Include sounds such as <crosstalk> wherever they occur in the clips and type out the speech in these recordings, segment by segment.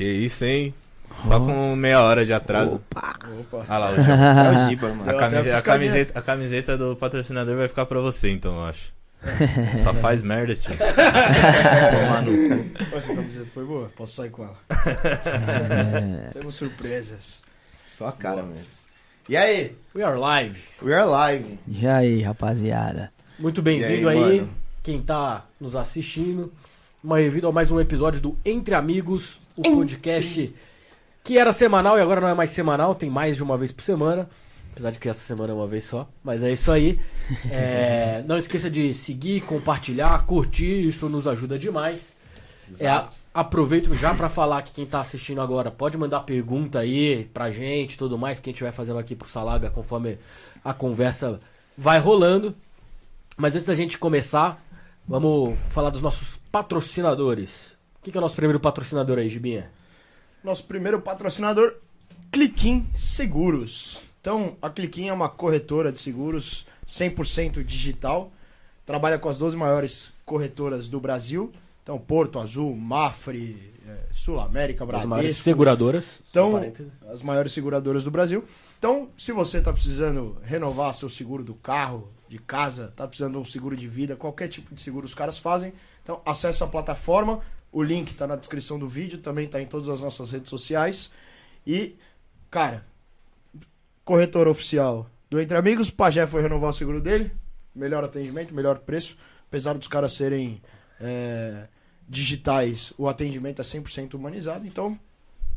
Que isso, hein? Só com meia hora de atraso. Opa. Opa. Ah lá, o João. É o Giba, mano. <laughs> A, Deu até camise- uma a camiseta, a camiseta do patrocinador vai ficar pra você, então, eu acho. <laughs> Só faz merda, tio. <laughs> Tomar no cu. Essa camiseta foi boa, posso sair com ela. É. Temos surpresas. Só a cara mesmo. E aí? We are live. We are live. E aí, rapaziada? Muito bem-vindo aí, aí, quem tá nos assistindo. Bem-vindo a mais um episódio do Entre Amigos, o podcast que era semanal e agora não é mais semanal, tem mais de uma vez por semana. Apesar de que essa semana é uma vez só. Mas é isso aí. <laughs> É, não esqueça de seguir, compartilhar, curtir, isso nos ajuda demais. É, aproveito já pra falar que quem tá assistindo agora pode mandar pergunta aí pra gente, tudo mais que a gente vai fazendo aqui pro Salaga conforme a conversa vai rolando. Mas antes da gente começar, vamos falar dos nossos patrocinadores. O que, que é o nosso primeiro patrocinador aí, Gibinha? Nosso primeiro patrocinador, Cliquim Seguros. Então, a Cliquim é uma corretora de seguros 100% digital. Trabalha com as 12 maiores corretoras do Brasil. Então, Porto Azul, Mafre, eh, Sul América, As maiores seguradoras. Então, as maiores seguradoras do Brasil. Então, se você está precisando renovar seu seguro do carro, de casa, está precisando de um seguro de vida, qualquer tipo de seguro os caras fazem. Então, acesse a plataforma. O link está na descrição do vídeo, também está em todas as nossas redes sociais. E, cara, corretor oficial do Entre Amigos, Pajé foi renovar o seguro dele. Melhor atendimento, melhor preço. Apesar dos caras serem é, digitais, o atendimento é 100% humanizado. Então,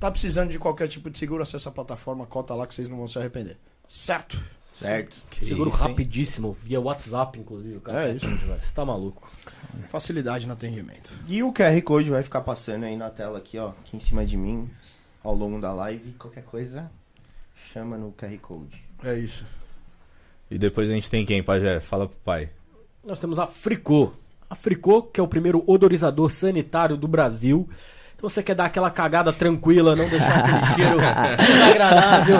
Tá precisando de qualquer tipo de seguro, acessa a plataforma, cota lá que vocês não vão se arrepender. Certo? Certo. Que Seguro isso, hein? rapidíssimo, via WhatsApp, inclusive. O cara É isso. Você tá maluco. Facilidade no atendimento. E o QR Code vai ficar passando aí na tela aqui, ó. Aqui em cima de mim, ao longo da live. Qualquer coisa, chama no QR Code. É isso. E depois a gente tem quem, Pajé? Fala pro pai. Nós temos a Fricô. A Fricô, que é o primeiro odorizador sanitário do Brasil. Se você quer dar aquela cagada tranquila, não deixar aquele <laughs> cheiro desagradável.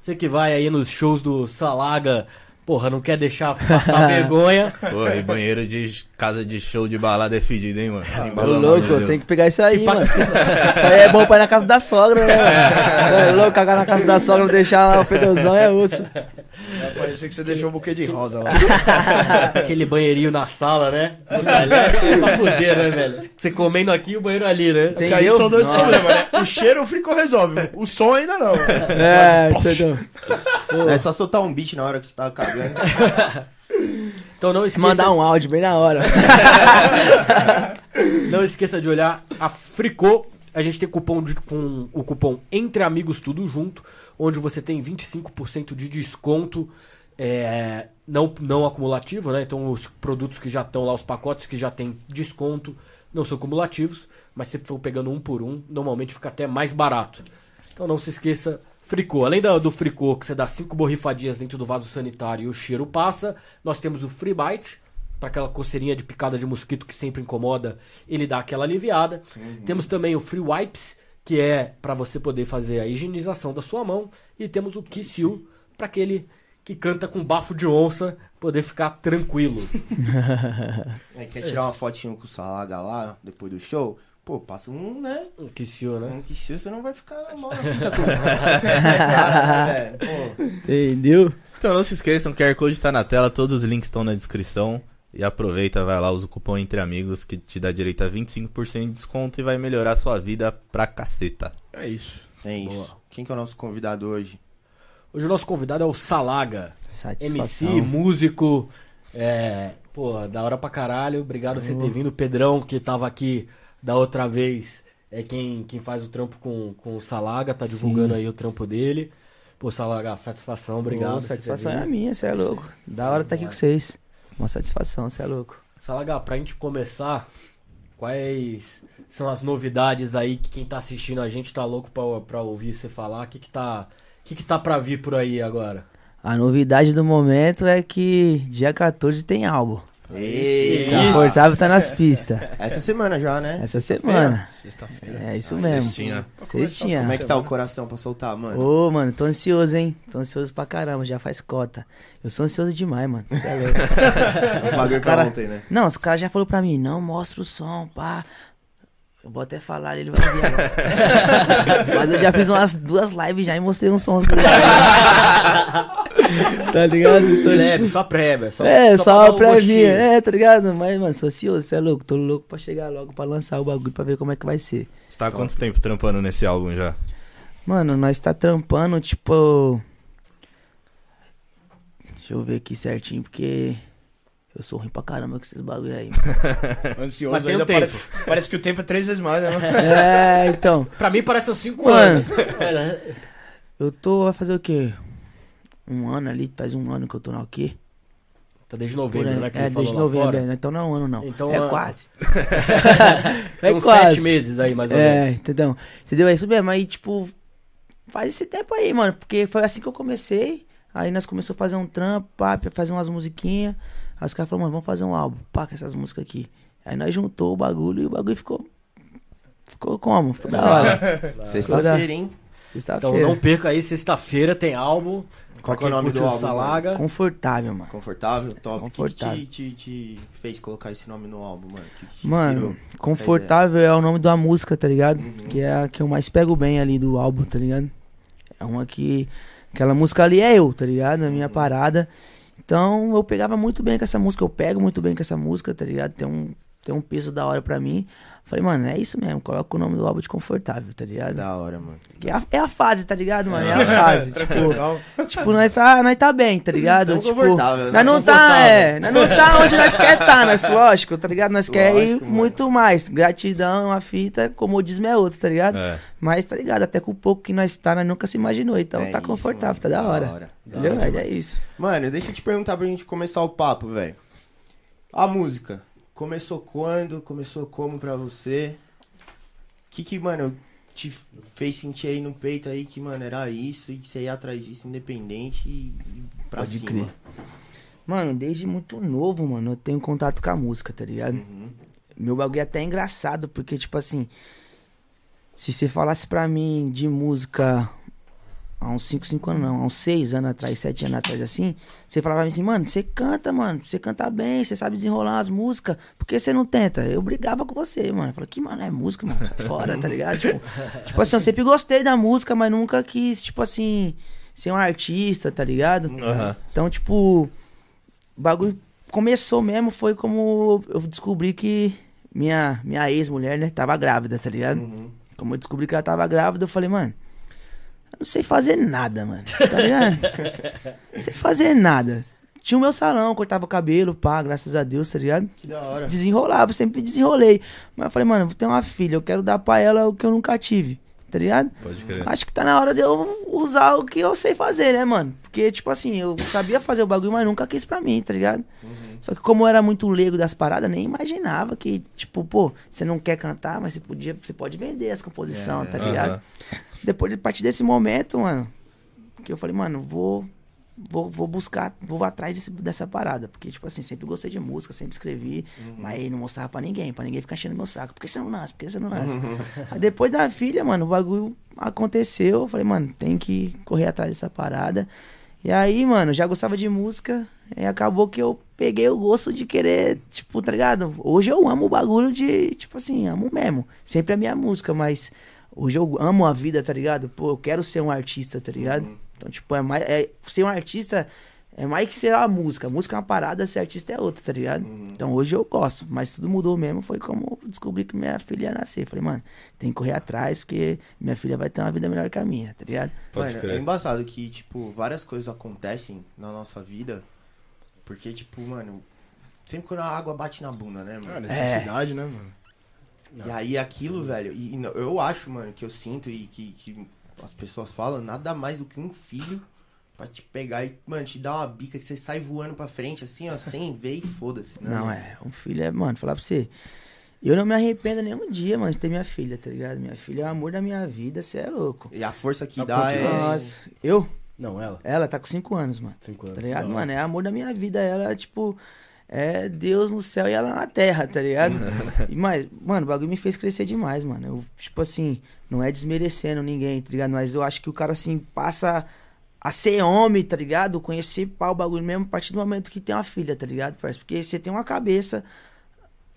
Você que vai aí nos shows do Salaga, porra, não quer deixar passar <laughs> vergonha. Pô, e banheiro de casa de show de balada é fedido, hein, mano? Amor louco, tem que pegar isso aí, mano. Isso aí é bom pra ir na casa da sogra, né? mano? <laughs> É louco, cagar na casa da sogra, não deixar lá o fedozão é osso. Vai parecer que você deixou um buquê de rosa lá. <laughs> Aquele banheirinho na sala, né? É pra fuder, né, velho? Você comendo aqui e o banheiro ali, né? Porque aí são dois Nossa. problemas, né? O cheiro o Frico resolve, o som ainda não. É, entendeu? É só soltar um beat na hora que você tá cagando. <laughs> Então não esqueça, Mandar um áudio bem na hora. <laughs> não esqueça de olhar a Fricô. A gente tem cupom de, com o cupom Entre Amigos Tudo Junto, onde você tem 25% de desconto é, não, não acumulativo, né? Então os produtos que já estão lá, os pacotes que já tem desconto, não são cumulativos, mas se for pegando um por um, normalmente fica até mais barato. Então não se esqueça, Fricô. Além da- do Fricô, que você dá cinco borrifadinhas dentro do vaso sanitário e o cheiro passa, nós temos o Free Bite, para aquela coceirinha de picada de mosquito que sempre incomoda, ele dá aquela aliviada. Temos também o Free Wipes, que é para você poder fazer a higienização da sua mão. E temos o Kiss You, para aquele que canta com bafo de onça, poder ficar tranquilo. Aí <laughs> quer tirar uma fotinho com o Salaga lá, depois do show? Pô, passa um, né? Um Kiss You, né? Um que se você não vai ficar <laughs> mal na fita com <laughs> Cara, velho, pô. Entendeu? Então não se esqueçam, o QR Code tá na tela, todos os links estão na descrição. E aproveita, vai lá, usa o cupom Entre Amigos que te dá direito a 25% de desconto e vai melhorar a sua vida pra caceta. É isso. É isso. Quem que é o nosso convidado hoje? Hoje o nosso convidado é o Salaga. Satisfação. MC, músico. É, pô, da hora pra caralho. Obrigado por você ter vindo. O Pedrão, que tava aqui da outra vez, é quem, quem faz o trampo com, com o Salaga, tá divulgando aí o trampo dele. Pô, Salaga, satisfação, obrigado. Pô, satisfação é vindo. minha, você é louco. Da hora estar aqui com vocês. Uma satisfação, você é louco. Salaga, pra gente começar, quais são as novidades aí que quem tá assistindo a gente tá louco pra, pra ouvir você falar? O que que tá, que que tá pra vir por aí agora? A novidade do momento é que dia 14 tem álbum. Eita. Isso. Confortável tá nas pistas. <laughs> Essa semana já, né? Essa semana. Sexta-feira. É isso mesmo. Cestinha. Cestinha. Como é que tá o coração pra soltar, mano? Ô, mano, tô ansioso, hein? Tô ansioso pra caramba, já faz cota. Eu sou ansioso demais, mano. Cê é louco. <laughs> Bagulho Os pra cara- ontem, né? Não, os caras já falaram pra mim, não mostra o som, pá. Eu vou até falar, ele vai ver agora. <laughs> Mas eu já fiz umas duas lives já e mostrei uns sons dele. <laughs> tá ligado? Então, Leve, só prévia. Só, é, só, pra dar a prévinha, gostinho. é, tá ligado? Mas, mano, sou ansioso, você é louco, tô louco pra chegar logo pra lançar o bagulho pra ver como é que vai ser. Você tá há quanto tempo trampando nesse álbum já? Mano, nós tá trampando, tipo. Deixa eu ver aqui certinho, porque eu sou ruim pra caramba com esses bagulho aí. mano. <laughs> Ansioso Mas tem ainda um tempo. parece, parece que o tempo é três vezes mais, né? mano? é, então. Pra mim parece uns 5 Mano. anos. Eu tô a fazer o quê? Um ano ali, faz um ano que eu tô na o quê? Tá desde novembro, aí. né? Que é, desde lá novembro, fora. né? então não é um ano não. Então, é ah, quase. Tem <laughs> é uns quase. sete meses aí, mais ou menos. É, entendeu? Entendeu? É isso mesmo. Aí, tipo, faz esse tempo aí, mano. Porque foi assim que eu comecei. Aí nós começamos a fazer um trampo, pá, fazer umas musiquinhas. Aí os caras falaram, mano, vamos fazer um álbum, pá, com essas músicas aqui. Aí nós juntou o bagulho e o bagulho ficou. Ficou como? Ficou da hora. <laughs> Sexta-feira, hein? Então Sexta-feira. não perca aí, sexta-feira tem álbum. Qual que é o nome do álbum? essa mano? laga. Confortável, mano. Confortável, top. Confortável. O que, te, te- te fez colocar esse nome no álbum, mano? Que te Mano, confortável é o nome da música, tá ligado? Uhum. Que é a que eu mais pego bem ali do álbum, tá ligado? É uma que. Aquela música ali é eu, tá ligado? A minha Uhum. parada. Então eu pegava muito bem com essa música, eu pego muito bem com essa música, tá ligado? Tem um, tem um peso da hora pra mim. Falei, mano, é isso mesmo, coloca o nome do álbum de confortável, tá ligado? Da hora, mano. É, a, é a fase, tá ligado, mano? É a <laughs> fase. tipo, Tranquilo. tipo, nós tá, nós tá bem, tá ligado? Tamo tipo, confortável, né? nós não tá, é, nós não tá onde nós quer tá, nós, lógico, tá ligado? Nós quer ir Lógico, mano. muito mais. Gratidão, a fita, comodismo é outro, tá ligado? É. Mas tá ligado, até com o pouco que nós tá, nós nunca se imaginou, então É tá isso, confortável, mano. tá da hora. Entendeu? Da hora Mas é isso. Mano, deixa eu te perguntar pra gente começar o papo, velho. A música. Começou quando? Começou como pra você? O que que, mano, te fez sentir aí no peito aí que, mano, era isso e que você ia atrás disso independente e, pra Pode cima? crer. Mano, desde muito novo, mano, eu tenho contato com a música, tá ligado? Uhum. Meu bagulho é até engraçado, porque, tipo assim, se você falasse pra mim de música há uns 5, 5 anos, não, há uns 6 anos atrás, 7 anos atrás, assim, você falava assim, mano, você canta, mano, você canta bem, você sabe desenrolar as músicas, por que você não tenta? Eu brigava com você, mano. Eu falei, que, mano, é música, mano, sai fora, tá ligado? Tipo, <laughs> tipo assim, eu sempre gostei da música, mas nunca quis, tipo assim, ser um artista, tá ligado? Aham. Então, tipo, o bagulho começou mesmo, foi como eu descobri que minha, minha ex-mulher, né, tava grávida, tá ligado? Uhum. Como eu descobri que ela tava grávida, eu falei, mano, eu não sei fazer nada, mano, tá ligado? <laughs> não sei fazer nada. Tinha o meu salão, cortava o cabelo, pá, graças a Deus, tá ligado? Que da hora. Desenrolava, sempre desenrolei. Mas eu falei, mano, vou ter uma filha, eu quero dar pra ela o que eu nunca tive, tá ligado? Pode crer. Acho que tá na hora de eu usar o que eu sei fazer, né, mano? Porque, tipo assim, eu sabia fazer o bagulho, mas nunca quis pra mim, tá ligado? Só que como eu era muito leigo das paradas, nem imaginava que, tipo, pô, você não quer cantar, mas você podia, você pode vender as composições, É, tá ligado? Aham. Depois, a partir desse momento, mano, que eu falei, mano, vou, vou, vou buscar, vou atrás desse- dessa parada. Porque, tipo assim, sempre gostei de música, sempre escrevi, mas não mostrava pra ninguém, pra ninguém ficar enchendo meu saco. Por que você não nasce? Por que você não nasce? Aí depois da filha, mano, o bagulho aconteceu. Eu falei, mano, tem que correr atrás dessa parada. E aí, mano, já gostava de música. E acabou que eu peguei o gosto de querer, tipo, tá ligado? Hoje eu amo o bagulho de, tipo assim, amo mesmo. Sempre a minha música, mas hoje eu amo a vida, tá ligado? Pô, eu quero ser um artista, tá ligado? Então, tipo, é mais. É, ser um artista é mais que ser a música. A música é uma parada, ser artista é outra, tá ligado? Então hoje eu gosto, mas tudo mudou mesmo. Foi como eu descobri que minha filha ia nascer. Falei, mano, tem que correr atrás, porque minha filha vai ter uma vida melhor que a minha, tá ligado? Pode Mano, é crer. embaçado que, tipo, várias coisas acontecem na nossa vida. Porque, tipo, mano, sempre quando a água bate na bunda, né, mano? Ah, necessidade, né, mano? E aí aquilo, velho, e, e eu acho, mano, que eu sinto e que, que as pessoas falam, nada mais do que um filho pra te pegar e, mano, te dar uma bica que você sai voando pra frente, assim, ó, sem <laughs> ver e foda-se. né, Não, mano? é. Um filho é, mano, falar pra você. Eu não me arrependo nenhum dia, mano, de ter minha filha, tá ligado? Minha filha é o amor da minha vida, você é louco. E a força que Há dá é. Nossa, eu? Não, ela. Ela tá com 5 anos, mano. Cinco anos. Tá ligado? Hora. Mano, é amor da minha vida. Ela, tipo, é Deus no céu e ela na terra, tá ligado? <laughs> e, mas, mano, o bagulho me fez crescer demais, mano. Eu, tipo assim, não é desmerecendo ninguém, tá ligado? Mas eu acho que o cara, assim, passa a ser homem, tá ligado? Conhecer pau o bagulho mesmo a partir do momento que tem uma filha, tá ligado, parceiro? Porque você tem uma cabeça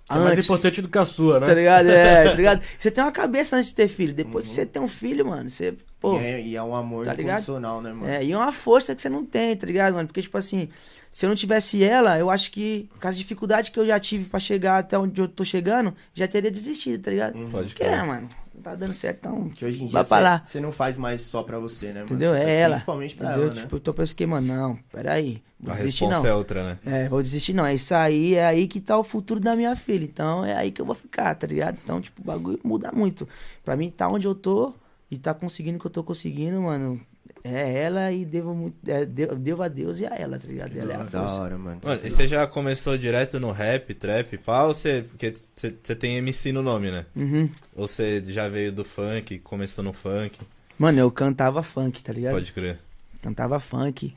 É mais importante do que a sua, né? Tá ligado? É, <laughs> tá ligado? Você tem uma cabeça antes de ter filho. Depois que você tem um filho, mano, você. Pô. E é, e é um amor tá ligado? incondicional, né, mano? É, e é uma força que você não tem, tá ligado, mano? Porque, tipo assim, se eu não tivesse ela, eu acho que, com as dificuldades que eu já tive pra chegar até onde eu tô chegando, já teria desistido, tá ligado? Pode Porque, é, mano, tá dando certo, então. Que hoje em dia você não faz mais só pra você, né, mano? Entendeu? Você faz É ela. Principalmente pra Entendeu? ela, né? Tipo, eu tô pensando que, mano, não, peraí. Vou A desistir, resposta não. é outra, né? É, vou desistir não. É isso aí, é aí que tá o futuro da minha filha. Então é aí que eu vou ficar, tá ligado? Então, tipo, o bagulho muda muito. Pra mim, tá onde eu tô e tá conseguindo o que eu tô conseguindo, mano. É ela e devo muito. É, devo, a Deus e a ela, tá ligado? Ela é a Da força. hora, mano. Mano, e você já começou direto no rap, trap, pá, ou você. Porque você tem MC no nome, né? Uhum. Ou você já veio do funk, começou no funk? Mano, eu cantava funk, tá ligado? Pode crer. Cantava funk.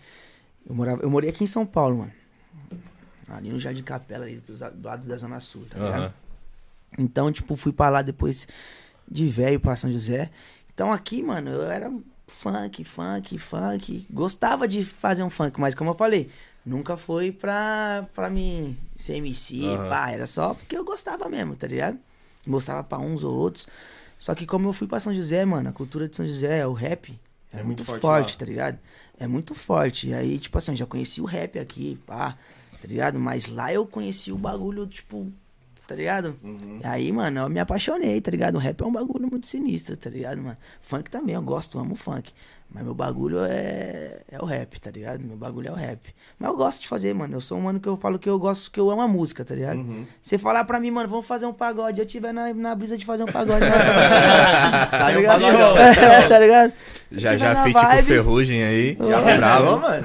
Eu, morava, eu morei aqui em São Paulo, mano. Ali no Jardim Capela, ali do do lado da Zona Sul, tá ligado? Aham. Então, tipo, fui pra lá depois de velho pra São José. Então aqui, mano, eu era funk, funk, funk. Gostava de fazer um funk, mas como eu falei, nunca foi pra, pra mim ser MC, Aham. pá. Era só porque eu gostava mesmo, tá ligado? Mostrava pra uns ou outros. Só que como eu fui pra São José, mano, a cultura de São José, o rap, é, É muito, muito forte forte, tá ligado? É muito forte. E aí, tipo assim, já conheci o rap aqui, pá, tá ligado? Mas lá eu conheci o bagulho, tipo, tá ligado? Uhum. Aí, mano, eu me apaixonei, tá ligado? O rap é um bagulho muito sinistro, tá ligado, mano? Funk também, eu gosto, amo funk. Mas meu bagulho é, é o rap, tá ligado? Meu bagulho é o rap. Mas eu gosto de fazer, mano. Eu sou um mano que eu falo que eu gosto, que eu amo a música, tá ligado? Uhum. Você falar pra mim, mano, vamos fazer um pagode. Eu tiver na, na brisa de fazer um pagode. tá <laughs> Sai um ligado? pagodão. É, <laughs> tá ligado? Se Já já na feat com vibe- Ferrugem aí. Ô, Já Bravo. bravo, mano.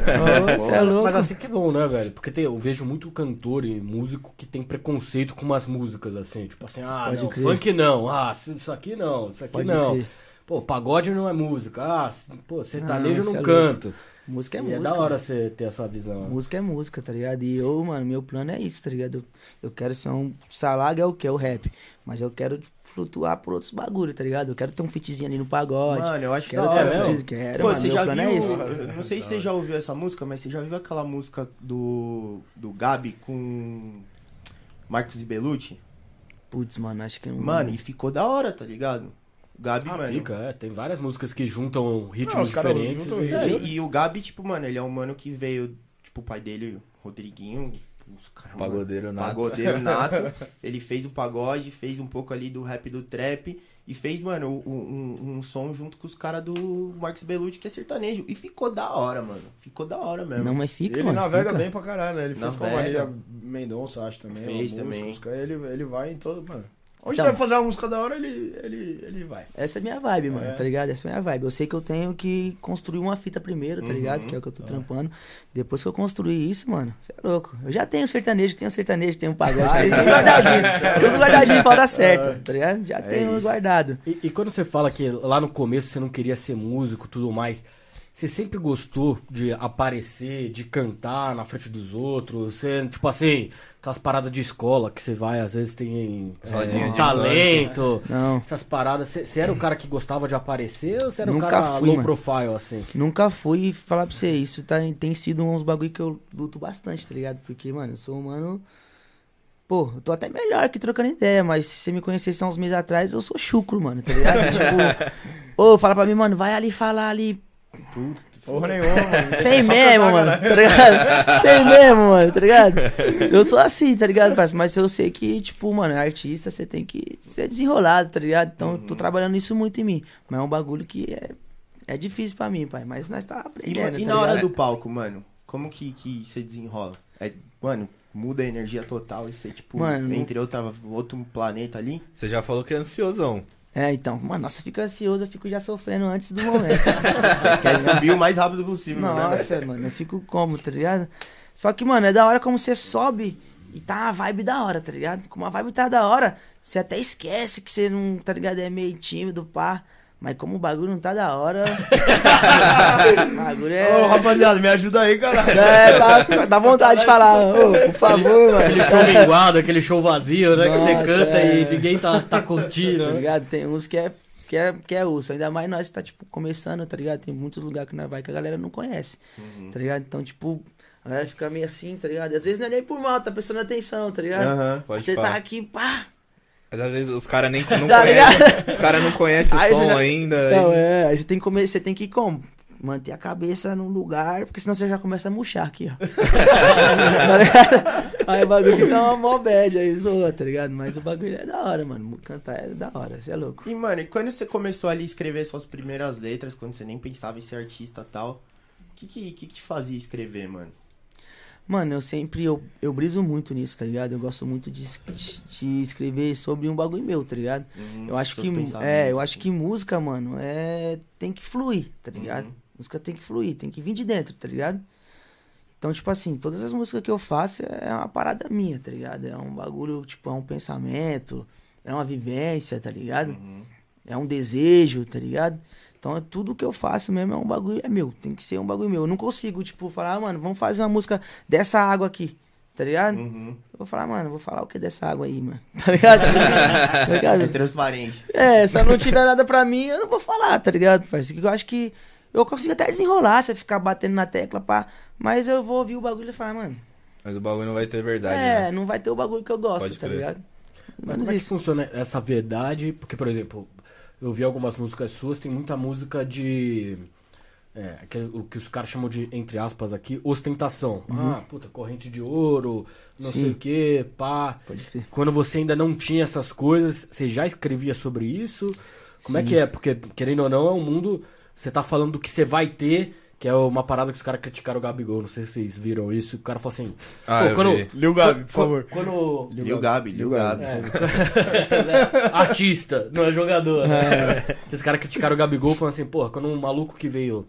Você é louco. Mas assim que é bom, né, velho? Porque tem- eu vejo muito cantor e músico que tem preconceito com umas músicas, assim. Tipo assim, ah, Pode não, crer. funk não. Ah, isso aqui não, isso aqui Pode não. crer. Pô, pagode não é música. Ah, pô, sertanejo eu Não, é canto. Música é e música. é da hora você ter essa visão. Música é música, tá ligado? E eu, mano, meu plano é isso, tá ligado? Eu, eu quero ser um. Salaga é o que? É o rap. Mas eu quero flutuar por outros bagulho, tá ligado? Eu quero ter um fitzinho ali no pagode. Mano, eu acho que quero da ter hora, um. Quero, Pô, mano. você já plano viu. é esse. eu <laughs> Não sei se você já ouviu essa música, mas você já viu aquela música do. do Gabi com. Marcos e Belucci? Putz, mano, acho que não. Mano, e ficou da hora, tá ligado? O Gabi, Ah, mano. fica, é. Tem várias músicas que juntam ritmos Não, diferentes. juntam e- É, ritmo. e, e o Gabi, tipo, mano, ele é um mano que veio, tipo, o pai dele, o Rodriguinho, os caras, mano, Pagodeiro nato. pagodeiro nato. <laughs> ele fez o pagode, fez um pouco ali do rap do trap e fez, mano, um, um, um som junto com os caras do Marcos Belucci, que é sertanejo. E ficou da hora, mano. Ficou da hora mesmo. Não, mas fica, Ele mano. navega fica. bem pra caralho, né? Ele fez com a Navega. Marília Mendonça, acho também. Fez música, também. Ele, ele vai em todo. Mano. Onde Então. deve fazer uma música da hora, ele, ele, ele vai. Essa é minha vibe, mano, É. tá ligado? Essa é minha vibe. Eu sei que eu tenho que construir uma fita primeiro, tá ligado? Que é o que eu tô trampando. Depois que eu construir isso, mano, você é louco. Eu já tenho sertanejo, tenho sertanejo, tenho pagode. <laughs> tudo guardadinho. Tudo guardadinho pra hora certa, tá ligado? Já tenho isso. guardado. E, e quando você fala que lá no começo você não queria ser músico e tudo mais, você sempre gostou de aparecer, de cantar na frente dos outros? Você, tipo assim, aquelas paradas de escola que você vai, às vezes tem é, de talento, Não. essas paradas. Você, era o cara que gostava de aparecer ou você era Nunca o cara fui, low mano. profile, assim? Nunca fui e falar pra você, isso tá, tem sido uns bagulho que eu luto bastante, tá ligado? Porque, mano, eu sou um mano. Pô, eu tô até melhor que trocando ideia, mas se você me conhecesse há uns meses atrás, eu sou chucro, mano, tá ligado? <laughs> tipo, ô, fala pra mim, mano, vai ali falar ali. Porra nenhuma, mano. Tem mesmo, mano, tá ligado? <laughs> Tem mesmo, mano, tá ligado? Eu sou assim, tá ligado, parceiro? Mas eu sei que, tipo, mano, artista, você tem que ser desenrolado, tá ligado? Então, eu tô trabalhando isso muito em mim. Mas é um bagulho que é, é difícil pra mim, pai. Mas nós tá E, aprendendo, e tá na hora do palco, mano, como que, que você desenrola? É, mano, muda a energia total e você, tipo, Mano, entre outra, outro planeta ali? Você já falou que é ansiosão. É, então, mano, nossa, eu fico ansioso, eu fico já sofrendo antes do momento. <laughs> Quer subir o mais rápido possível, né? Nossa, mano, eu fico como, tá ligado? Só que, mano, é da hora como você sobe e tá uma vibe da hora, tá ligado? Como a vibe tá da hora, você até esquece que você não, tá ligado? É meio tímido, pá. Mas como o bagulho não tá da hora. <laughs> o bagulho é. Ô, rapaziada, me ajuda aí, caralho. É, tá, dá vontade de falar, ô, por favor, Aquele mano. show minguado, aquele show vazio, né? que você Nossa, canta é. e ninguém tá, tá <laughs> curtindo. Tá né? ligado? Tem uns que é, que é, que é urso. Ainda mais nós que tá, tipo, começando, tá ligado? Tem muitos lugares que nós vai que a galera não conhece. Tá ligado? Então, tipo, A galera fica meio assim, tá ligado? E às vezes não é nem por mal, tá prestando atenção, tá ligado? Aham. Pode Você tá aqui, pá. Mas às vezes os caras nem <laughs> não Tá conhecem. Os caras não conhecem o som já- ainda. Não, aí- é, aí você tem que comer, você tem que como? Manter a cabeça num lugar, porque senão você já começa a murchar aqui, ó. <laughs> Aí o bagulho fica uma mó bad, aí zoa, tá ligado? Mas o bagulho é da hora, mano. Cantar é da hora, você é louco. E, mano, e quando você começou ali a escrever suas primeiras letras, quando você nem pensava em ser artista e tal, o que, que, que que te fazia escrever, mano? Mano, eu sempre, eu, eu briso muito nisso, tá ligado? Eu gosto muito de, de, de escrever sobre um bagulho meu, tá ligado? Uhum, Eu acho que, é, eu acho assim. que música, mano, é, tem que fluir, tá ligado? Uhum. Música tem que fluir, tem que vir de dentro, tá ligado? Então, tipo assim, todas as músicas que eu faço é uma parada minha, tá ligado? É um bagulho, tipo, é um pensamento, é uma vivência, tá ligado? Uhum. É um desejo, tá ligado? Então, é tudo que eu faço mesmo é um bagulho, é meu, tem que ser um bagulho meu. Eu não consigo, tipo, falar, ah, mano, vamos fazer uma música dessa água aqui, tá ligado? Uhum. Eu vou falar, mano, vou falar o que dessa água aí, mano, <laughs> tá ligado? <laughs> tá É ligado? transparente. É, se eu não tiver nada pra mim, eu não vou falar, tá ligado, parceiro? Eu acho que eu consigo até desenrolar se eu ficar batendo na tecla, pá. Mas eu vou ouvir o bagulho e falar, mano, Mas o bagulho não vai ter verdade, é, né? não vai ter o bagulho que eu gosto, Pode tá crer. ligado? Mas como é que isso. funciona essa verdade? Porque, por exemplo, eu vi algumas músicas suas, tem muita música de. É, que- o que os caras chamam de, entre aspas aqui, ostentação. Ah, puta, corrente de ouro, não sei Sim. o que, pá. Quando você ainda não tinha essas coisas, você já escrevia sobre isso? Como é Sim. que é? Porque, querendo ou não, é um mundo. Você tá falando do que você vai ter, que é uma parada que os caras criticaram o Gabigol. Não sei se vocês viram isso. O cara falou assim. Ah, eu quando, vi. Lil Gabi, por favor. Quando. Lil Gabi, Lil Gabi. É. <laughs> Artista, não é jogador. Né? Esse cara criticaram o Gabigol falando assim, porra, quando um maluco que veio,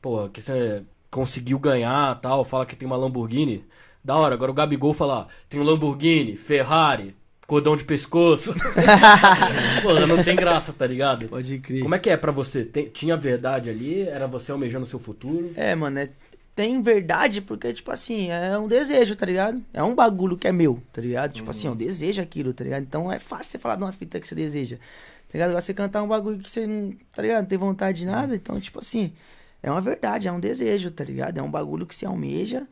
porra, que você conseguiu ganhar tal, fala que tem uma Lamborghini, da hora. Agora o Gabigol fala, tem um Lamborghini, Ferrari, cordão de pescoço. <laughs> porra, não tem graça, tá ligado? Pode crer. Como é que é pra você? Tem- tinha verdade ali? Era você almejando o seu futuro? É, mano, é- tem verdade porque, tipo assim, é um desejo, tá ligado? É um bagulho que é meu, tá ligado? Tipo assim, eu desejo aquilo, tá ligado? Então é fácil você falar de uma fita que você deseja, tá ligado? Agora você cantar um bagulho que você não, tá ligado? Não tem vontade de nada, então, tipo assim, é uma verdade, é um desejo, tá ligado? É um bagulho que se almeja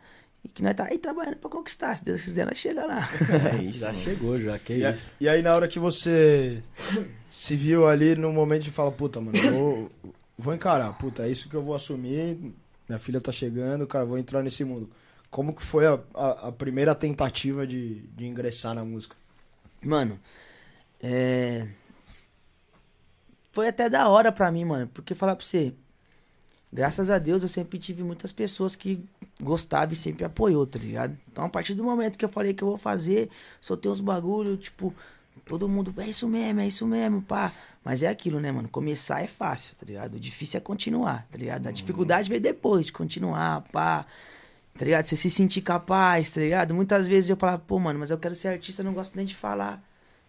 e que nós tá aí trabalhando pra conquistar. Se Deus quiser, nós chega lá. <laughs> É isso. Já mano. chegou, já, que E, a- isso. e aí, na hora que você <coughs> se viu ali no momento de falar, puta, mano, eu vou, vou encarar, puta, é isso que eu vou assumir. Minha filha tá chegando, cara, vou entrar nesse mundo. Como que foi a, a- a primeira tentativa de, de ingressar na música? Mano, é. Foi até da hora pra mim, mano. Porque falar pra você, graças a Deus eu sempre tive muitas pessoas que gostavam e sempre apoiou, tá ligado? Então a partir do momento que eu falei que eu vou fazer, soltei uns bagulho, tipo, todo mundo, é isso mesmo, é isso mesmo, pá. Mas é aquilo, né, mano? Começar é fácil, tá ligado? O difícil é continuar, tá ligado? A dificuldade vem depois de continuar, pá. Tá ligado? Você se sentir capaz, tá ligado? Muitas vezes eu falava, pô, mano, mas eu quero ser artista, eu não gosto nem de falar.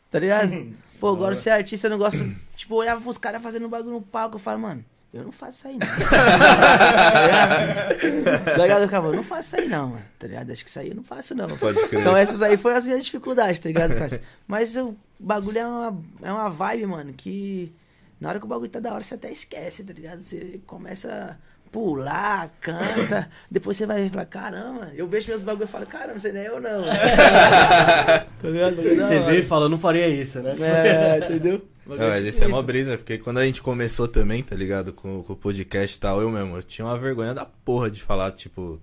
Tá ligado? <laughs> Pô, de ser artista, eu não gosto. Tipo, eu olhava pros caras fazendo bagulho no palco, eu falo, mano, eu não faço isso aí não. <laughs> tá ligado? Eu ficava, não faço isso aí não, mano. Tá ligado? Acho que isso aí eu não faço não. Pode crer. Então essas aí foram as minhas dificuldades, tá ligado, parceiro? Mas o bagulho é uma, é uma vibe, mano, que na hora que o bagulho tá da hora, você até esquece, tá ligado? Você começa a pular, canta, depois você vai falar, caramba, eu vejo meus bagulho e falo, caramba, você nem é eu não. <laughs> tá ligado? Da Você veio e fala, eu não faria isso, né? É, entendeu? Não, mas esse é mó brisa, porque quando a gente começou também, tá ligado? Com, com o podcast e tal, eu mesmo, eu tinha uma vergonha da porra de falar, tipo.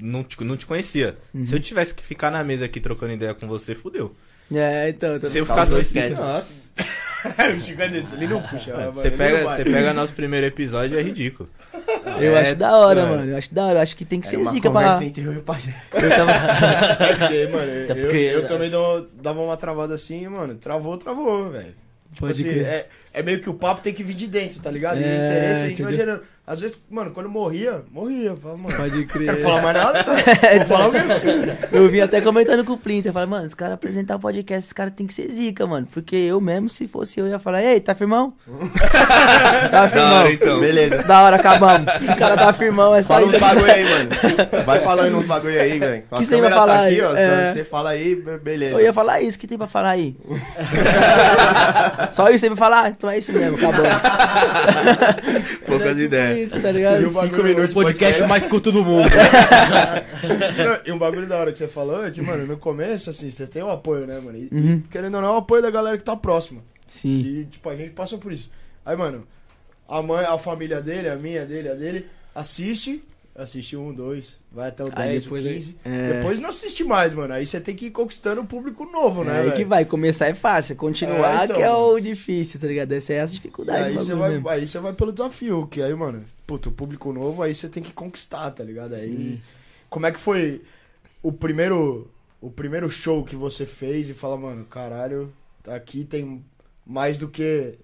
Não te, não te conhecia. Se eu tivesse que ficar na mesa aqui trocando ideia com você, fudeu. É, então. Se eu Tá os dois quietos. Nossa. o Chico é desse, ele não puxa. Você pega, você pega nosso primeiro episódio, é ridículo. Eu É, acho da hora, é. mano. Eu acho da hora. Eu acho que tem que Era ser uma zica pra. entre eu e o Pajé. Eu tava... <laughs> Porque, mano, eu, Até porque- eu também dava, uma travada assim, mano. Travou, travou, velho. Tipo Pode assim, crer. é, é meio que o papo tem que vir de dentro, tá ligado? E o É, interesse a gente vai gerando. Às vezes, mano, quando eu morria, morria. Eu falava, mano, Pode não crer. quero falar mais nada. <laughs> Vou falar o mesmo. Eu vim até comentando com o Plinter. Eu falei, mano, os caras apresentar o podcast, os caras tem que ser zica, mano. Porque eu mesmo, se fosse eu, ia falar, ei, tá firmão? <laughs> tá Da firmão. hora, então. Beleza. Da hora, acabamos. O cara tá firmão, é só Fala uns isso. bagulho aí, mano. Vai falando uns bagulho aí, velho. A Que você tem pra câmera tá falar aqui, aí? ó. É. Você fala aí, be- beleza. Eu ia falar isso, o que tem pra falar aí? <laughs> Só isso tem pra falar? Então é isso mesmo, acabou. <laughs> Poucas Tipo ideias. isso, tá ligado? E o bagulho- Cinco minutos O podcast mais curto do mundo. Não, E um bagulho da hora que você falou é que, mano, no começo, assim, você tem o apoio, né, mano? E, Uhum. querendo ou não, é o apoio da galera que tá próxima. Sim. E, tipo, a gente passou por isso. Aí, mano, a mãe, a família dele, a minha, a dele, a dele, assiste, assiste um, dois, vai até o Aí 10, depois o 15. é. Depois não assiste mais, mano. Aí você tem que ir conquistando o público novo, né, É aí que vai, começar é fácil, continuar É, então, que é mano. o difícil, tá ligado? Essa é as E dificuldades aí você vai, mesmo. aí você vai pelo desafio, que aí, mano, puto, o público novo, aí você tem que conquistar, tá ligado? Aí, Sim. como é que foi o primeiro, o primeiro show que você fez e fala, mano, caralho, aqui tem mais do que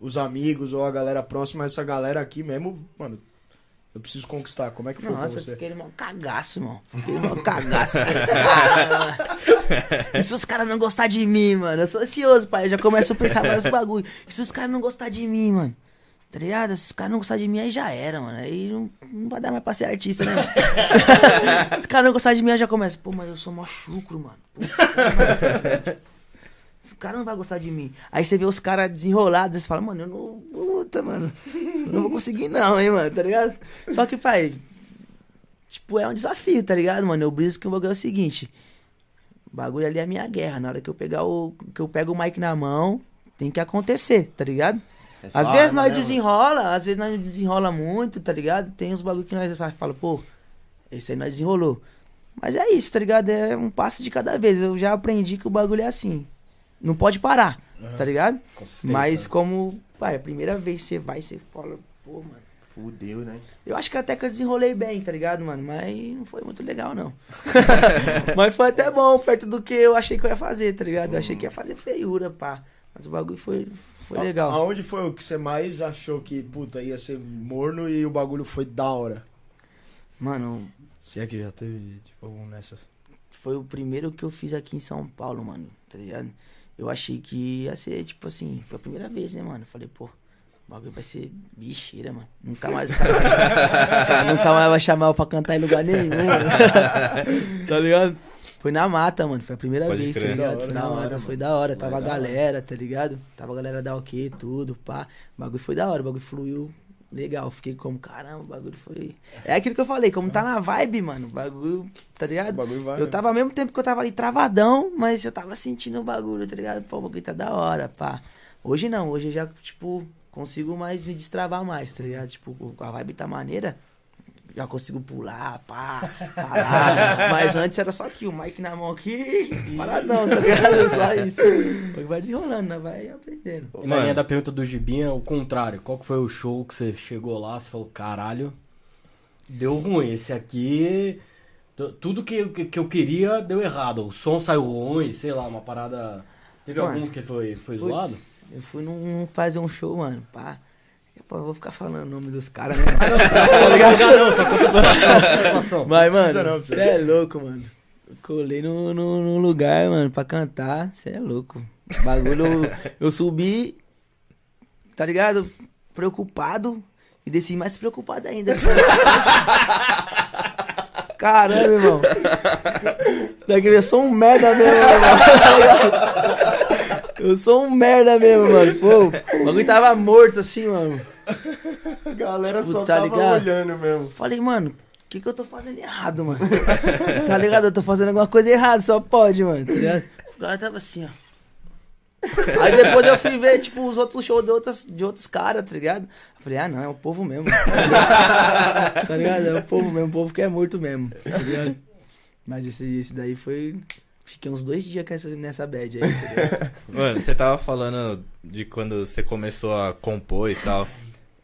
os amigos ou a galera próxima, essa galera aqui mesmo, mano, eu preciso conquistar. Como é que foi Nossa, pra eu você? fiquei mal cagaço, mano. Fiquei mal cagaço. <laughs> E se os caras não gostar de mim, mano? Eu sou ansioso, pai. Eu já começo a pensar vários <laughs> bagulho. E se os caras não gostar de mim, mano? Tá ligado? Se os caras não gostar de mim, aí já era, mano. Aí não, não vai dar mais pra ser artista, né? mano? <laughs> se os caras não gostar de mim, aí já começa. Pô, mas eu sou mó chucro, mano. Cara não vai gostar de mim. Aí você vê os caras desenrolados, você fala, mano, eu não. Puta, mano. Eu não vou conseguir, não, hein, mano, tá ligado? Só que, pai, tipo, é um desafio, tá ligado, mano? Eu briso que o bagulho é o seguinte. O bagulho ali é a minha guerra. Na hora que eu pegar o. que eu pego o mic na mão, tem que acontecer, tá ligado? É Às vezes nós né, mano? desenrola, às vezes nós desenrola muito, tá ligado? Tem uns bagulho que nós fala, pô, esse aí nós desenrolou. Mas é isso, tá ligado? É um passo de cada vez. Eu já aprendi que o bagulho é assim. Não pode parar, tá ligado? Mas como, pai, a primeira vez que você vai, você fala, pô, mano. Fudeu, né? Eu acho que até que eu desenrolei bem, tá ligado, mano? Mas não foi muito legal, não. <laughs> Mas foi até bom, perto do que eu achei que eu ia fazer, tá ligado? Eu achei que ia fazer feiura, pá. Mas o bagulho foi, foi A- legal. Aonde foi o que você mais achou que, puta, ia ser morno e o bagulho foi da hora? Mano, Se é que já teve, tipo, algum nessas. foi o primeiro que eu fiz aqui em São Paulo, mano, tá ligado? Eu achei que ia ser, tipo assim, foi a primeira vez, né, mano? Falei, pô, o bagulho vai ser bicheira, mano. Nunca mais os caras <laughs> cara nunca mais vai chamar eu pra cantar em lugar nenhum, mano. <laughs> tá ligado? Foi na mata, mano. Foi a primeira Pode vez, crer. tá ligado? Hora, na mata, hora, foi da hora. Tava a galera, tá ligado? Tava a galera da OK, tudo, pá. O bagulho foi da hora, o bagulho fluiu legal. Fiquei como, caramba, o bagulho foi. É aquilo que eu falei, como tá na vibe, mano. O bagulho, tá O ligado? bagulho vai. Eu né? tava ao mesmo tempo que eu tava ali travadão, mas eu tava sentindo o bagulho, tá ligado? Pô, o bagulho tá da hora, pá. Hoje não, hoje eu já, tipo, consigo mais me destravar mais, tá ligado? Tipo, a vibe tá maneira, já consigo pular, pá, falar. <laughs> mas antes era só aqui, o mic na mão aqui, paradão, tá ligado? Só isso. Vai desenrolando, né? Vai aprendendo. E na linha da pergunta do Gibinha, o contrário. Qual que foi o show que você chegou lá, você falou, caralho, deu ruim. Esse aqui, tu- tudo que, que, que eu queria deu errado. O som saiu ruim, sei lá, uma parada... Teve Mano, algum que foi, foi Putz, zoado? Eu fui num, fazer um show, mano, pá. Pô, eu vou ficar falando o nome dos caras, né? tá ligado? Não, só conta. Mas, mano, você é louco, mano. Eu colei no, no, no lugar, mano, pra cantar. Você é louco. Bagulho, eu, <laughs> eu subi, tá ligado? Preocupado. E desci mais preocupado ainda. <laughs> Caramba, irmão. Daquele, eu sou um merda mesmo, irmão. Tá? Eu sou um merda mesmo, mano. Pô, o bagulho tava morto assim, mano. A <laughs> galera Tipo, só tá tava ligado? olhando mesmo. Falei, mano, o que, que eu tô fazendo errado, mano? <laughs> tá ligado? Eu tô fazendo alguma coisa errada, só pode, mano, tá ligado? O cara tava assim, ó. Aí depois eu fui ver, tipo, os outros shows de, outras, de outros caras, tá ligado? Eu falei, ah, não, é o povo mesmo. <laughs> tá ligado? É o povo mesmo, o povo que é morto mesmo, tá ligado? Mas esse, esse daí foi. Fiquei uns dois dias com essa, nessa bad aí, tá? Mano, você tava falando de quando você começou a compor e tal.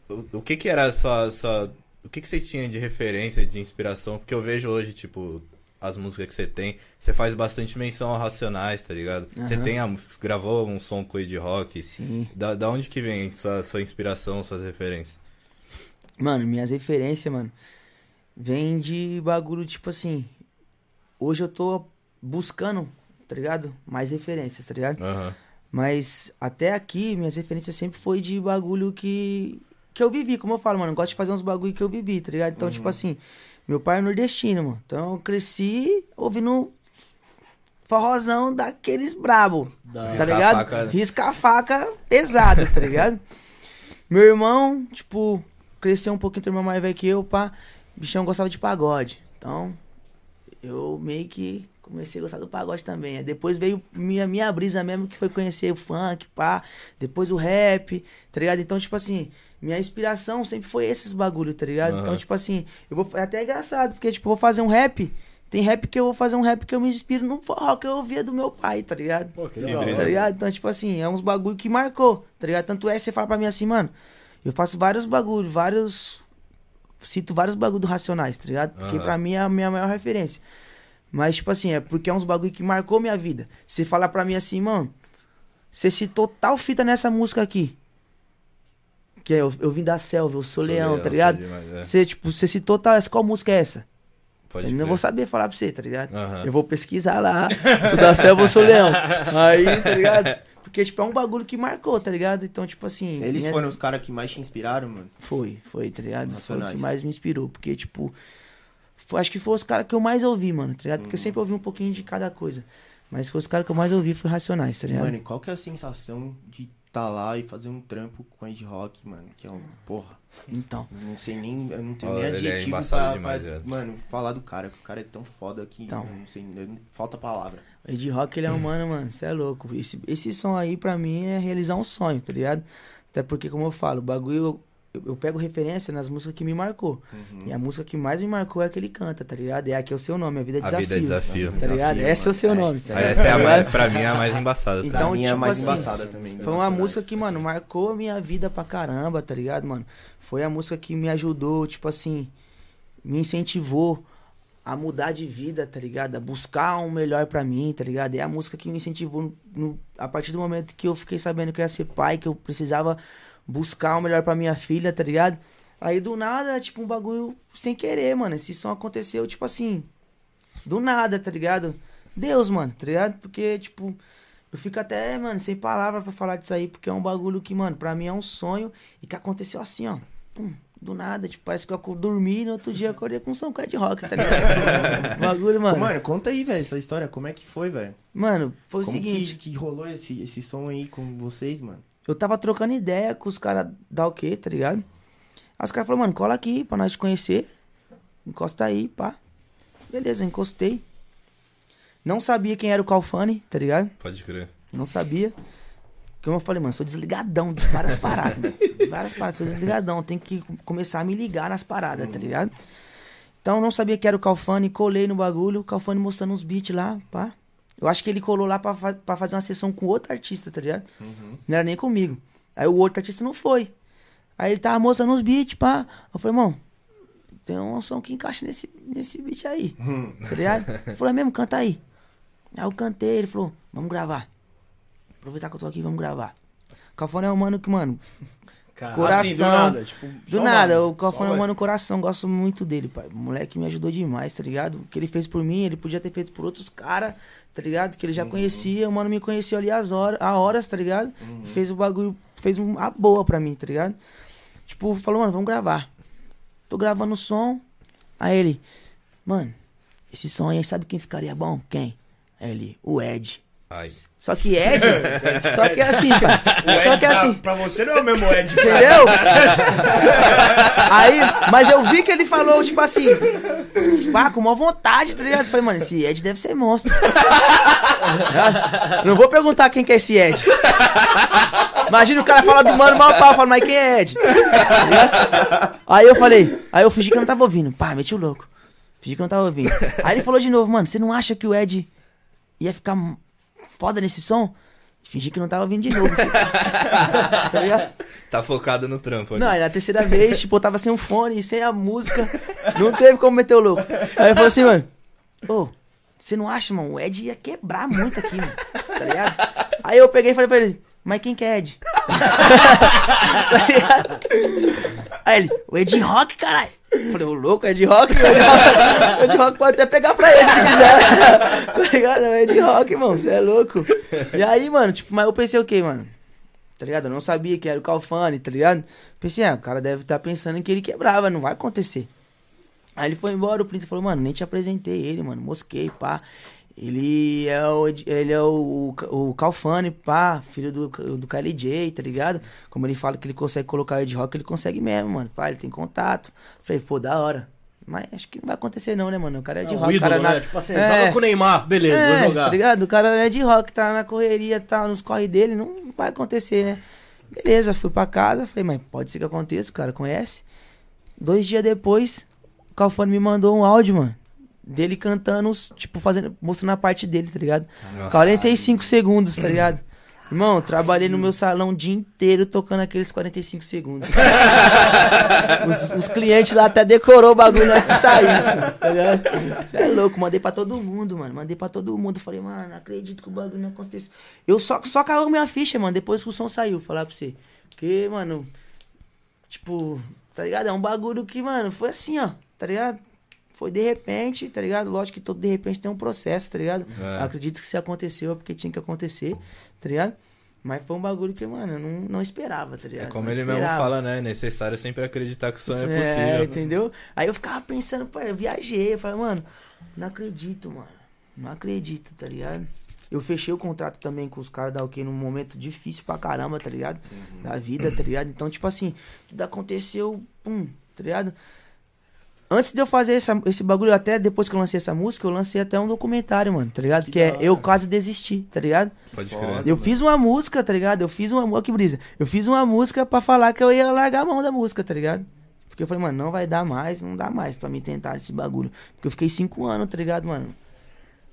O, o que que era a sua, sua... O que que você tinha de referência, de inspiração? Porque eu vejo hoje, tipo, as músicas que você tem, você faz bastante menção a Racionais, tá ligado? Você Aham. tem a- gravou um som com o de rock. Sim. Da, da onde que vem sua, sua inspiração, suas referências? Mano, minhas referências, mano, vem de bagulho, tipo assim. Hoje eu tô buscando, tá ligado? Mais referências, tá ligado? Aham. Mas até aqui, minhas referências sempre foi de bagulho que. Que eu vivi, como eu falo, mano. Eu gosto de fazer uns bagulho que eu vivi, tá ligado? Então, tipo assim, meu pai é nordestino, mano. Então eu cresci ouvindo forrozão daqueles brabo. Da- Tá Risca a ligado? faca. Risca a faca pesada, tá ligado? <laughs> Meu irmão, tipo, cresceu um pouquinho, tem irmão mais velho que eu, pá. O bichão gostava de pagode. Então, eu meio que comecei a gostar do pagode também. Depois veio minha, minha brisa mesmo, que foi conhecer o funk, pá. Depois o rap, tá ligado? Então, tipo assim, minha inspiração sempre foi esses bagulho, tá ligado? Aham. Então, tipo assim, eu vou. É até engraçado, porque, tipo, eu vou fazer um rap. Tem rap que eu vou fazer um rap que eu me inspiro no forró que eu ouvia do meu pai, tá ligado? Pô, que legal. Tá ligado? Então, tipo assim, é uns bagulho que marcou, tá ligado? Tanto é que você fala pra mim assim, mano, eu faço vários bagulho, vários. Cito vários bagulho do Racionais, tá ligado? Porque Aham. pra mim é a minha maior referência. Mas, tipo assim, é porque é uns bagulho que marcou minha vida. Você fala pra mim assim, mano, você citou tal fita nessa música aqui. Que é, eu, eu vim da selva, eu sou, leão, tá ligado? sou demais, é. Você, tipo, você citou tal, qual música é essa? Pode Eu não vou saber falar pra você, tá ligado? Aham. Eu vou pesquisar lá. Sou da selva, eu sou leão. Aí, tá ligado? Porque, tipo, é um bagulho que marcou, tá ligado? Então, tipo assim. Eles minhas- foram os caras que mais te inspiraram, mano. Foi, foi, tá ligado? Foi o que mais me inspirou. Porque, tipo, foi- acho que foi os caras que eu mais ouvi, mano, tá ligado? Porque eu sempre ouvi um pouquinho de cada coisa. Mas foi os caras que eu mais ouvi, foi Racionais, tá ligado? Mano, e qual que é a sensação de tá lá e fazer um trampo com Ed Rock, mano? Que é um. Porra. Então. Não sei nem. Eu não tenho Ó, nem é adjetivo embaçado pra, demais, pra, velho. mano, falar do cara. Que o cara é tão foda que Então. não sei. não- falta palavra. O Ed Rock, ele é um mano, mano, você é louco. Esse, esse som aí, pra mim, é realizar um sonho, tá ligado? Até porque, como eu falo, o bagulho, eu, eu pego referência nas músicas que me marcou. Uhum. E a música que mais me marcou é a que ele canta, tá ligado? É a que é o seu nome, a vida é A desafio. vida é desafio. Tá ligado? Desafio, Esse é o seu nome. Essa Ah, Essa é a Tá mais, pra mim é a mais embaçada. tá? Então, Pra mim é a tipo mais assim, embaçada também. Foi uma música que, mano, marcou a minha vida pra caramba, tá ligado, mano? Foi a música que me ajudou, tipo assim, me incentivou a mudar de vida, tá ligado? A buscar um melhor pra mim, tá ligado? É a música que me incentivou no- no- a partir do momento que eu fiquei sabendo que eu ia ser pai, que eu precisava buscar o melhor pra minha filha, tá ligado? Aí do nada, tipo, um bagulho sem querer, mano. Esse som aconteceu, tipo assim, do nada, tá ligado? Deus, mano, tá ligado? Porque, tipo, eu fico até, mano, sem palavra pra falar disso aí, porque é um bagulho que, mano, pra mim é um sonho e que aconteceu assim, ó. Pum, do nada, tipo, parece que eu dormi e no outro dia acordei com um som de rock, tá ligado? <laughs> bagulho, mano. Mano, conta aí, velho, essa história. Como é que foi, velho? Mano, foi o Como seguinte. que, que rolou esse, esse som aí com vocês, mano? Eu tava trocando ideia com os caras da o quê, tá ligado? Aí os caras falaram, mano, cola aqui pra nós te conhecer. Encosta aí, pá. Beleza, encostei. Não sabia quem era o Calfani, tá ligado? Pode crer. Não sabia. Como eu falei, mano, sou desligadão de várias paradas. mano. <laughs> várias paradas, sou desligadão. Tem que começar a me ligar nas paradas, tá ligado? Então não sabia que era o Calfani, colei no bagulho, o Calfani mostrando uns beats lá, pá. Eu acho que ele colou lá pra, pra fazer uma sessão com outro artista, tá ligado? Não era nem comigo. Aí o outro artista não foi. Aí ele tava mostrando uns beats, pá. Eu falei, irmão, tem um som que encaixa nesse, nesse beat aí. Tá ligado? Ele falou, é mesmo, canta aí. Aí eu cantei, ele falou, vamos gravar. Aproveitar que eu tô aqui, vamos gravar. Calfone é um mano que, mano, Cara, Coração. Assim, do nada. Tipo, do nada, mano, o Calfone é um mano coração, gosto muito dele, pai. O moleque me ajudou demais, tá ligado? O que ele fez por mim, ele podia ter feito por outros caras, tá ligado? Que ele já conhecia, o mano me conheceu ali às horas, a horas, tá ligado? Fez o bagulho, fez um, a boa pra mim, tá ligado? Tipo, falou, mano, vamos gravar. Tô gravando o som. Aí ele, mano, esse som aí, sabe quem ficaria bom? Quem? Aí ele, o Ed. Ai. Só que Ed, <laughs> só que é assim, cara. Só que é pra- assim. Pra você não é o mesmo Ed. Entendeu? Aí, mas eu vi que ele falou, tipo assim, pá, com uma vontade, tá ligado? Eu falei, mano, esse Ed deve ser monstro. <laughs> Não vou perguntar quem que é esse Ed. Imagina o cara fala do mano mal pau, fala, mas quem é Ed? Tá? Aí eu falei, aí eu fingi que eu não tava ouvindo. Pá, meti o louco. Fingi que eu não tava ouvindo. Aí ele falou de novo, mano, você não acha que o Ed ia ficar foda nesse som? Fingi que não tava ouvindo de novo. <laughs> tá ligado? Tá focado no trampo ali. Não, na terceira vez, tipo, eu tava sem o fone, sem a música. Não teve como meter o louco. Aí ele falou assim, mano. Ô, você não acha, mano? O Ed ia quebrar muito aqui, mano. Tá ligado? Aí eu peguei e falei pra ele, mas quem que é Ed? tá? <laughs> Aí ele, o Ed Rock, caralho. Falei, o louco, Ed Rock, o <laughs> Ed Rock, pode até pegar pra ele se quiser. <laughs> tá ligado? É o Ed Rock, irmão, você é louco. E aí, mano, tipo, mas eu pensei o quê, mano? Tá ligado? Eu não sabia que era o Calfani, tá ligado? Pensei, ah, o cara deve estar pensando que ele quebrava, não vai acontecer. Aí ele foi embora, o Plinter falou, mano, nem te apresentei ele, mano, mosquei, pá. Ele é o, ele é o, o Calfani, pá, filho do, do KLJ, tá ligado? Como ele fala que ele consegue colocar o Ed Rock, ele consegue mesmo, mano. Pá, ele tem contato. Falei, pô, da hora. Mas acho que não vai acontecer não, né, mano? O cara é de É um rock, o cara ídolo, né? na- Tipo assim, É. joga com o Neymar, beleza, é, vou jogar. tá ligado? O cara é de rock, tá na correria, tá nos corre dele, não vai acontecer, né? Beleza, fui pra casa, falei, mas pode ser que aconteça, o cara conhece. Dois dias depois, o Calfone me mandou um áudio, mano. Dele cantando, tipo, fazendo, mostrando a parte dele, tá ligado? Nossa. 45 segundos, tá ligado? Irmão, trabalhei no meu salão o dia inteiro tocando aqueles 45 segundos. <laughs> os, os clientes lá até decorou o bagulho antes de sair, tipo, tá ligado? Você é louco, mandei pra todo mundo, mano. Mandei pra todo mundo. Falei, mano, não acredito que o bagulho não aconteceu. Eu só, só caiu minha ficha, mano, depois que o som saiu, falar pra você. Porque, mano, tipo, tá ligado? É um bagulho que, mano, foi assim, ó, tá ligado? Foi de repente, tá ligado? Lógico que todo de repente tem um processo, tá ligado? É. Acredito que se aconteceu é porque tinha que acontecer, tá ligado? Mas foi um bagulho que, mano, eu não, não esperava, tá ligado? É como Não ele mesmo esperava. fala, né? É necessário sempre acreditar que o sonho é É, possível. entendeu? Aí eu ficava pensando, pô, eu viajei, eu falei, mano, não acredito, mano. Não acredito, tá ligado? Eu fechei o contrato também com os caras da OK num momento difícil pra caramba, tá ligado? Da vida, tá ligado? Então, tipo assim, tudo aconteceu, pum, tá ligado? Antes de eu fazer essa- esse bagulho, até depois que eu lancei essa música, eu lancei até um documentário, mano, tá ligado? Que Que, é. Eu Quase Desisti, tá ligado? Pode crer. Eu fiz uma música, tá ligado? Eu fiz uma. Olha que brisa. Eu fiz uma música pra falar que eu ia largar a mão da música, tá ligado? Porque eu falei, mano, não vai dar mais, não dá mais pra mim tentar esse bagulho. Porque eu fiquei cinco anos, tá ligado, mano?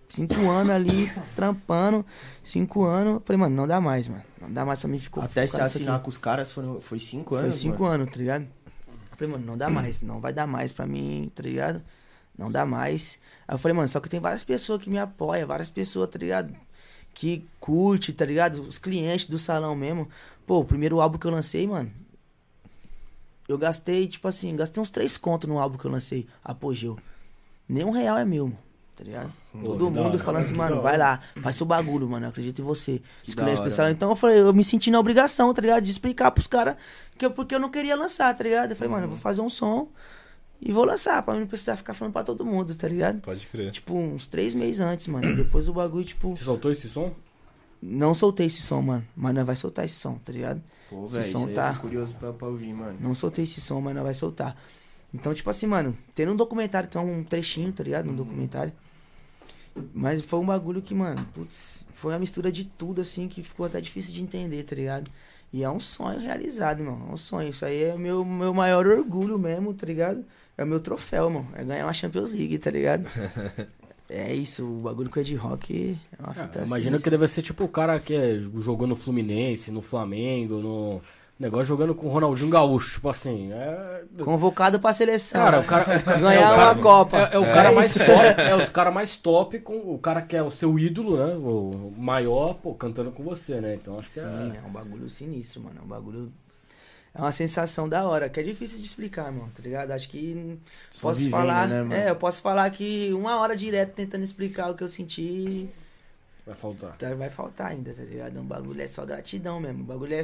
Cinco anos ali, <laughs> trampando. Cinco anos. Eu falei, mano, não dá mais, mano. Não dá mais pra mim ficar. Até se assinar aqui. com os caras foram, foi cinco Foi anos. cinco mano. anos, tá ligado? Falei, mano, não dá mais, não vai dar mais pra mim, tá ligado? Não dá mais. Aí eu falei, mano, só que tem várias pessoas que me apoiam, várias pessoas, tá ligado? Que curte, tá ligado? Os clientes do salão mesmo. Pô, o primeiro álbum que eu lancei, mano. Eu gastei, tipo assim, gastei uns três contos no álbum que eu lancei, Apogeu. Nenhum real é meu, mano, tá ligado? Todo mundo hora, falando assim, que mano, vai lá, faz seu bagulho, mano, eu acredito em você. Os clientes hora. Então eu falei, eu me senti na obrigação, tá ligado? De explicar pros caras que eu, porque eu não queria lançar, tá ligado? Eu falei, mano, eu vou fazer um som e vou lançar, pra mim não precisar ficar falando pra todo mundo, tá ligado? Pode crer. Tipo, uns três meses antes, mano. E Depois o bagulho, tipo, Você soltou esse som? não soltei esse som, mano. Mas nós vai soltar esse som, tá ligado? Pô, Esse velho, isso som tá- eu tô curioso pra, pra ouvir, mano. Não soltei esse som, mas nós vai soltar. Então, tipo assim, mano, tem um documentário, tem um trechinho, tá ligado? Um documentário. Mas foi um bagulho que, mano, putz, foi uma mistura de tudo, assim, que ficou até difícil de entender, tá ligado? E é um sonho realizado, irmão. É um sonho. Isso aí é meu, meu maior orgulho mesmo, tá ligado? É o meu troféu, irmão. É ganhar uma Champions League, tá ligado? <laughs> é isso, o bagulho com o Ed Rock é uma fita Ah, imagina que sinistra. deve ser tipo o cara que é, jogou no Fluminense, no Flamengo, no. Negócio jogando com o Ronaldinho Gaúcho, tipo assim. É... Convocado pra seleção. Cara, o cara. <laughs> o cara- Ganhar é o cara- uma Copa. É, é o cara mais top. É os caras mais top com o cara que é o seu ídolo, né? O maior, pô, cantando com você, né? Então acho que Sim, é. é um bagulho sinistro, mano. É um bagulho. É uma sensação da hora, que é difícil de explicar, mano, tá ligado? Acho que Só posso vivendo, falar. né, mano? é, eu posso falar que uma hora direto tentando explicar o que eu senti, Vai faltar. tá, vai faltar ainda, tá ligado? Um bagulho é só gratidão mesmo. O bagulho é,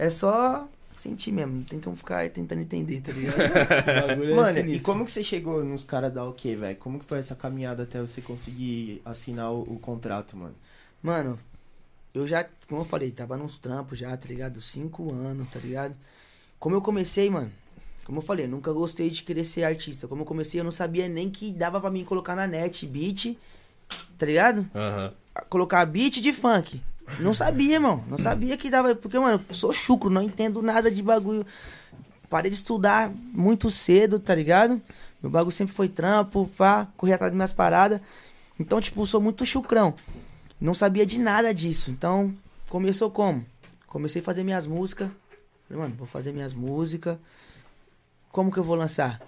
é só sentir mesmo. Não tem como ficar tentando entender, tá ligado? <laughs> É Mano, e sinistro. como que você chegou nos caras da OK, velho? Como que foi essa caminhada até você conseguir assinar o, o contrato, mano? Mano, eu já, como eu falei, tava nos trampos já, tá ligado? Cinco anos, tá ligado? Como eu comecei, mano, como eu falei, eu nunca gostei de querer ser artista. Como eu comecei, eu não sabia nem que dava pra mim colocar na net beat, tá ligado? Aham. Colocar beat de funk. Não sabia, irmão. Não sabia que dava. Porque, mano, eu sou chucro, não entendo nada de bagulho. Parei de estudar muito cedo, tá ligado? Meu bagulho sempre foi trampo, pá, correr atrás das minhas paradas. Então, tipo, sou muito chucrão. Não sabia de nada disso. Então, começou como? Comecei a fazer minhas músicas. Falei, mano, vou fazer minhas músicas. Como que eu vou lançar?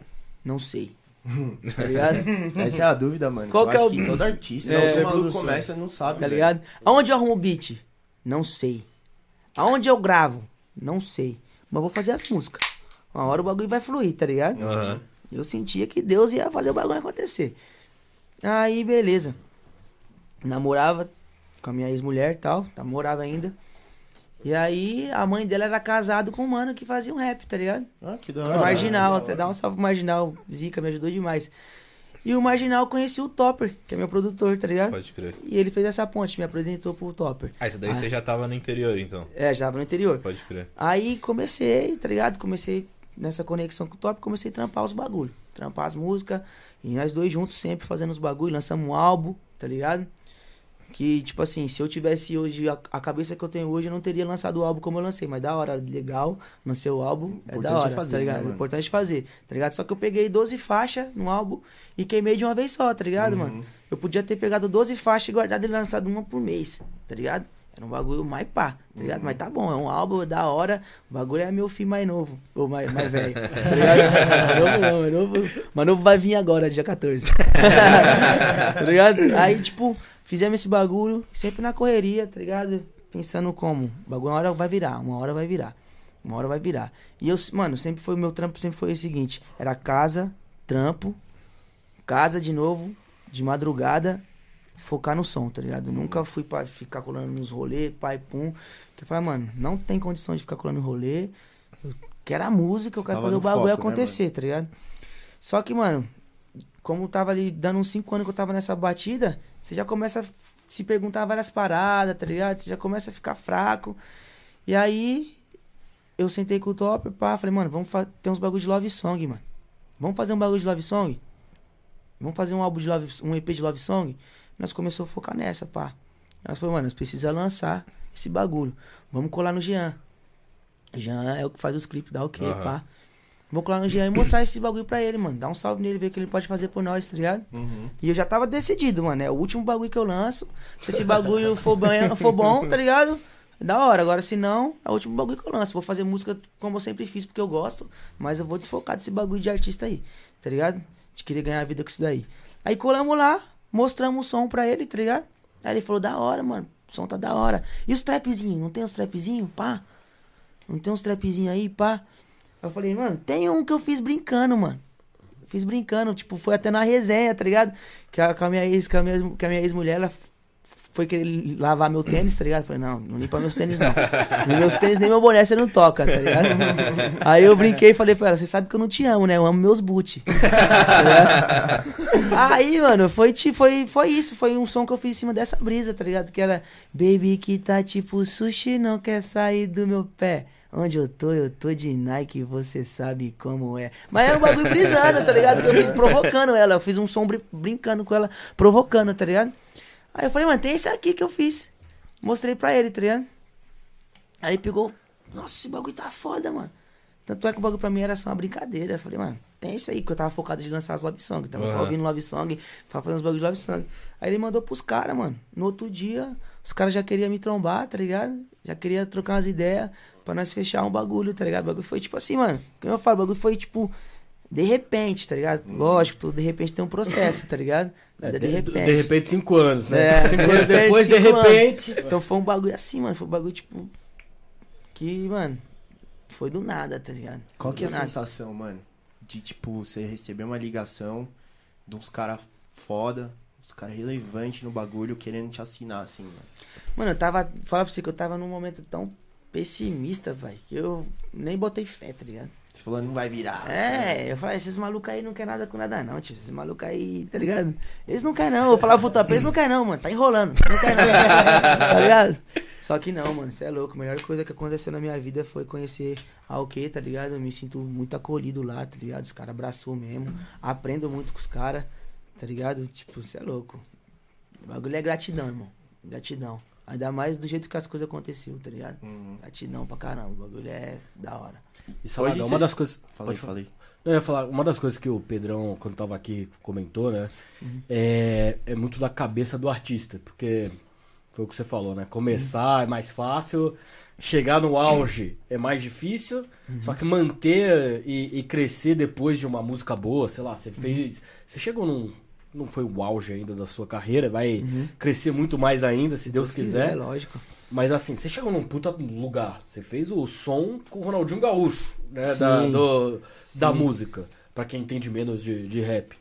Não sei. <laughs> Tá ligado? Essa é a dúvida, mano. Qual eu que é o- que todo artista, É, não, é maluco começa, não sabe, Tá velho. ligado? Aonde eu arrumo o beat? Não sei. Aonde eu gravo? Não sei. Mas vou fazer as músicas. Uma hora o bagulho vai fluir, tá ligado? Aham. Eu sentia que Deus ia fazer o bagulho acontecer. Aí, beleza. Namorava com a minha ex-mulher e tal. Namorava ainda. E aí, a mãe dela era casada com um mano que fazia um rap, tá ligado? Ah, que da hora. marginal, até dá um salve pro marginal. Zica, me ajudou demais. E o Marginal conhecia o Topper, que é meu produtor, tá ligado? Pode crer. E ele fez essa ponte, me apresentou pro Topper. Ah, isso daí Ah. você já tava no interior, então. É, já tava no interior. Pode crer. Aí comecei, tá ligado? Comecei nessa conexão com o Top, comecei a trampar os bagulho. Trampar as músicas. E nós dois juntos sempre fazendo os bagulho, lançamos um álbum, tá ligado? Que, tipo assim, se eu tivesse hoje a, a cabeça que eu tenho hoje, eu não teria lançado o álbum como eu lancei. Mas da hora, legal, lancei o álbum, é da hora, é fazer, tá ligado? né, mano? Importante fazer, tá ligado? Só que eu peguei 12 faixas no álbum e queimei de uma vez só, tá ligado, Uhum. mano? Eu podia ter pegado 12 faixas e guardado e lançado uma por mês, tá ligado? Era um bagulho mais pá, tá ligado? Uhum. Mas tá bom, é um álbum da hora. O bagulho é meu filho mais novo, ou mais, mais velho, tá <laughs> ligado? novo não, é novo. Mas novo vai vir agora, dia 14. <laughs> tá ligado? Aí, tipo, fizemos esse bagulho, sempre na correria, tá ligado? Pensando como, o bagulho uma hora vai virar, uma hora vai virar. Uma hora vai virar. E eu, mano, sempre foi, meu trampo sempre foi o seguinte: era casa, trampo, casa de novo, de madrugada, focar no som, tá ligado? Nunca fui pra ficar colando nos rolês, pai, pum. Que eu falei, mano, não tem condição de ficar colando no rolê. Eu quero a música, eu quero Tava fazer o bagulho foco, né, acontecer, tá ligado? Só que, mano, como tava ali dando uns 5 anos que eu tava nessa batida, você já começa a se perguntar várias paradas, tá ligado? Você já começa a ficar fraco. E aí, eu sentei com o Top, pá, falei, mano, vamos ter uns bagulho de love song, mano. Vamos fazer um bagulho de love song? Vamos fazer um álbum de love, um EP de love song? Nós começamos a focar nessa, pá. Nós falamos, mano, nós precisamos lançar esse bagulho. Vamos colar no Jean. Jean é o que faz os clipes, dá o quê, Aham. pá. Vou colar no Jean e mostrar esse bagulho pra ele, mano. Dá um salve nele, ver o que ele pode fazer por nós, tá ligado? Uhum. E eu já tava decidido, mano. É o último bagulho que eu lanço. Se esse bagulho <laughs> for bom, for bom tá ligado? É da hora. Agora, se não, é o último bagulho que eu lanço. Vou fazer música como eu sempre fiz, porque eu gosto. Mas eu vou desfocar desse bagulho de artista aí, tá ligado? De querer ganhar a vida com isso daí. Aí colamos lá, mostramos o som pra ele, tá ligado? Aí ele falou, da hora, mano. O som tá da hora. E os trapzinhos? Não tem os trapzinhos? Pá. Não tem uns trapzinhos aí, pá. Eu falei, mano, tem um que eu fiz brincando, mano. Fiz brincando, tipo, foi até na resenha, tá ligado? Que a, com a minha ex, com a minha, com a minha ex-mulher, ela foi querer lavar meu tênis, tá ligado? Eu falei, não, não limpa meus tênis, não. <laughs> Nem meus tênis, nem meu boné, você não toca, tá ligado? Aí eu brinquei e falei pra ela, você sabe que eu não te amo, né? Eu amo meus boot. <laughs> Tá? Aí, mano, foi, foi, foi isso. Foi um som que eu fiz em cima dessa brisa, tá ligado? Que era Baby que tá tipo sushi, não quer sair do meu pé. Onde eu tô, eu tô de Nike, você sabe como é. Mas é um bagulho brisando, tá ligado? Que eu fiz provocando ela. Eu fiz um som brin- brincando com ela, provocando, tá ligado? Aí eu falei, mano, tem esse aqui que eu fiz. Mostrei pra ele, tá ligado? Aí ele pegou, nossa, esse bagulho tá foda, mano. Tanto é que o bagulho pra mim era só uma brincadeira. Eu falei, mano, tem isso aí, porque eu tava focado de lançar as love songs. Tava só Aham. ouvindo love song, tava fazendo os bagulhos de love song. Aí ele mandou pros caras, mano. No outro dia, os caras já queriam me trombar, tá ligado? Já queria trocar umas ideias pra nós fechar um bagulho, tá ligado? O bagulho foi tipo assim, mano. Como eu falo, o bagulho foi tipo. De repente, tá ligado? Lógico, tudo de repente tem um processo, tá ligado? Nada de repente. De repente, cinco anos, né? É, <laughs> cinco anos repente, depois, de cinco anos. repente. Então foi um bagulho assim, mano. Foi um bagulho tipo. Que, mano. Foi do nada, tá ligado? Qual Foi que é a nada. sensação, mano? De, tipo, você receber uma ligação de uns caras foda, uns caras relevantes no bagulho querendo te assinar, assim, mano. Mano, eu tava. Fala pra você que eu tava num momento tão pessimista, velho. Que eu nem botei fé, tá ligado? Você falou, não vai virar. É, eu falei, esses malucos aí não quer nada com nada, não, tio. Esses malucos aí, tá ligado? Eles não querem, não. Eu falava pro top, eles não querem, não, mano. Tá enrolando. Não quer, não. <laughs> tá ligado? Só que não, mano, você é louco. A melhor coisa que aconteceu na minha vida foi conhecer a OK, tá ligado? Eu me sinto muito acolhido lá, tá ligado? Os caras abraçou mesmo. Aprendo muito com os caras, tá ligado? Tipo, você é louco. O bagulho é gratidão, irmão. Gratidão. Ainda mais do jeito que as coisas aconteceram, tá ligado? Uhum. Gratidão pra caramba. O bagulho é da hora. E Salada, Hoje uma você- das coisas. Falei, Pode falar. falei. Não, eu ia falar, uma das coisas que o Pedrão, quando tava aqui, comentou, né? É, é muito da cabeça do artista. Porque foi o que você falou, né? Começar é mais fácil, chegar no auge é mais difícil, só que manter e, e crescer depois de uma música boa, sei lá, você fez. Você chegou num. Não foi o auge ainda da sua carreira, vai crescer muito mais ainda, se Deus quiser. lógico. Mas assim, você chegou num puta lugar. Você fez o som com o Ronaldinho Gaúcho, né? Da, Sim. do- da Sim. música. Pra quem entende menos de, de rap.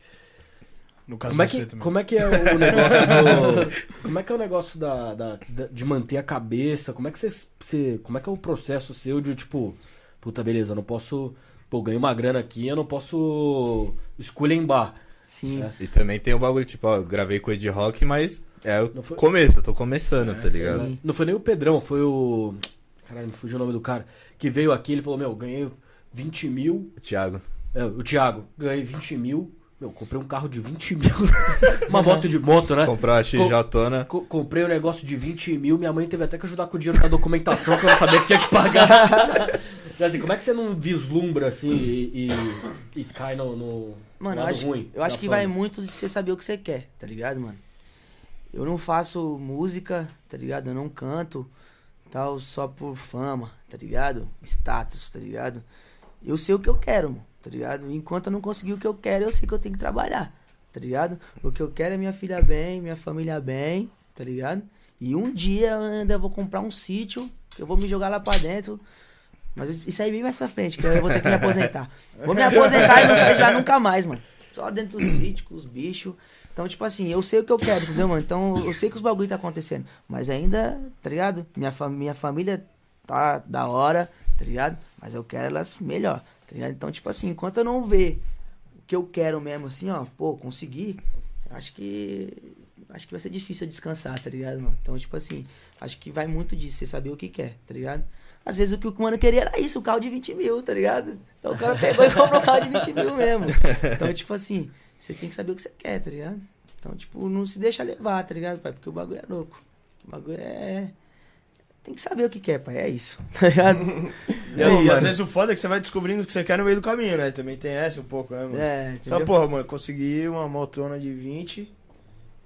No caso Como é, que, como é que é o <laughs> negócio do, Como é que é o negócio da, da- da- de manter a cabeça? Como é que você, você- Como é que é o processo seu de tipo. Puta, beleza, eu não posso. Pô, ganhei uma grana aqui, eu não posso esculhambar. Sim. É. E também tem o bagulho, tipo, ó, eu gravei com o Ed Rock, mas é o foi- começo, eu tô começando, tá ligado? sim. Não foi nem o Pedrão, foi o. Caralho, me fugiu o nome do cara. Que veio aqui, ele falou: Meu, ganhei 20 mil. O Thiago. É, o Thiago, ganhei 20 mil. Meu, comprei um carro de 20 mil. <laughs> Uma moto de moto, né? Comprou a XJ, Co- comprei um negócio de 20 mil, minha mãe teve até que ajudar com o dinheiro da documentação, que eu não sabia que tinha que pagar. <laughs> Dizer, como é que você não vislumbra assim e, e- e cai no, no Mano, eu acho, ruim? eu acho da que fama? vai muito de você saber o que você quer, tá ligado, mano? Eu não faço música, tá ligado? Eu não canto tal só por fama, tá ligado? Status, tá ligado? Eu sei o que eu quero, mano, tá ligado? Enquanto eu não conseguir o que eu quero, eu sei que eu tenho que trabalhar, tá ligado? O que eu quero é minha filha bem, minha família bem, tá ligado? E um dia eu ainda vou comprar um sítio, eu vou me jogar lá pra dentro. Mas isso aí vem mais pra frente, que eu vou ter que me aposentar. Vou me aposentar e não sair já nunca mais, mano. Só dentro do sítio, com os bichos. Então, tipo assim, eu sei o que eu quero, entendeu, mano? Então, eu sei que os bagulho tá acontecendo. Mas ainda, tá ligado? Minha, fa minha família tá da hora, tá ligado? Mas eu quero elas melhor, tá ligado? Então, tipo assim, enquanto eu não ver o que eu quero mesmo, assim, ó, pô, conseguir, acho que. Acho que vai ser difícil descansar, tá ligado, mano? Então, tipo assim, acho que vai muito disso, você saber o que quer, tá ligado? Às vezes o que o mano queria era isso, o carro de 20 mil, tá ligado? Então o cara pegou e comprou um carro de 20 mil mesmo. Então, tipo assim, você tem que saber o que você quer, tá ligado? Então, tipo, não se deixa levar, tá ligado, pai? Porque o bagulho é louco. O bagulho é. Tem que saber o que quer, pai. É isso, <laughs> tá ligado? E, aí, Ô, às mano. vezes o foda é que você vai descobrindo o que você quer no meio do caminho, né? Também tem essa um pouco, né, mano? É, Fala, entendeu? porra, mano, consegui uma motona de 20.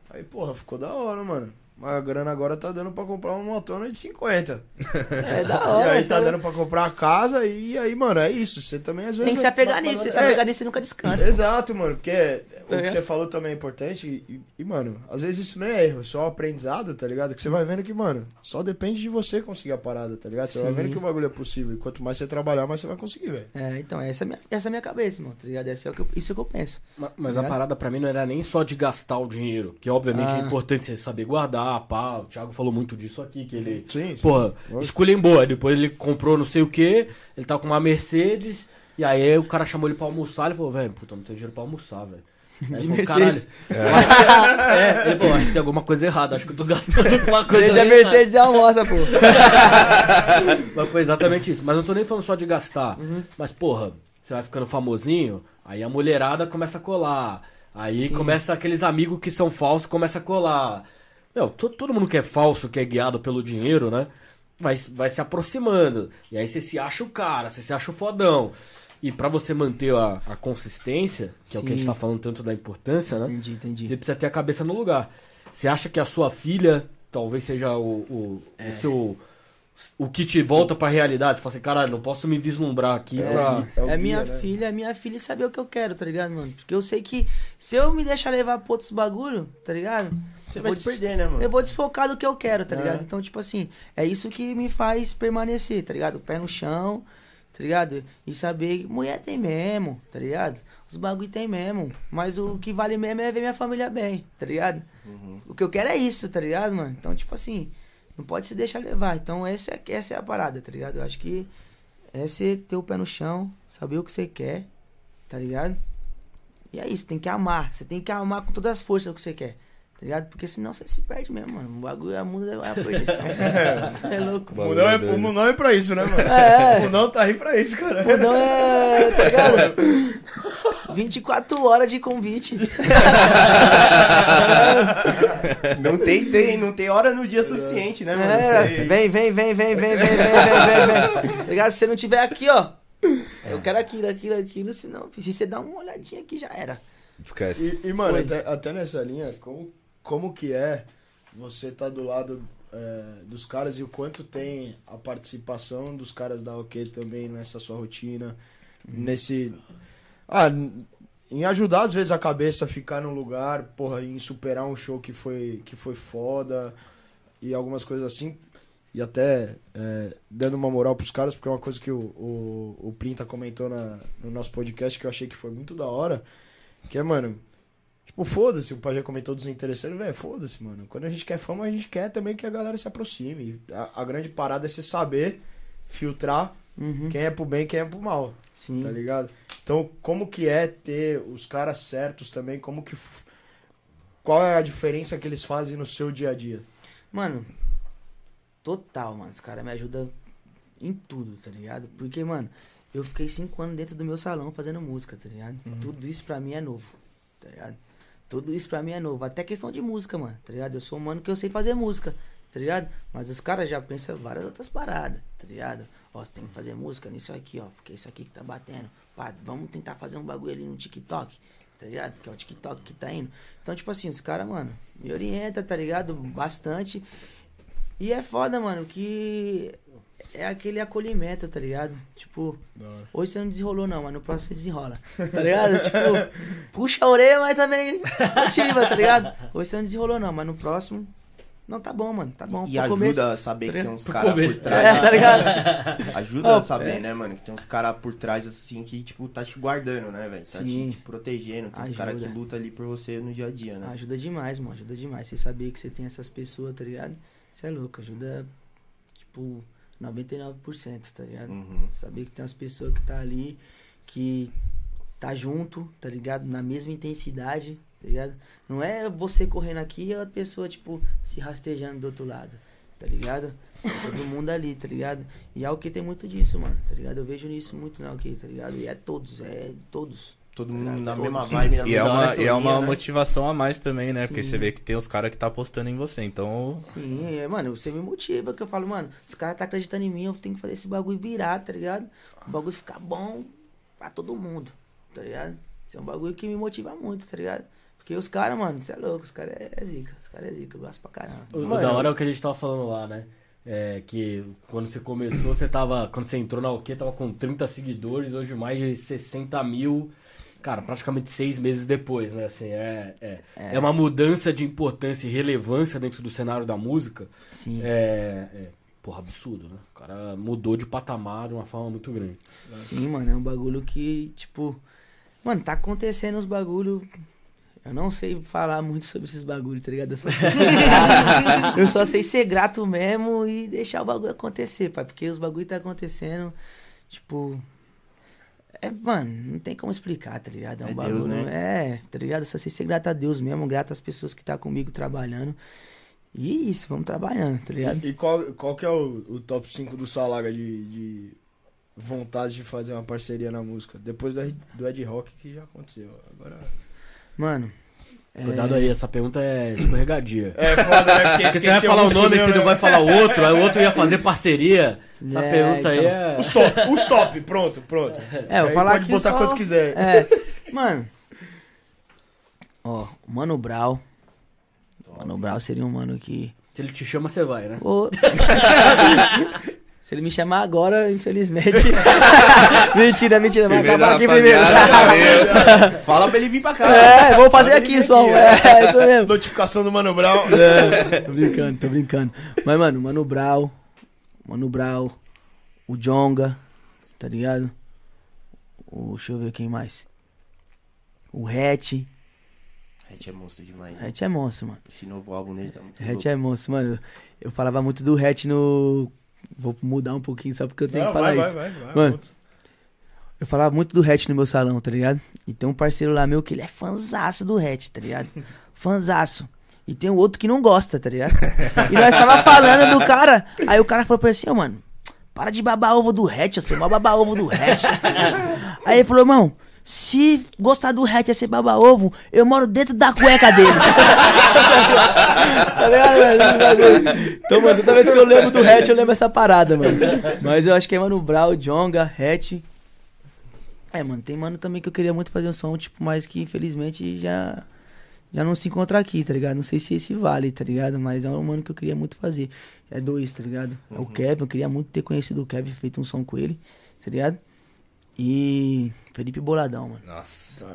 Aí, porra, ficou da hora, mano. Mas a grana agora tá dando pra comprar uma motona de 50. <laughs> É da e hora. aí tá dando pra comprar a casa e aí, mano, é isso. Você também às vezes. Tem que se apegar nisso. Se você se É, apegar nisso, você nunca descansa. Exato, mano, porque o que você falou também é importante e, e, mano, às vezes isso não é erro, é só aprendizado, tá ligado? Que você vai vendo que, mano, só depende de você conseguir a parada, tá ligado? Você vai Sim. vendo que o bagulho é possível e quanto mais você trabalhar, mais você vai conseguir, velho. É, então, essa é a minha, essa é a minha cabeça, mano, tá ligado? Essa é o que eu, isso é o que eu penso. Ma- Mas a parada pra mim não era nem só de gastar o dinheiro, que obviamente Ah. é importante você saber guardar, pá. O Thiago falou muito disso aqui, que ele, Sim, sim. porra, esculhambou. Aí Depois ele comprou não sei o que, ele tava com uma Mercedes, e aí o cara chamou ele pra almoçar, ele falou, velho, puta, não tenho dinheiro pra almoçar, velho. <laughs> Aí ele falou, Mercedes. caralho. eu acho que- é, ele falou, acho que tem alguma coisa errada, acho que eu tô gastando com uma coisa Veja a errada." Mercedes e almoça, pô. <laughs> Mas foi exatamente isso. Mas não tô nem falando só de gastar. Uhum. Mas, porra, você vai ficando famosinho, aí a mulherada começa a colar. Aí começa aqueles amigos que são falsos, começa a colar. Meu, to- todo mundo que é falso, que é guiado pelo dinheiro, né? Vai, vai se aproximando. E aí você se acha o cara, você se acha o fodão. E pra você manter a, a consistência, que é o que a gente Sim. tá falando tanto da importância, né? Entendi, entendi. Você precisa ter a cabeça no lugar. Você acha que a sua filha talvez seja o, o, É. o seu. O que te volta pra realidade? Você fala assim, caralho, não posso me vislumbrar aqui pra. É o É guia, minha né? filha, é minha filha saber o que eu quero, tá ligado, mano? Porque eu sei que se eu me deixar levar pra outros bagulho, tá ligado? Você vai se des- perder, né, mano? Eu vou desfocar do que eu quero, tá É. ligado? Então, tipo assim, é isso que me faz permanecer, tá ligado? O pé no chão, tá ligado? E saber que mulher tem mesmo, tá ligado? Os bagulho tem mesmo. Mas o que vale mesmo é ver minha família bem, tá ligado? O que eu quero é isso, tá ligado, mano? Então, tipo assim, não pode se deixar levar. Então, essa é, essa é a parada, tá ligado? Eu acho que é você ter o pé no chão, saber o que você quer, tá ligado? E é isso, tem que amar. Você tem que amar com todas as forças o que você quer. Tá ligado? Porque senão você se perde mesmo, mano. O bagulho é a mundo é a perdição. <laughs> é louco. O mundão é, o mundão é pra isso, né, mano? É. O mundão tá aí pra isso, cara. Não é. Tá ligado? <laughs> 24 horas de convite. Não tem, tem, não tem hora no dia suficiente, né, mano? É, vem, vem, vem, vem, vem, vem, vem, vem, vem, vem. Ligado? Se você não tiver aqui, ó. Eu quero aquilo, aquilo, aquilo. Senão, se você dar uma olhadinha aqui, já era. Esquece. E, e, mano, até, até nessa linha, como, como que é você tá do lado é, dos caras e o quanto tem a participação dos caras da OK também nessa sua rotina, nesse... Ah, em ajudar às vezes a cabeça a ficar num lugar, porra, em superar um show que foi, que foi foda e algumas coisas assim. E até é, dando uma moral pros caras, porque é uma coisa que o, o, o Printa comentou na, no nosso podcast que eu achei que foi muito da hora. Que é, mano, tipo, foda-se, o Pajé comentou dos interesseiros, velho, foda-se, mano. Quando a gente quer fama, a gente quer também que a galera se aproxime. A, a grande parada é você saber filtrar Uhum. quem é pro bem e quem é pro mal, Sim. tá ligado? Então, como que é ter os caras certos também? Como que. f- Qual é a diferença que eles fazem no seu dia a dia? Mano, total, mano. Os caras me ajudam em tudo, tá ligado? Porque, mano, eu fiquei cinco anos dentro do meu salão fazendo música, tá ligado? Tudo isso pra mim é novo, tá ligado? Tudo isso pra mim é novo. Até questão de música, mano, tá ligado? Eu sou um mano que eu sei fazer música, tá ligado? Mas os caras já pensam várias outras paradas, tá ligado? Tem que fazer música nisso aqui, ó, porque isso aqui que tá batendo. Pá, vamos tentar fazer um bagulho ali no TikTok, tá ligado? Que é o TikTok que tá indo. Então, tipo assim, os caras, mano, me orienta, tá ligado? Bastante. E é foda, mano, que é aquele acolhimento, tá ligado? Tipo, hoje você não desenrolou não, mas no próximo você desenrola. Tá ligado? <laughs> tipo, puxa a orelha, mas também motiva, tá ligado? Hoje você não desenrolou não, mas no próximo, não, tá bom, mano, tá bom. E ajuda começo- a saber que tem uns caras por trás. É, tá ligado? Ajuda Oh, a saber, é. né, mano? Que tem uns caras por trás, assim, que, tipo, tá te guardando, né, velho? Tá te, Sim. te protegendo. Tem uns Ajuda. caras que lutam ali por você no dia a dia, né? Ajuda demais, mano, ajuda demais. Você saber que você tem essas pessoas, tá ligado? Você é louco, ajuda, tipo, 99%, tá ligado? Uhum. Saber que tem as pessoas que tá ali, que tá junto, tá ligado? Na mesma intensidade, tá ligado? Não é você correndo aqui e a pessoa, tipo, se rastejando do outro lado, tá ligado? Todo mundo ali, tá ligado? E a que tem muito disso, mano, tá ligado? Eu vejo nisso muito na que tá ligado? E é todos, é todos. Todo mundo Todos. na mesma vibe, na E é mesma uma, e é uma né? motivação a mais também, né? Porque Sim. você vê que tem os caras que tá apostando em você. Então, Sim, é, mano, você me motiva, que eu falo, mano, os caras tá acreditando em mim, eu tenho que fazer esse bagulho virar, tá ligado? O bagulho ficar bom pra todo mundo, tá ligado? Isso é um bagulho que me motiva muito, tá ligado? Porque os caras, mano, você é louco, os caras é, é zica, os caras é zica, eu gosto pra caramba. O, Mano. da hora é o que a gente tava falando lá, né? É que quando você começou, você tava. Quando você entrou na OK, tava com 30 seguidores, hoje mais de 60 mil. Cara, praticamente seis meses depois, né? Assim, é, é, é. uma mudança de importância e relevância dentro do cenário da música. Sim. É. é porra, absurdo, né? O cara mudou de patamar de uma forma muito grande. Sim, mano, é um bagulho que, tipo. Mano, tá acontecendo os bagulho. Eu não sei falar muito sobre esses bagulhos, tá ligado? Eu só, sei ser <laughs> grato, eu só sei ser grato mesmo e deixar o bagulho acontecer, pai. Porque os bagulho tá acontecendo, tipo. É, mano, não tem como explicar, tá ligado? É um É bagulho. Deus, né? É, tá ligado? Eu só sei ser grato a Deus mesmo, grato às pessoas que tá comigo trabalhando. E isso, vamos trabalhando, tá ligado? E qual, qual que é o, o top 5 do Salaga de, de vontade de fazer uma parceria na música? Depois do, do Ed Rock que já aconteceu. Agora. Mano. é- Cuidado aí, essa pergunta é escorregadia. É foda, né? Porque, Porque você vai falar o nome e você não vai falar o outro, aí o outro ia fazer <laughs> parceria. Essa É, pergunta aí então. é. Os top, os top, pronto, pronto. É, eu Aí falar pode botar só- quantos quiser. É, mano. Ó, o Mano Brau. Mano Brau seria um mano que. Se ele te chama, você vai, né? Ô. <laughs> <laughs> Se ele me chamar agora, infelizmente. <laughs> mentira, mentira, vai acabar aqui primeiro. <laughs> Fala pra ele vir pra cá. É, vou fazer aqui só. aqui, É, é isso mesmo. Notificação do Mano Brown. É, tô brincando, tô brincando. Mas, mano, Mano Brau, Mano Brau, o Jonga, tá ligado? O, deixa eu ver quem mais. O Hatch. Hatch é monstro demais. Hatch é monstro, mano. Esse novo álbum dele tá muito Hatch louco. é monstro, mano. Eu, eu falava muito do Hatch no. Vou mudar um pouquinho só porque eu tenho que falar isso. vai, vai. Mano. Eu falava muito do Hatch no meu salão, tá ligado? E tem um parceiro lá meu que ele é fanzaço do Hatch, tá ligado? <laughs> Fanzaço. E tem o outro que não gosta, tá ligado? E nós tava falando do cara, aí o cara falou pra ele assim, ô mano, para de babar ovo do Hatch, eu sou mó babar ovo do Hatch. <laughs> aí ele falou, irmão, se gostar do Hatch é ser baba ovo, eu moro dentro da cueca dele. <laughs> tá ligado, velho? Então, mano, toda vez que eu lembro do Hatch, eu lembro essa parada, mano. Mas eu acho que é Mano Brown, Jonga, Hatch. É, mano, tem mano também que eu queria muito fazer um som, tipo, mas que infelizmente já já não se encontra aqui, tá ligado? Não sei se esse vale, tá ligado? Mas é um mano que eu queria muito fazer. É dois, tá ligado? É o Kevin, eu queria muito ter conhecido o Kevin, feito um som com ele, tá ligado? E Felipe Boladão, mano. Nossa.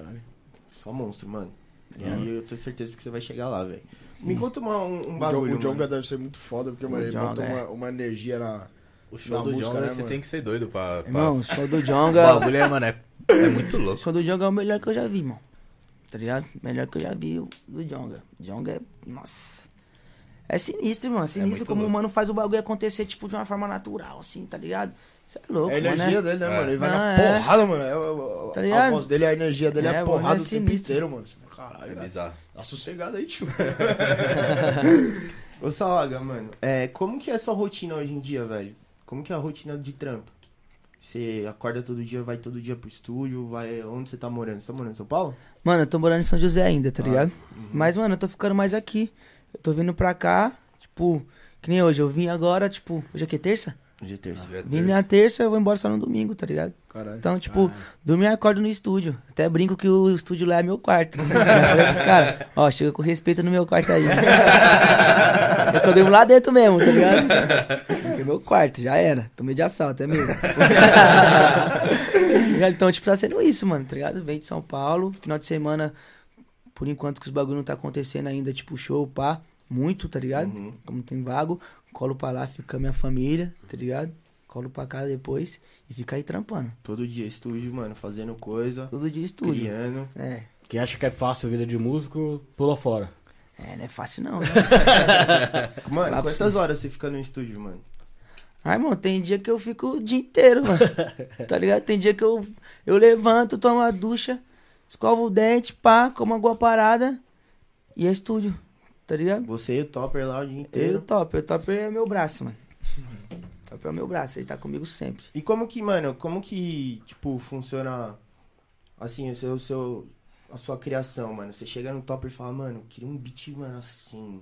Só monstro, mano. É. E eu tenho certeza que você vai chegar lá, velho. Me conta uma, um, um O, bagulho, o Jonga mano. deve ser muito foda, porque O mano, ele botou é. uma, uma energia na. O show Na do música, Jonga, né, você mano? tem que ser doido pra. pra... Irmão, o som do <laughs> O Jonga. bagulho é, mano, é, é muito O louco. som do Jonga é o melhor que eu já vi, irmão. Tá ligado? Melhor que eu já vi o do Jonga. Jonga é. Nossa. É sinistro, irmão. É sinistro muito como o louco. mano faz o bagulho acontecer, tipo, de uma forma natural, assim, tá ligado? Você é louco, É a mano. energia né? dele, né, É. mano? Ele vai Ah, na é. porrada, mano. É, o- o- Tá a ligado? voz dele, a energia dele é, É, a mano, porrada é o tempo inteiro, mano. Caralho, É bizarro. Tá sossegado aí, tio. <laughs> Ô Salaga, mano, é, como que é a sua rotina hoje em dia, velho? Como que é a rotina de trampo? Você acorda todo dia, vai todo dia pro estúdio, vai... Onde você tá morando? Você tá morando em São Paulo? Mano, eu tô morando em São José ainda, tá Ah, ligado? uhum. Mas, mano, eu tô ficando mais aqui. Eu tô vindo pra cá, tipo, que nem hoje. Eu vim agora, tipo, hoje é que? Terça? É terça. É Vim na terça, eu vou embora só no domingo, tá ligado? Caralho. Então, tipo, dormir e acordo no estúdio. Até brinco que o estúdio lá é meu quarto. <laughs> Falei pros caras, ó, chega com respeito no meu quarto aí. <laughs> eu durmo lá dentro mesmo, tá ligado? Porque é meu quarto, já era. Tomei de assalto, é mesmo. <laughs> então, tipo, tá sendo isso, mano, tá ligado? Vem de São Paulo, final de semana, por enquanto que os bagulho não tá acontecendo ainda, tipo, show, pá, muito, tá ligado? Uhum. Como tem vago, colo pra lá, fica a minha família, tá ligado? Colo pra casa depois e fica aí trampando. Todo dia estúdio, mano, fazendo coisa, Todo dia estúdio. criando. É. Quem acha que é fácil a vida de músico, pula fora. É, não é fácil não, né? <laughs> Mano, Lá quantas horas você fica no estúdio, mano? Ai, irmão, tem dia que eu fico o dia inteiro, mano. <laughs> Tá ligado? Tem dia que eu, eu levanto, tomo uma ducha, escovo o dente, pá, como alguma parada e é estúdio. Tá ligado? Você e o Topper lá o dia Eu e o inteiro. Topper. O Topper é meu braço, mano. O Topper é meu braço, ele tá comigo sempre. E como que, mano, como que, tipo, funciona, assim, o seu, o seu, a sua criação, mano? Você chega no Topper e fala, mano, eu queria um beat, mano, assim,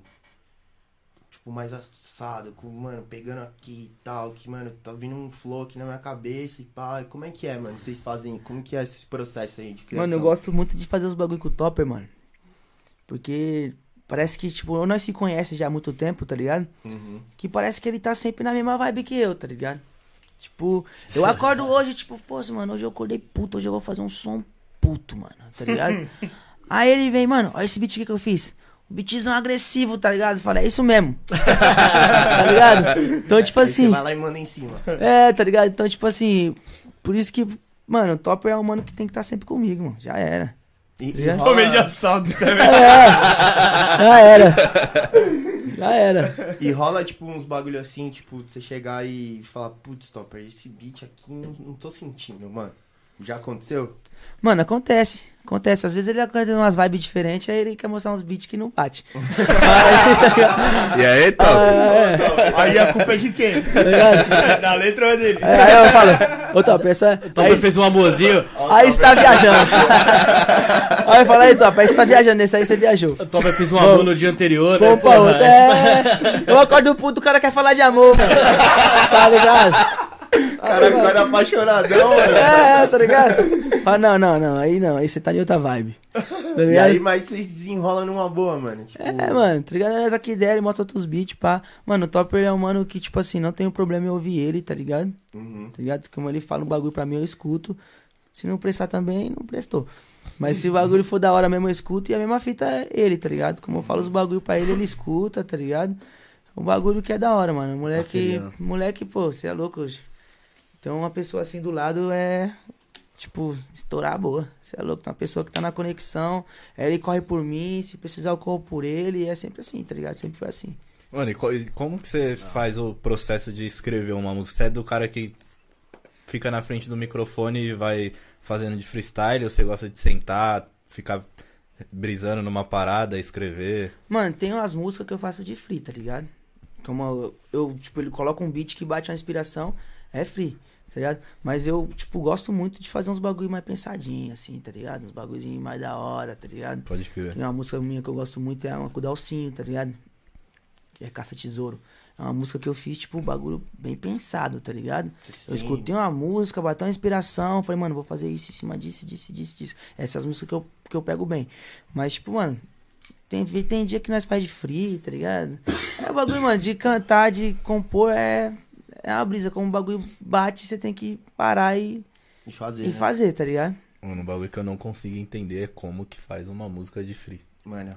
tipo, mais assado, com, mano, pegando aqui e tal, que, mano, tá vindo um flow aqui na minha cabeça e pá. Como é que é, mano? Vocês fazem, como que é esse processo aí de criação? Mano, eu gosto muito de fazer os bagulho com o Topper, mano. Porque parece que, tipo, nós se conhece já há muito tempo, tá ligado? Uhum. que parece que ele tá sempre na mesma vibe que eu, tá ligado? Tipo, eu acordo <laughs> hoje, tipo, pô, mano, hoje eu acordei puto, hoje eu vou fazer um som puto, mano, tá ligado? <laughs> Aí ele vem, mano, olha esse beat aqui que eu fiz. Um beatzão agressivo, tá ligado? Fala, é isso mesmo. <laughs> tá ligado? Então, tipo Aí você assim, vai lá e manda em cima. é, tá ligado? Então, tipo assim, por isso que, mano, o Topper é um mano que tem que estar sempre comigo, mano. Já era. E, e rola- Tomei de assalto <laughs> também. É, já era. Já era. E rola, tipo, uns bagulho assim, tipo, você chegar e falar, putz, Topper, esse beat aqui não, não tô sentindo, mano. Já aconteceu? Mano, acontece. Acontece. Às vezes ele acorda umas vibes diferentes, aí ele quer mostrar uns beats que não bate. <laughs> E aí, Top? Aí a culpa é de quem? Tá da letra ou é dele? Aí, aí eu falo, ô Top, essa. Topper Aí, fez um amorzinho. aí você tá viajando. <laughs> aí eu falo, aí Top, aí você tá viajando, nesse aí você viajou. O Topper fez um amor no dia anterior. né? Vamos pra outra. É. Eu acordo puto, o cara quer falar de amor, mano. <laughs> Tá ligado? Cara, acorda apaixonadão, mano. É, tá ligado? Fala, não, não, não, aí não, aí você tá em outra vibe. Tá E aí, mas vocês desenrolam numa boa, mano. Tipo, É, mano, tá ligado? Era que ideia, ele mostra outros beats, pá. Mano, o Topper é um mano que, tipo assim, não tem problema em ouvir ele, tá ligado? Uhum. Tá ligado? Como ele fala um bagulho pra mim, eu escuto. Se não prestar também, não prestou. Mas se o bagulho for da hora mesmo, eu escuto. E a mesma fita é ele, tá ligado? Como eu falo os bagulho pra ele, ele escuta, tá ligado? Um bagulho que é da hora, mano. Moleque, Parceria. moleque, pô, você é louco hoje. Então uma pessoa assim do lado é, tipo, estourar a boa. Você é louco, tem uma pessoa que tá na conexão, aí ele corre por mim, se precisar eu corro por ele, e é sempre assim, tá ligado? Sempre foi assim. Mano, e co- e como que você faz o processo de escrever uma música? Você é do cara que fica na frente do microfone e vai fazendo de freestyle, ou você gosta de sentar, ficar brisando numa parada, escrever? Mano, tem umas músicas que eu faço de free, tá ligado? Como eu, eu, tipo, ele coloca um beat que bate uma inspiração, é free, tá ligado? Mas eu, tipo, gosto muito de fazer uns bagulho mais pensadinho, assim, tá ligado? Uns bagulhinhos mais da hora, tá ligado? Pode crer. Tem uma música minha que eu gosto muito, é uma com o Dalcinho, tá ligado? Que é Caça Tesouro. É uma música que eu fiz, tipo, um bagulho bem pensado, tá ligado? Eu Sim. escutei uma música, bateu uma inspiração, falei, mano, vou fazer isso em cima disso, disso, disso, disso. Essas músicas que eu, que eu pego bem. Mas, tipo, mano, tem, tem dia que nós faz de free, tá ligado? É o bagulho, mano, de cantar, de compor, é, é uma brisa. Como o bagulho bate, você tem que parar e, E fazer, e né? fazer, tá ligado? Mano, um bagulho que eu não consigo entender é como que faz uma música de free. Mano,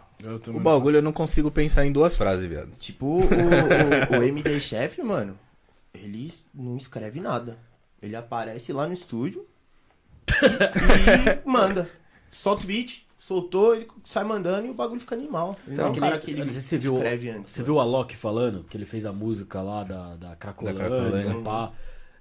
O bagulho eu não consigo pensar em duas frases, viado. tipo, o, o, o MD Chef, mano, ele não escreve nada. Ele aparece lá no estúdio e manda. Solta o beat, soltou, ele sai mandando e o bagulho fica animal. Então, não é cara que ele não sei se você viu- escreve antes. Você viu o Alok falando que ele fez a música lá da, da Cracolândia, Da Cracolândia. pá.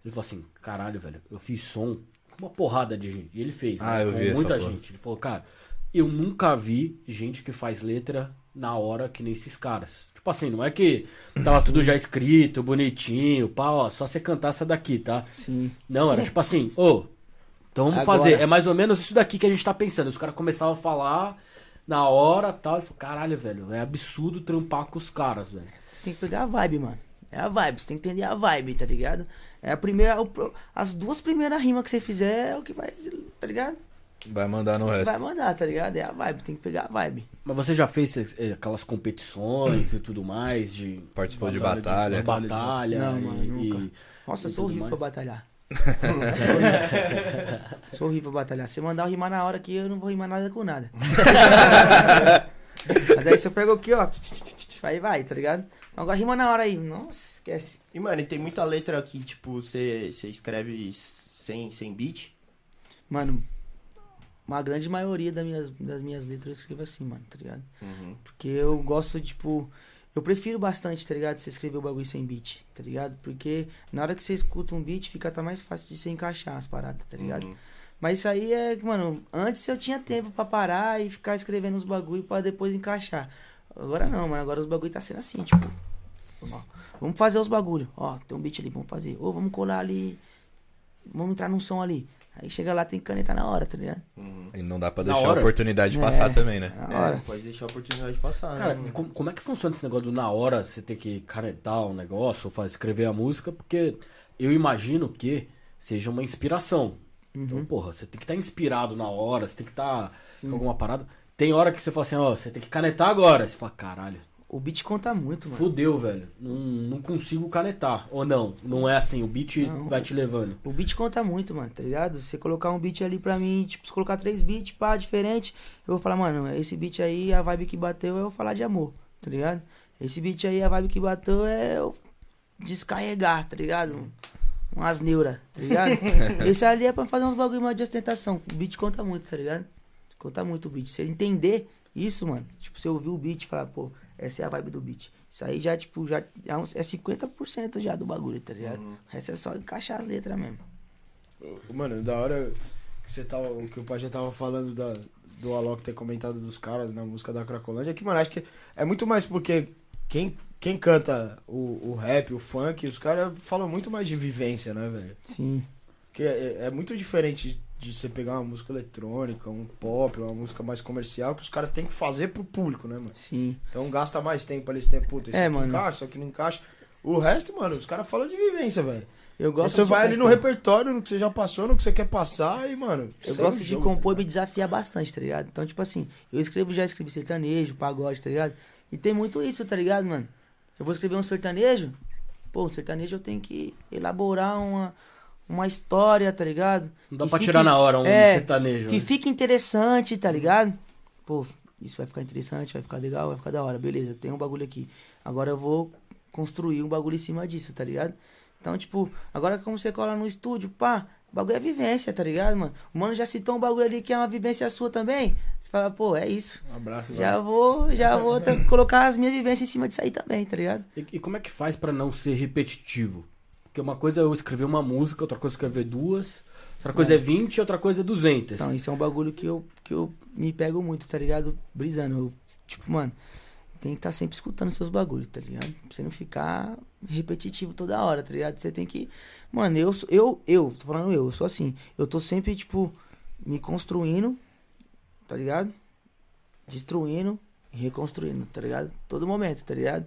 Ele falou assim, caralho, velho, eu fiz som com uma porrada de gente. E ele fez, Ah, né, eu com vi essa muita porra. gente. Ele falou, cara, eu nunca vi gente que faz letra na hora que nem esses caras. Tipo assim, não é que tava tudo já escrito, bonitinho, pá, ó, só você cantar essa daqui, tá? Sim. Não, era tipo assim, ô, então vamos Agora- fazer. É mais ou menos isso daqui que a gente tá pensando. Os caras começavam a falar na hora tal. Ele falou, caralho, velho, é absurdo trampar com os caras, velho. Você tem que pegar a vibe, mano. É a vibe, você tem que entender a vibe, tá ligado? É a primeira. as duas primeiras rimas que você fizer é o que vai. Tá ligado? Vai mandar no resto. Vai mandar, tá ligado? É a vibe, tem que pegar a vibe. Mas você já fez eh, aquelas competições e tudo mais de Participou de batalha. de batalha Não, e, mano, nunca. e- Nossa, eu E sou tudo horrível mais. pra batalhar. <laughs> sou horrível pra batalhar. Se mandar eu rimar na hora aqui, eu não vou rimar nada com nada. <laughs> Mas aí se eu pego aqui, ó, aí vai, tá ligado? Agora rima na hora aí. Nossa, esquece. E, mano, e tem muita letra que, tipo, você escreve sem, sem beat. Mano, uma grande maioria das minhas, das minhas letras eu escrevo assim, mano, tá ligado? Porque eu gosto, tipo. Eu prefiro bastante, tá ligado? Você escrever o bagulho sem beat, tá ligado? Porque na hora que você escuta um beat, fica até mais fácil de você encaixar as paradas, tá ligado? Uhum. Mas isso aí é, mano, antes eu tinha tempo pra parar e ficar escrevendo os bagulho pra depois encaixar. Agora não, mano, agora os bagulho tá sendo assim, tipo. ó, vamos fazer os bagulho. Ó, tem um beat ali, vamos fazer. Ou vamos colar ali. Vamos entrar num som ali. Aí chega lá, tem que canetar na hora, tá ligado? Uhum. E não dá pra deixar a oportunidade de É. passar também, né? Na É, hora. não pode deixar a oportunidade de passar. Cara, né, como, como é que funciona esse negócio do na hora você ter que canetar um negócio ou fazer, escrever a música? Porque eu imagino que seja uma inspiração. Então, porra, você tem que estar inspirado na hora, você tem que estar com alguma parada. Tem hora que você fala assim, ó, você tem que canetar agora. Você fala, caralho, O beat conta muito, mano. fudeu, velho. Não, não consigo canetar. Ou não, não é assim, o beat Não. vai te levando. O beat conta muito, mano, tá ligado? Você colocar um beat ali pra mim, tipo, se colocar três beats, pá, diferente, eu vou falar, mano, esse beat aí, a vibe que bateu é eu falar de amor, tá ligado? Esse beat aí, a vibe que bateu é eu descarregar, tá ligado? Umas neuras, tá ligado? <laughs> Esse ali é pra fazer uns bagulho mais de ostentação. O beat conta muito, tá ligado? Conta muito o beat. Você entender isso, mano, tipo, você ouvir o beat e falar, pô, essa é a vibe do beat. Isso aí já, tipo, já é, uns, é 50% já do bagulho, tá ligado? O resto é só encaixar as letras mesmo. Mano, da hora que você tava. O que o pai já tava falando da, do Alok ter comentado dos caras na música da Cracolândia, que, mano, acho que é muito mais porque quem, quem canta o, o rap, o funk, os caras falam muito mais de vivência, né, velho? Sim. Porque é, é muito diferente de você pegar uma música eletrônica, um pop, uma música mais comercial, que os caras têm que fazer pro público, né, mano? Sim. Então gasta mais tempo ali, esse tempo, puta, isso É, aqui mano. encaixa, isso aqui não encaixa. O resto, mano, os caras falam de vivência, velho. Eu gosto Você vai ali no repertório, no que você já passou, no que você quer passar e, mano. Eu gosto de jogo, compor e tá me desafiar bastante, tá ligado? Então, tipo assim, eu escrevo, já escrevi sertanejo, pagode, tá ligado? E tem muito isso, tá ligado, mano? Eu vou escrever um sertanejo, pô, sertanejo eu tenho que elaborar uma, uma história, tá ligado? Não dá Que pra fique- tirar na hora um é, sertanejo. Que né? fique interessante, tá ligado? Pô, isso vai ficar interessante, vai ficar legal, vai ficar da hora, beleza, tem um bagulho aqui. Agora eu vou construir um bagulho em cima disso, tá ligado? Então, tipo, agora como você cola no estúdio, pá, o bagulho é vivência, tá ligado, mano? O mano já citou um bagulho ali que é uma vivência sua também. Você fala, pô, é isso. Um abraço, Já velho. vou, já vou <laughs> colocar as minhas vivências em cima disso aí também, tá ligado? E, e como é que faz pra não ser repetitivo? Porque uma coisa é eu escrever uma música, outra coisa é escrever duas, outra coisa é 20 e outra coisa é 200. Então, isso é um bagulho que eu, que eu me pego muito, tá ligado? Brisando. Eu, tipo, mano, tem que estar sempre escutando seus bagulhos, tá ligado? Pra você não ficar repetitivo toda hora, tá ligado? Você tem que. Mano, eu, eu, eu, tô falando eu, eu sou assim. Eu tô sempre, tipo, me construindo, tá ligado? Destruindo e reconstruindo, tá ligado? Todo momento, tá ligado?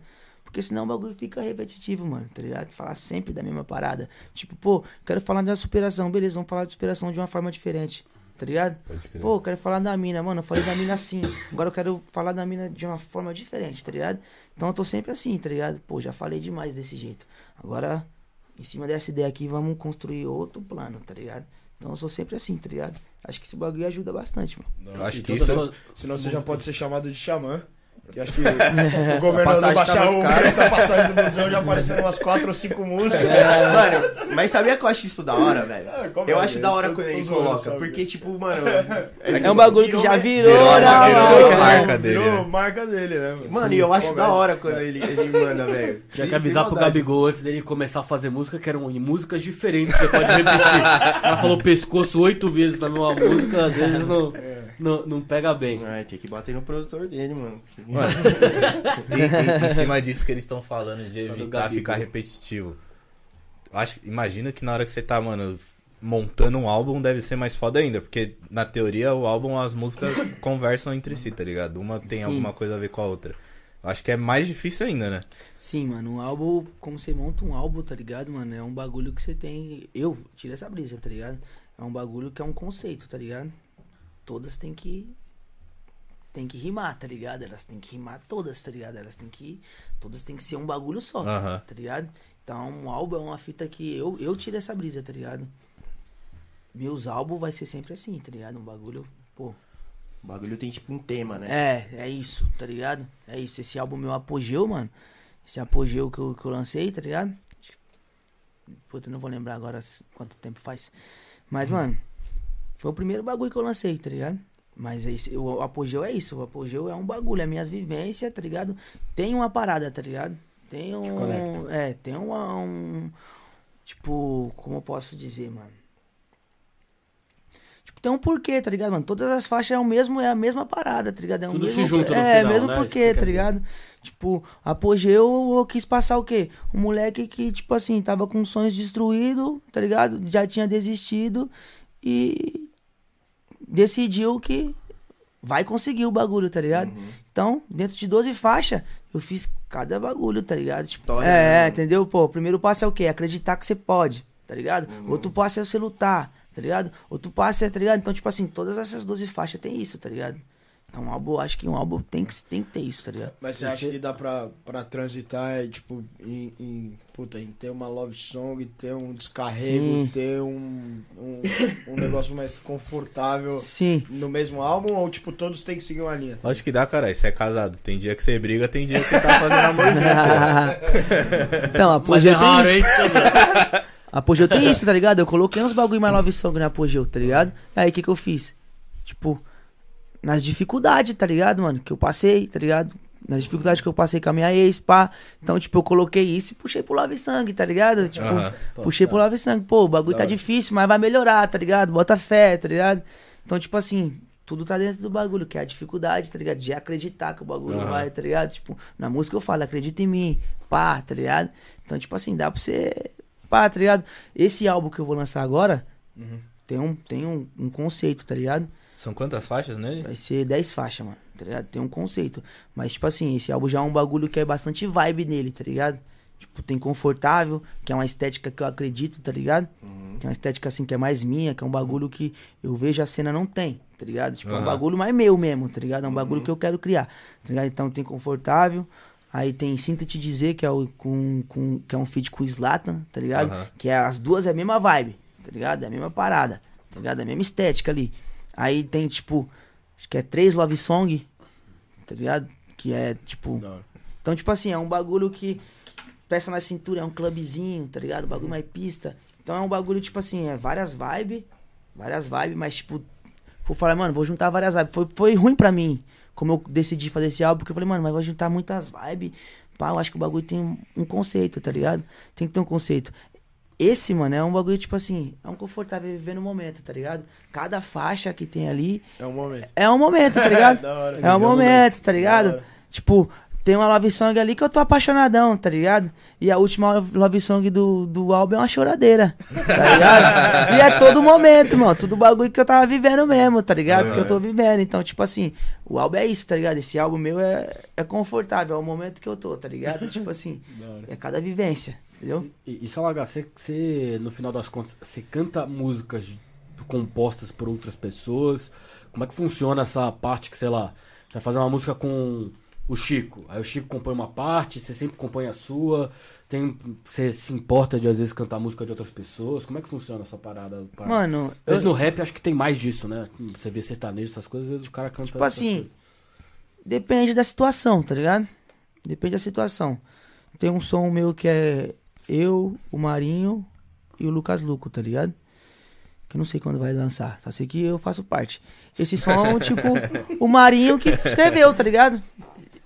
Porque senão o bagulho fica repetitivo, mano, tá ligado? Falar sempre da mesma parada. Tipo, pô, quero falar da superação, beleza, vamos falar de superação de uma forma diferente, tá ligado? Pô, eu quero falar da mina, mano. Eu falei da mina assim. Agora eu quero falar da mina de uma forma diferente, tá ligado? Então eu tô sempre assim, tá ligado? Pô, já falei demais desse jeito. Agora, em cima dessa ideia aqui, vamos construir outro plano, tá ligado? Então eu sou sempre assim, tá ligado? Acho que esse bagulho ajuda bastante, mano. Eu acho E que isso- as- Senão você já pode ser chamado de xamã. Que acho que o <laughs> governador passagem baixar tá o preço da passagem do museu já apareceram umas 4 ou 5 músicas. Mano, mas sabia que eu acho isso da hora, velho? Ah, como Eu é, acho velho? da hora Tô- quando ele zoando coloca, só, porque, tipo, mano. <laughs> É um bagulho que já virou, virou na virou marca, né? marca dele, Virou né? marca dele, né? Mano, e eu acho Pô, da hora quando ele, ele manda, velho. <laughs> Tinha que avisar pro. Gabigol antes dele começar a fazer música, que eram em músicas diferentes, você pode repetir. Ela falou pescoço oito vezes na mesma música, às vezes não, não, não pega bem. Ai, tem que bater no produtor dele, mano. E, <laughs> e- em cima disso que eles estão falando de Só evitar ficar repetitivo. Acho, imagina que na hora que você tá, mano, montando um álbum deve ser mais foda ainda, porque na teoria o álbum, as músicas <coughs> conversam entre si, tá ligado? Uma tem Sim. alguma coisa a ver com a outra. Acho que é mais difícil ainda, né? Sim, mano, um álbum, como você monta um álbum, tá ligado, mano? É um bagulho que você tem. Eu tiro essa brisa, tá ligado? É um bagulho que é um conceito, tá ligado? Todas têm que. Tem que rimar, tá ligado? Elas têm que rimar todas, tá ligado? Elas têm que. Todas têm que ser um bagulho só, Aham. tá ligado? Então, um álbum é uma fita que eu, eu tiro essa brisa, tá ligado? Meus álbuns vai ser sempre assim, tá ligado? Um bagulho, pô, O bagulho tem tipo um tema, né? é, é isso, tá ligado? É isso. Esse álbum meu apogeu, mano. Esse apogeu que eu, que eu lancei, tá ligado? Puta, não vou lembrar agora quanto tempo faz. Mas, mano, foi o primeiro bagulho que eu lancei, tá ligado? Mas é isso, o apogeu é isso. O apogeu é um bagulho, é minhas vivências, tá ligado? Tem uma parada, tá ligado? Tem um. É, tem uma, um. Tipo, como eu posso dizer, mano? Tipo, tem um porquê, tá ligado, mano? Todas as faixas é o mesmo, é a mesma parada, tá ligado? É o Tudo se mesmo, junta no É, final, mesmo né? porquê, tá ligado? Tipo, apogeu, eu quis passar o quê? Um moleque que, tipo assim, tava com sonhos destruídos, tá ligado? Já tinha desistido e decidiu que vai conseguir o bagulho, tá ligado? Então, dentro de 12 faixas, eu fiz cada bagulho, tá ligado? Tipo, História, é, né, entendeu? Pô, o primeiro passo é o quê? Acreditar que você pode, tá ligado? Outro passo é você lutar, tá ligado? Outro passo é, tá ligado? Então, tipo assim, todas essas 12 faixas tem isso, tá ligado? Então, um álbum, acho que um álbum tem que, tem que ter isso, tá ligado? Mas você acha que dá pra, pra transitar, é, tipo, em, em, puta, em ter uma love song, ter um descarrego, Sim. ter um, um, um negócio mais confortável Sim. no mesmo álbum? Ou, tipo, todos têm que seguir uma linha? Acho que dá, cara. Você é casado. Tem dia que você briga, tem dia que você tá fazendo amorzinho. <laughs> então, Mas apogeu é raro, hein? isso. <laughs> Apogeu tem isso, tá ligado? Eu coloquei uns bagulho mais love song no apogeu, tá ligado? Aí, o que que eu fiz? Tipo, nas dificuldades, tá ligado, mano? Que eu passei, tá ligado? Nas dificuldades que eu passei com a minha ex, pá. Então, tipo, eu coloquei isso e puxei pro Love Sangue, tá ligado? Tipo, Aham. puxei pro Love Sangue. Pô, o bagulho tá difícil, mas vai melhorar, tá ligado? Bota fé, tá ligado? Então, tipo assim, tudo tá dentro do bagulho, que é a dificuldade, tá ligado? De acreditar que o bagulho Aham. vai, tá ligado? Tipo, na música eu falo, acredita em mim, pá, tá ligado? Então, tipo assim, dá pra você. Pá, tá ligado? Esse álbum que eu vou lançar agora tem, um, tem um, um conceito, tá ligado? São quantas faixas nele? Vai ser 10 faixas, mano, tá ligado? Tem um conceito. Mas, tipo assim, esse álbum já é um bagulho que é bastante vibe nele, tá ligado? Tipo, tem confortável, que é uma estética que eu acredito, tá ligado? Que é uma estética assim que é mais minha, que é um bagulho que eu vejo a cena não tem, tá ligado? Tipo, é um bagulho mais meu mesmo, tá ligado? É um bagulho que eu quero criar, tá ligado? Então tem confortável. Aí tem Sinto Te Dizer, que é, o, com, com, que é um feat com o Slatan, tá ligado? Aham. Que é, as duas é a mesma vibe, tá ligado? É a mesma parada, tá ligado? É a mesma estética ali. Aí tem, tipo, acho que é três love song, tá ligado? Que é, tipo... Então, tipo assim, é um bagulho que... Peça na cintura, é um clubzinho, tá ligado? Bagulho mais pista. Então é um bagulho, tipo assim, é várias vibes, várias vibes, mas, tipo... Vou falar, mano, vou juntar várias vibes. Foi, foi ruim pra mim, como eu decidi fazer esse álbum, porque eu falei, mano, mas vou juntar muitas vibes. Pá, eu acho que o bagulho tem um, um conceito, tá ligado? Tem que ter um conceito. Esse, mano, é um bagulho, tipo assim, é um confortável viver no momento, tá ligado? Cada faixa que tem ali É um momento. é um momento, tá <laughs> ligado? Hora. é um momento, tá ligado? Tipo, tem uma love song ali que eu tô apaixonadão, tá ligado? E a última love song do, do álbum é uma choradeira, tá ligado? <laughs> e é todo momento, mano. Tudo bagulho que eu tava vivendo mesmo, tá ligado? Que eu tô vivendo. Então, tipo assim, o álbum é isso, tá ligado? Esse álbum meu é, é confortável, é o momento que eu tô, tá ligado? <laughs> Tipo assim, é cada vivência, entendeu? E, e Salaga, você, você, no final das contas, você canta músicas compostas por outras pessoas? Como é que funciona essa parte que, sei lá, você vai fazer uma música com o Chico, aí o Chico compõe uma parte, você sempre compõe a sua, tem, você se importa de às vezes cantar música de outras pessoas? Como é que funciona essa parada? Para... Mano, Às vezes eu- no rap acho que tem mais disso, né? Você vê sertanejo, essas coisas, às vezes o cara canta. Tipo assim, coisas. Depende da situação, tá ligado? Depende da situação. Tem um som meu que é eu, o Marinho e o Lucas Luco, tá ligado? Que eu não sei quando vai lançar, só sei que eu faço parte. Esse som, <laughs> tipo, o Marinho que escreveu, tá ligado?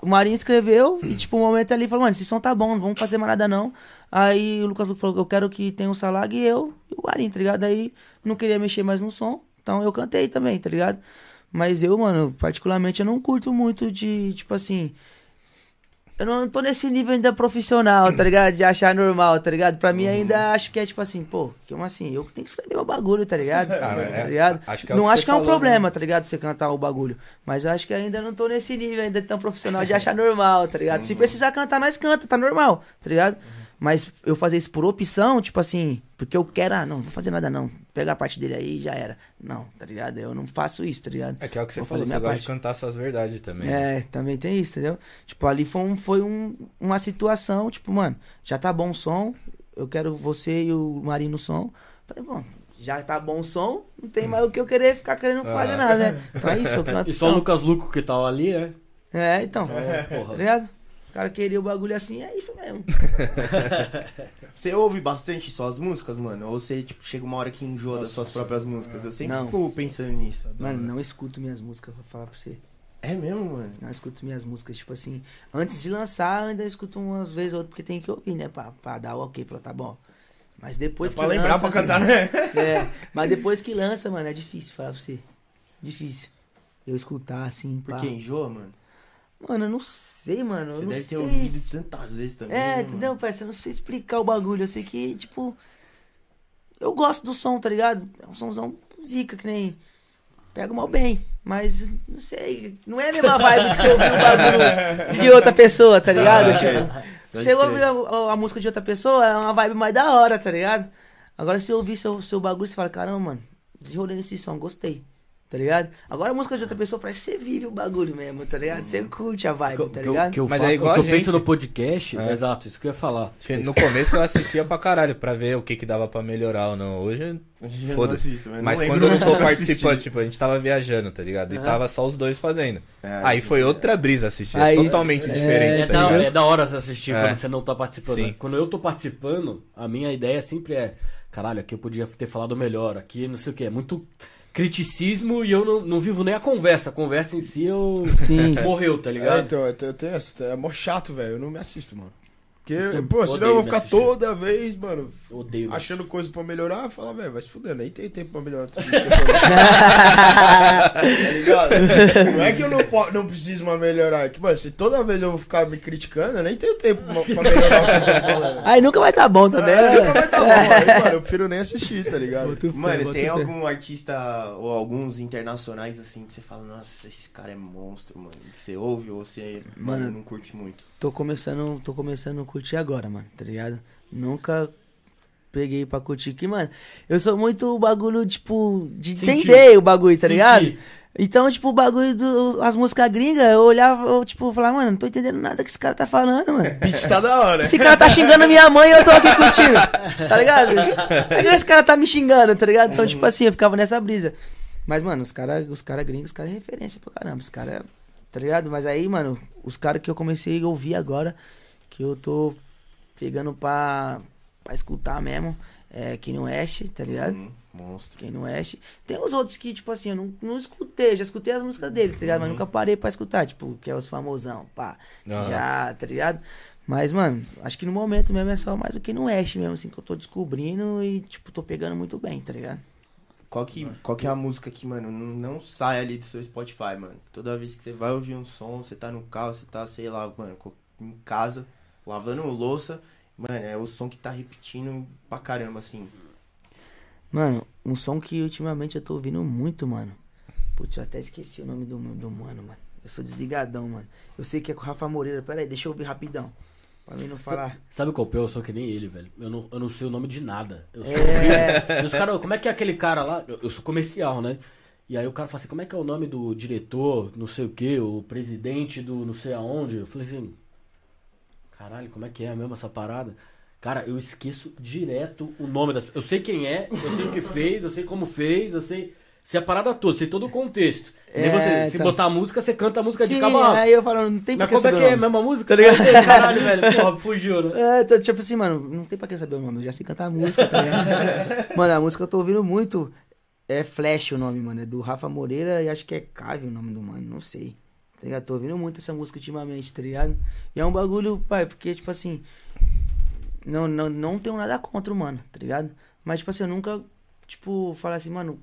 O Marinho escreveu e, tipo, um momento ali falou, mano, esse som tá bom, não vamos fazer mais nada não. Aí o Lucas Luco falou, eu quero que tenha o Salag e eu e o Marinho, tá ligado? Aí não queria mexer mais no som, então eu cantei também, tá ligado? Mas eu, mano, particularmente, eu não curto muito de, tipo assim. Eu não tô nesse nível ainda profissional, tá ligado? De achar normal, tá ligado? Pra mim ainda acho que é tipo assim, pô, como assim? Eu tenho que escrever o bagulho, tá ligado? Cara, <laughs> é- tá ligado? acho que é não acho que é um falou, problema, tá ligado? Você cantar o bagulho. Mas acho que ainda não tô nesse nível ainda tão profissional de achar <laughs> normal, tá ligado? Se precisar cantar, nós canta, tá normal, tá ligado? Mas eu fazer isso por opção, tipo assim, porque eu quero, ah, não, não vou fazer nada não. Pega a parte dele aí e já era. Não, tá ligado? Eu não faço isso, tá ligado? É que é o que você Vou falou, você gosta de cantar suas verdades também. né? É, também tem isso, entendeu? Tipo, ali foi, um, foi um, uma situação, tipo, mano, já tá bom o som, eu quero você e o Marinho no som. Falei, bom, já tá bom o som, não tem mais o que eu querer ficar querendo fazer Ah. nada, né? Então é isso, eu <laughs> canto. E só o. Lucas Luco que tava ali, né? É, então, É, tá porra. ligado? O cara queria o bagulho assim, é isso mesmo. <laughs> Você ouve bastante suas músicas, mano? Ou você, tipo, chega uma hora que enjoa das Nossa, suas nossa. próprias músicas? Eu sempre Não. fico pensando nisso. Mano, não escuto minhas músicas, vou falar pra você. É mesmo, mano? Não escuto minhas músicas, tipo assim, antes de lançar, eu ainda escuto umas vezes ou outra, porque tem que ouvir, né? Pra, pra dar o ok, pra tá bom. Mas depois É que pra lembrar lança, pra cantar, né? <laughs> É, mas depois que lança, mano, é difícil falar pra você. Difícil. Eu escutar assim, pá. Porque enjoa, mano? Mano, eu não sei, mano. Você deve ter sei ouvido se- tantas vezes também. É, né, entendeu, parceiro? Eu não sei explicar o bagulho. Eu sei que, tipo. Eu gosto do som, tá ligado? É um somzão zica, que nem. Pega mal bem. Mas, não sei. Não é a mesma vibe que você ouvir o bagulho de outra pessoa, tá ligado? Ah, Tipo, é. Você crer. ouve a, a música de outra pessoa, é uma vibe mais da hora, tá ligado? Agora, se eu ouvir seu, seu bagulho, você fala, caramba, mano, desenrolei nesse som, gostei. Tá ligado? Agora a música de outra pessoa parece que você vive o bagulho mesmo, tá ligado? Você curte a vibe, Que, tá que eu- ligado? que eu Mas faço- é igual o que a eu penso gente. no podcast, É. exato, isso que eu ia falar. No começo eu assistia pra caralho, pra ver o que que dava pra melhorar ou não. Hoje, foda-se. mas <laughs> quando eu não tô participando, tipo, a gente tava viajando, tá ligado? E tava só os dois fazendo. É, Aí foi é. outra brisa assistir, é Aí- totalmente é, diferente, É, tá da, ligado? é da hora você assistir É. quando você não tá participando. Sim. né? Quando eu tô participando, a minha ideia sempre é: caralho, aqui eu podia ter falado melhor, aqui não sei o que. É muito criticismo e eu não, não vivo nem a conversa. A conversa em si eu. Sim. <laughs> Morreu, tá É, ligado? então, eu tenho- eu tenho essa. É mó chato, velho. Eu não me assisto, mano. Porque, pô, senão eu vou ficar assistir. toda vez, mano, Odeio. achando coisa pra melhorar. Fala, velho, vai se fuder, nem tem tempo pra melhorar tudo isso. que eu tô- <laughs> <laughs> tá ligado? Não é que eu não, não preciso mais melhorar. É que, mano, se toda vez eu vou ficar me criticando, eu nem tenho tempo pra melhorar o que eu tô falando. <laughs> Aí nunca vai tá bom também, É, né? nunca vai tá bom, aí, mano, eu prefiro nem assistir, tá ligado? Mano, tem algum artista ou alguns internacionais assim que você fala, nossa, esse cara é monstro, mano. Que você ouve ou você mano, Mano. não curte muito? Tô começando, tô começando a curtir agora, mano, tá ligado? Nunca peguei pra curtir que, mano, eu sou muito bagulho, tipo, de Sentir. entender o bagulho, tá ligado? Então, tipo, o bagulho das músicas gringas, eu olhava, eu, tipo, falava, mano, não tô entendendo nada que esse cara tá falando, mano. <laughs> Beat tá da hora. Esse cara tá xingando a minha mãe e eu tô aqui curtindo. Tá ligado? <laughs> É que esse cara tá me xingando, tá ligado? Então, tipo assim, eu ficava nessa brisa. Mas, mano, os caras os cara gringos, os caras é referência pra caramba. Os caras, tá ligado? Mas aí, mano, os caras que eu comecei a ouvir agora, que eu tô pegando pra, pra escutar mesmo, é Kanye West, tá ligado? Hum, monstro. Kanye West. Tem os outros que, tipo assim, eu não, não escutei, já escutei as músicas dele, tá ligado? Mas nunca parei pra escutar, tipo, que é os famosão, pá. Aham. Já, tá ligado? Mas, mano, acho que no momento mesmo é só mais o Kanye West mesmo, assim, que eu tô descobrindo e, tipo, tô pegando muito bem, tá ligado? Qual que, qual que é a música que, mano, não, sai ali do seu Spotify, mano? Toda vez que você vai ouvir um som, você tá no carro, você tá, sei lá, mano, em casa, lavando louça, mano, é o som que tá repetindo pra caramba, assim. Mano, um som que ultimamente eu tô ouvindo muito, mano. Putz, eu até esqueci o nome do, do mano, mano. Eu sou desligadão, mano. Eu sei que é com o Rafa Moreira. Pera aí, deixa eu ouvir rapidão. Pra mim não falar. Sabe qual é? Eu sou que nem ele, velho. Eu não, eu não sei o nome de nada. Eu sou É. <laughs> Os caras, como é que é aquele cara lá? Eu, eu sou comercial, né? E aí o cara fala assim, como é que é o nome do diretor, não sei o que, o presidente do não sei aonde? Eu falei assim, caralho, como é que é mesmo essa parada? Cara, eu esqueço direto o nome das Eu sei quem é, eu sei o que fez, eu sei como fez, eu sei. É a parada toda, tem todo o contexto. É, você, se tá. botar a música, você canta a música de Sim, a rabo. aí eu falo, não tem Mas pra que como é saber que o é? nome. Mesma música? Tá ligado? Sei, Caralho, velho. Porra, fugiu, né? É, tá, tipo assim, mano, não tem pra que saber o nome, eu já sei cantar a música, tá ligado? <laughs> mano, a música que eu tô ouvindo muito é Flash o nome, mano, é do Rafa Moreira e acho que é Cave o nome do mano, não sei. Tá ligado? Tô ouvindo muito essa música ultimamente, tá ligado? E é um bagulho, pai, porque, tipo assim, não, não, não tenho nada contra o mano, tá ligado? Mas, tipo assim, eu nunca, tipo, falar assim, mano,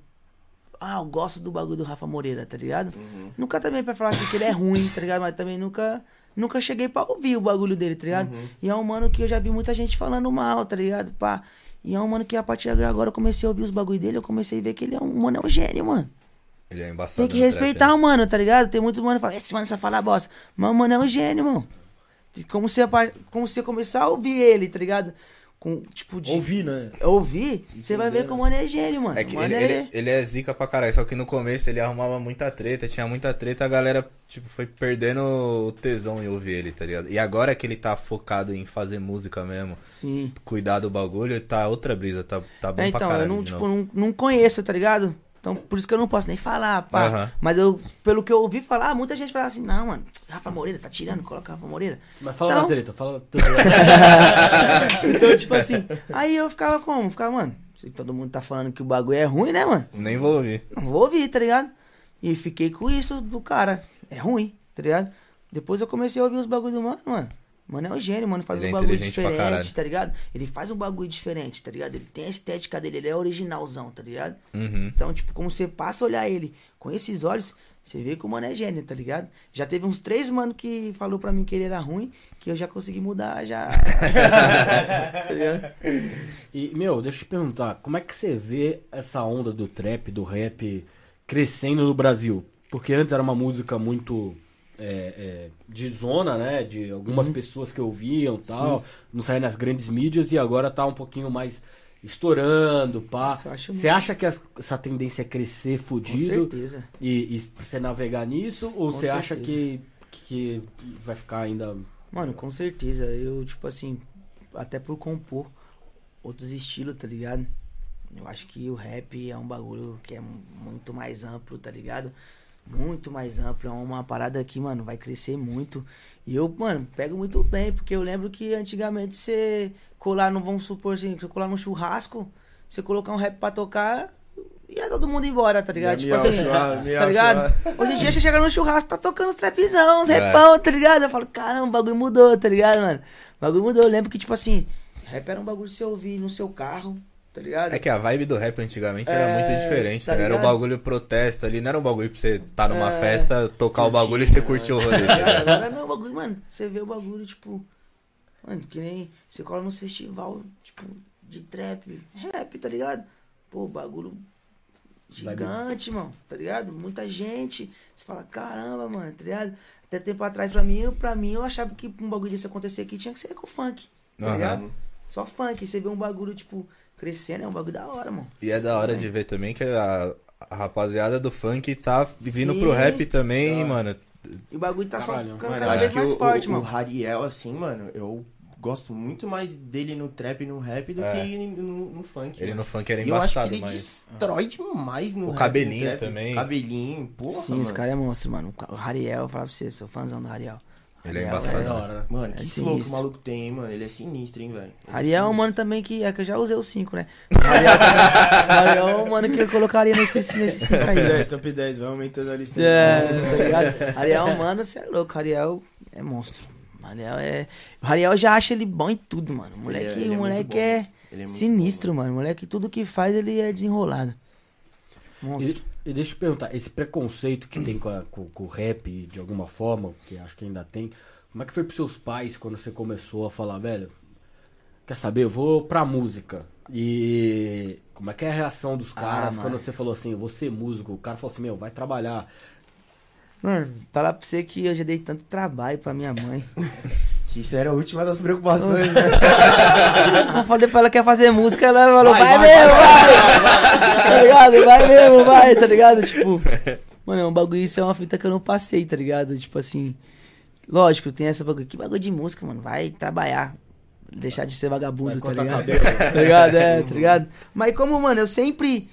ah, eu gosto do bagulho do Rafa Moreira, tá ligado? Nunca também pra falar assim que ele é ruim, tá ligado? Mas também nunca, nunca cheguei pra ouvir o bagulho dele, tá ligado? E é um mano que eu já vi muita gente falando mal, tá ligado? Pá. E é um mano que a partir de agora eu comecei a ouvir os bagulho dele, eu comecei a ver que ele é um mano, é um gênio, mano. Ele é embaçado. Tem que no trap, respeitar né? o mano, tá ligado? Tem muitos mano que falam, esse mano só fala bosta. Mas o mano é um gênio, mano. Como você, como você começar a ouvir ele, tá ligado? Com, tipo, de Ouvir, né? ouvir, você vai ver que o mano é gênio, mano. É que mano ele, é... ele, ele é zica pra caralho, só que no começo ele arrumava muita treta, tinha muita treta, a galera, tipo, foi perdendo o tesão em ouvir ele, tá ligado? E agora que ele tá focado em fazer música mesmo, Sim. cuidar do bagulho, tá outra brisa, tá, tá bom É, pra então, caralho. eu não, tipo, não, não conheço, tá ligado? Então, por isso que eu não posso nem falar, pá. Mas eu, pelo que eu ouvi falar, muita gente fala assim, não, mano, Rafa Moreira, tá tirando, coloca Rafa Moreira. Mas fala Então- da treta, fala tudo. <laughs> Então, tipo assim, aí eu ficava como? Ficava, mano, se todo mundo tá falando que o bagulho é ruim, né, mano? Nem vou ouvir. Não vou ouvir, tá ligado? E fiquei com isso do cara. É ruim, tá ligado? Depois eu comecei a ouvir os bagulho do mano, mano. Mano é um gênio, mano. Faz Ele um é bagulho diferente, tá ligado? Ele faz um bagulho diferente, tá ligado? Ele tem a estética dele, ele é originalzão, tá ligado? Uhum. Então, tipo, como você passa a olhar ele com esses olhos, você vê que o mano é gênio, tá ligado? Já teve uns três mano que falou pra mim que ele era ruim, que eu já consegui mudar, já. <laughs> tá ligado? E, meu, deixa eu te perguntar, como é que você vê essa onda do trap, do rap crescendo no Brasil? Porque antes era uma música muito é, é, de zona, né? De algumas pessoas que ouviam e tal, não saía nas grandes mídias e agora tá um pouquinho mais estourando, pá. Você muito. acha que as- essa tendência é crescer Com fudido certeza. e, e você navegar nisso? Ou Com você acha que, que vai ficar ainda. Mano, com certeza. Eu, tipo assim, até por compor outros estilos, tá ligado? Eu acho que o rap é um bagulho que é muito mais amplo, tá ligado? Muito mais amplo. É uma parada que, mano, vai crescer muito. E eu, mano, pego muito bem, porque eu lembro que antigamente você colar, no, vamos supor assim, você colar num churrasco, você colocar um rap pra tocar, ia todo mundo embora, tá ligado? Tipo assim, tá ligado? <laughs> Hoje em dia você chega no churrasco, tá tocando os trapzão, uns É. repão, tá ligado? Eu falo, caramba, o bagulho mudou, tá ligado, mano? O bagulho mudou. Eu lembro que, tipo assim, rap era um bagulho que você ouvir no seu carro, tá ligado? É que a vibe do rap antigamente É, era muito diferente, tá né? Era um bagulho protesto ali, não era um bagulho pra você tá numa É. festa, tocar o bagulho e você curtir o rolê. tá? Agora não, o bagulho, mano, você vê o bagulho, tipo, mano, que nem você cola no festival, tipo, de trap, rap, tá ligado? Pô, bagulho gigante, mano, tá ligado? Muita gente. Você fala, caramba, mano, tá ligado? Até tempo atrás, pra mim, pra mim, eu achava que um bagulho desse acontecer aqui tinha que ser com funk, tá Aham. ligado? Só funk. Você vê um bagulho, tipo, crescendo, é um bagulho da hora, mano. E é da hora de ver também que a, a rapaziada do funk tá vindo Sim. pro rap também, mano. E o bagulho tá Caralho, só ficando Mano, cada vez mais o, forte, o, mano. o Rariel, assim, mano, eu gosto muito mais dele no trap e no rap do É. que no, no funk. Ele mano. no funk era E eu acho que embaçado, ele mas. destrói demais no O rap, cabelinho no também. Cabelinho, porra, Sim, mano. esse cara é monstro, mano. O Rariel, eu falava pra você, sou fãzão do Rariel. Ele é embaçado. É da hora, né? Mano, É que sinistro. flow que o maluco tem, hein, mano. Ele é sinistro, hein, velho. É Rariel é um mano também que. É que eu já usei o 5, né? Rariel é um mano que eu colocaria nesse 5 nesse cinco aí. Top né? 10, top 10, vai aumentando a lista. É, tá ligado? Rariel é um mano, você é louco. Rariel é monstro. Rariel é. O Rariel já acha ele bom em tudo, mano. O moleque, Ele é- ele é moleque é, mano. É sinistro, bom, mano. O moleque, tudo que faz, ele é desenrolado. Monstro. E, e deixa eu te perguntar, esse preconceito que tem com, a- com- com o rap, de alguma forma, que acho que ainda tem, como é que foi pros seus pais quando você começou a falar, velho, quer saber, eu vou pra música. E como é que é a reação dos caras mano. quando você falou assim, eu vou ser músico? O cara falou assim, meu, vai trabalhar. Mano, falar pra você que eu já dei tanto trabalho pra minha mãe. <laughs> Que isso era a última das preocupações, né? <laughs> Eu falei pra ela que ia fazer música, ela falou, vai, Vai, vai, mesmo, vai, Tá ligado? Vai mesmo, vai, tá ligado? Tipo, mano, é um bagulho, isso é uma fita que eu não passei, tá ligado? Tipo assim, lógico, tem essa bagulho, que bagulho de música, mano, vai trabalhar. Deixar de ser vagabundo, Vai tá ligado? tá ligado? É, tá ligado? Mas como, mano, eu sempre.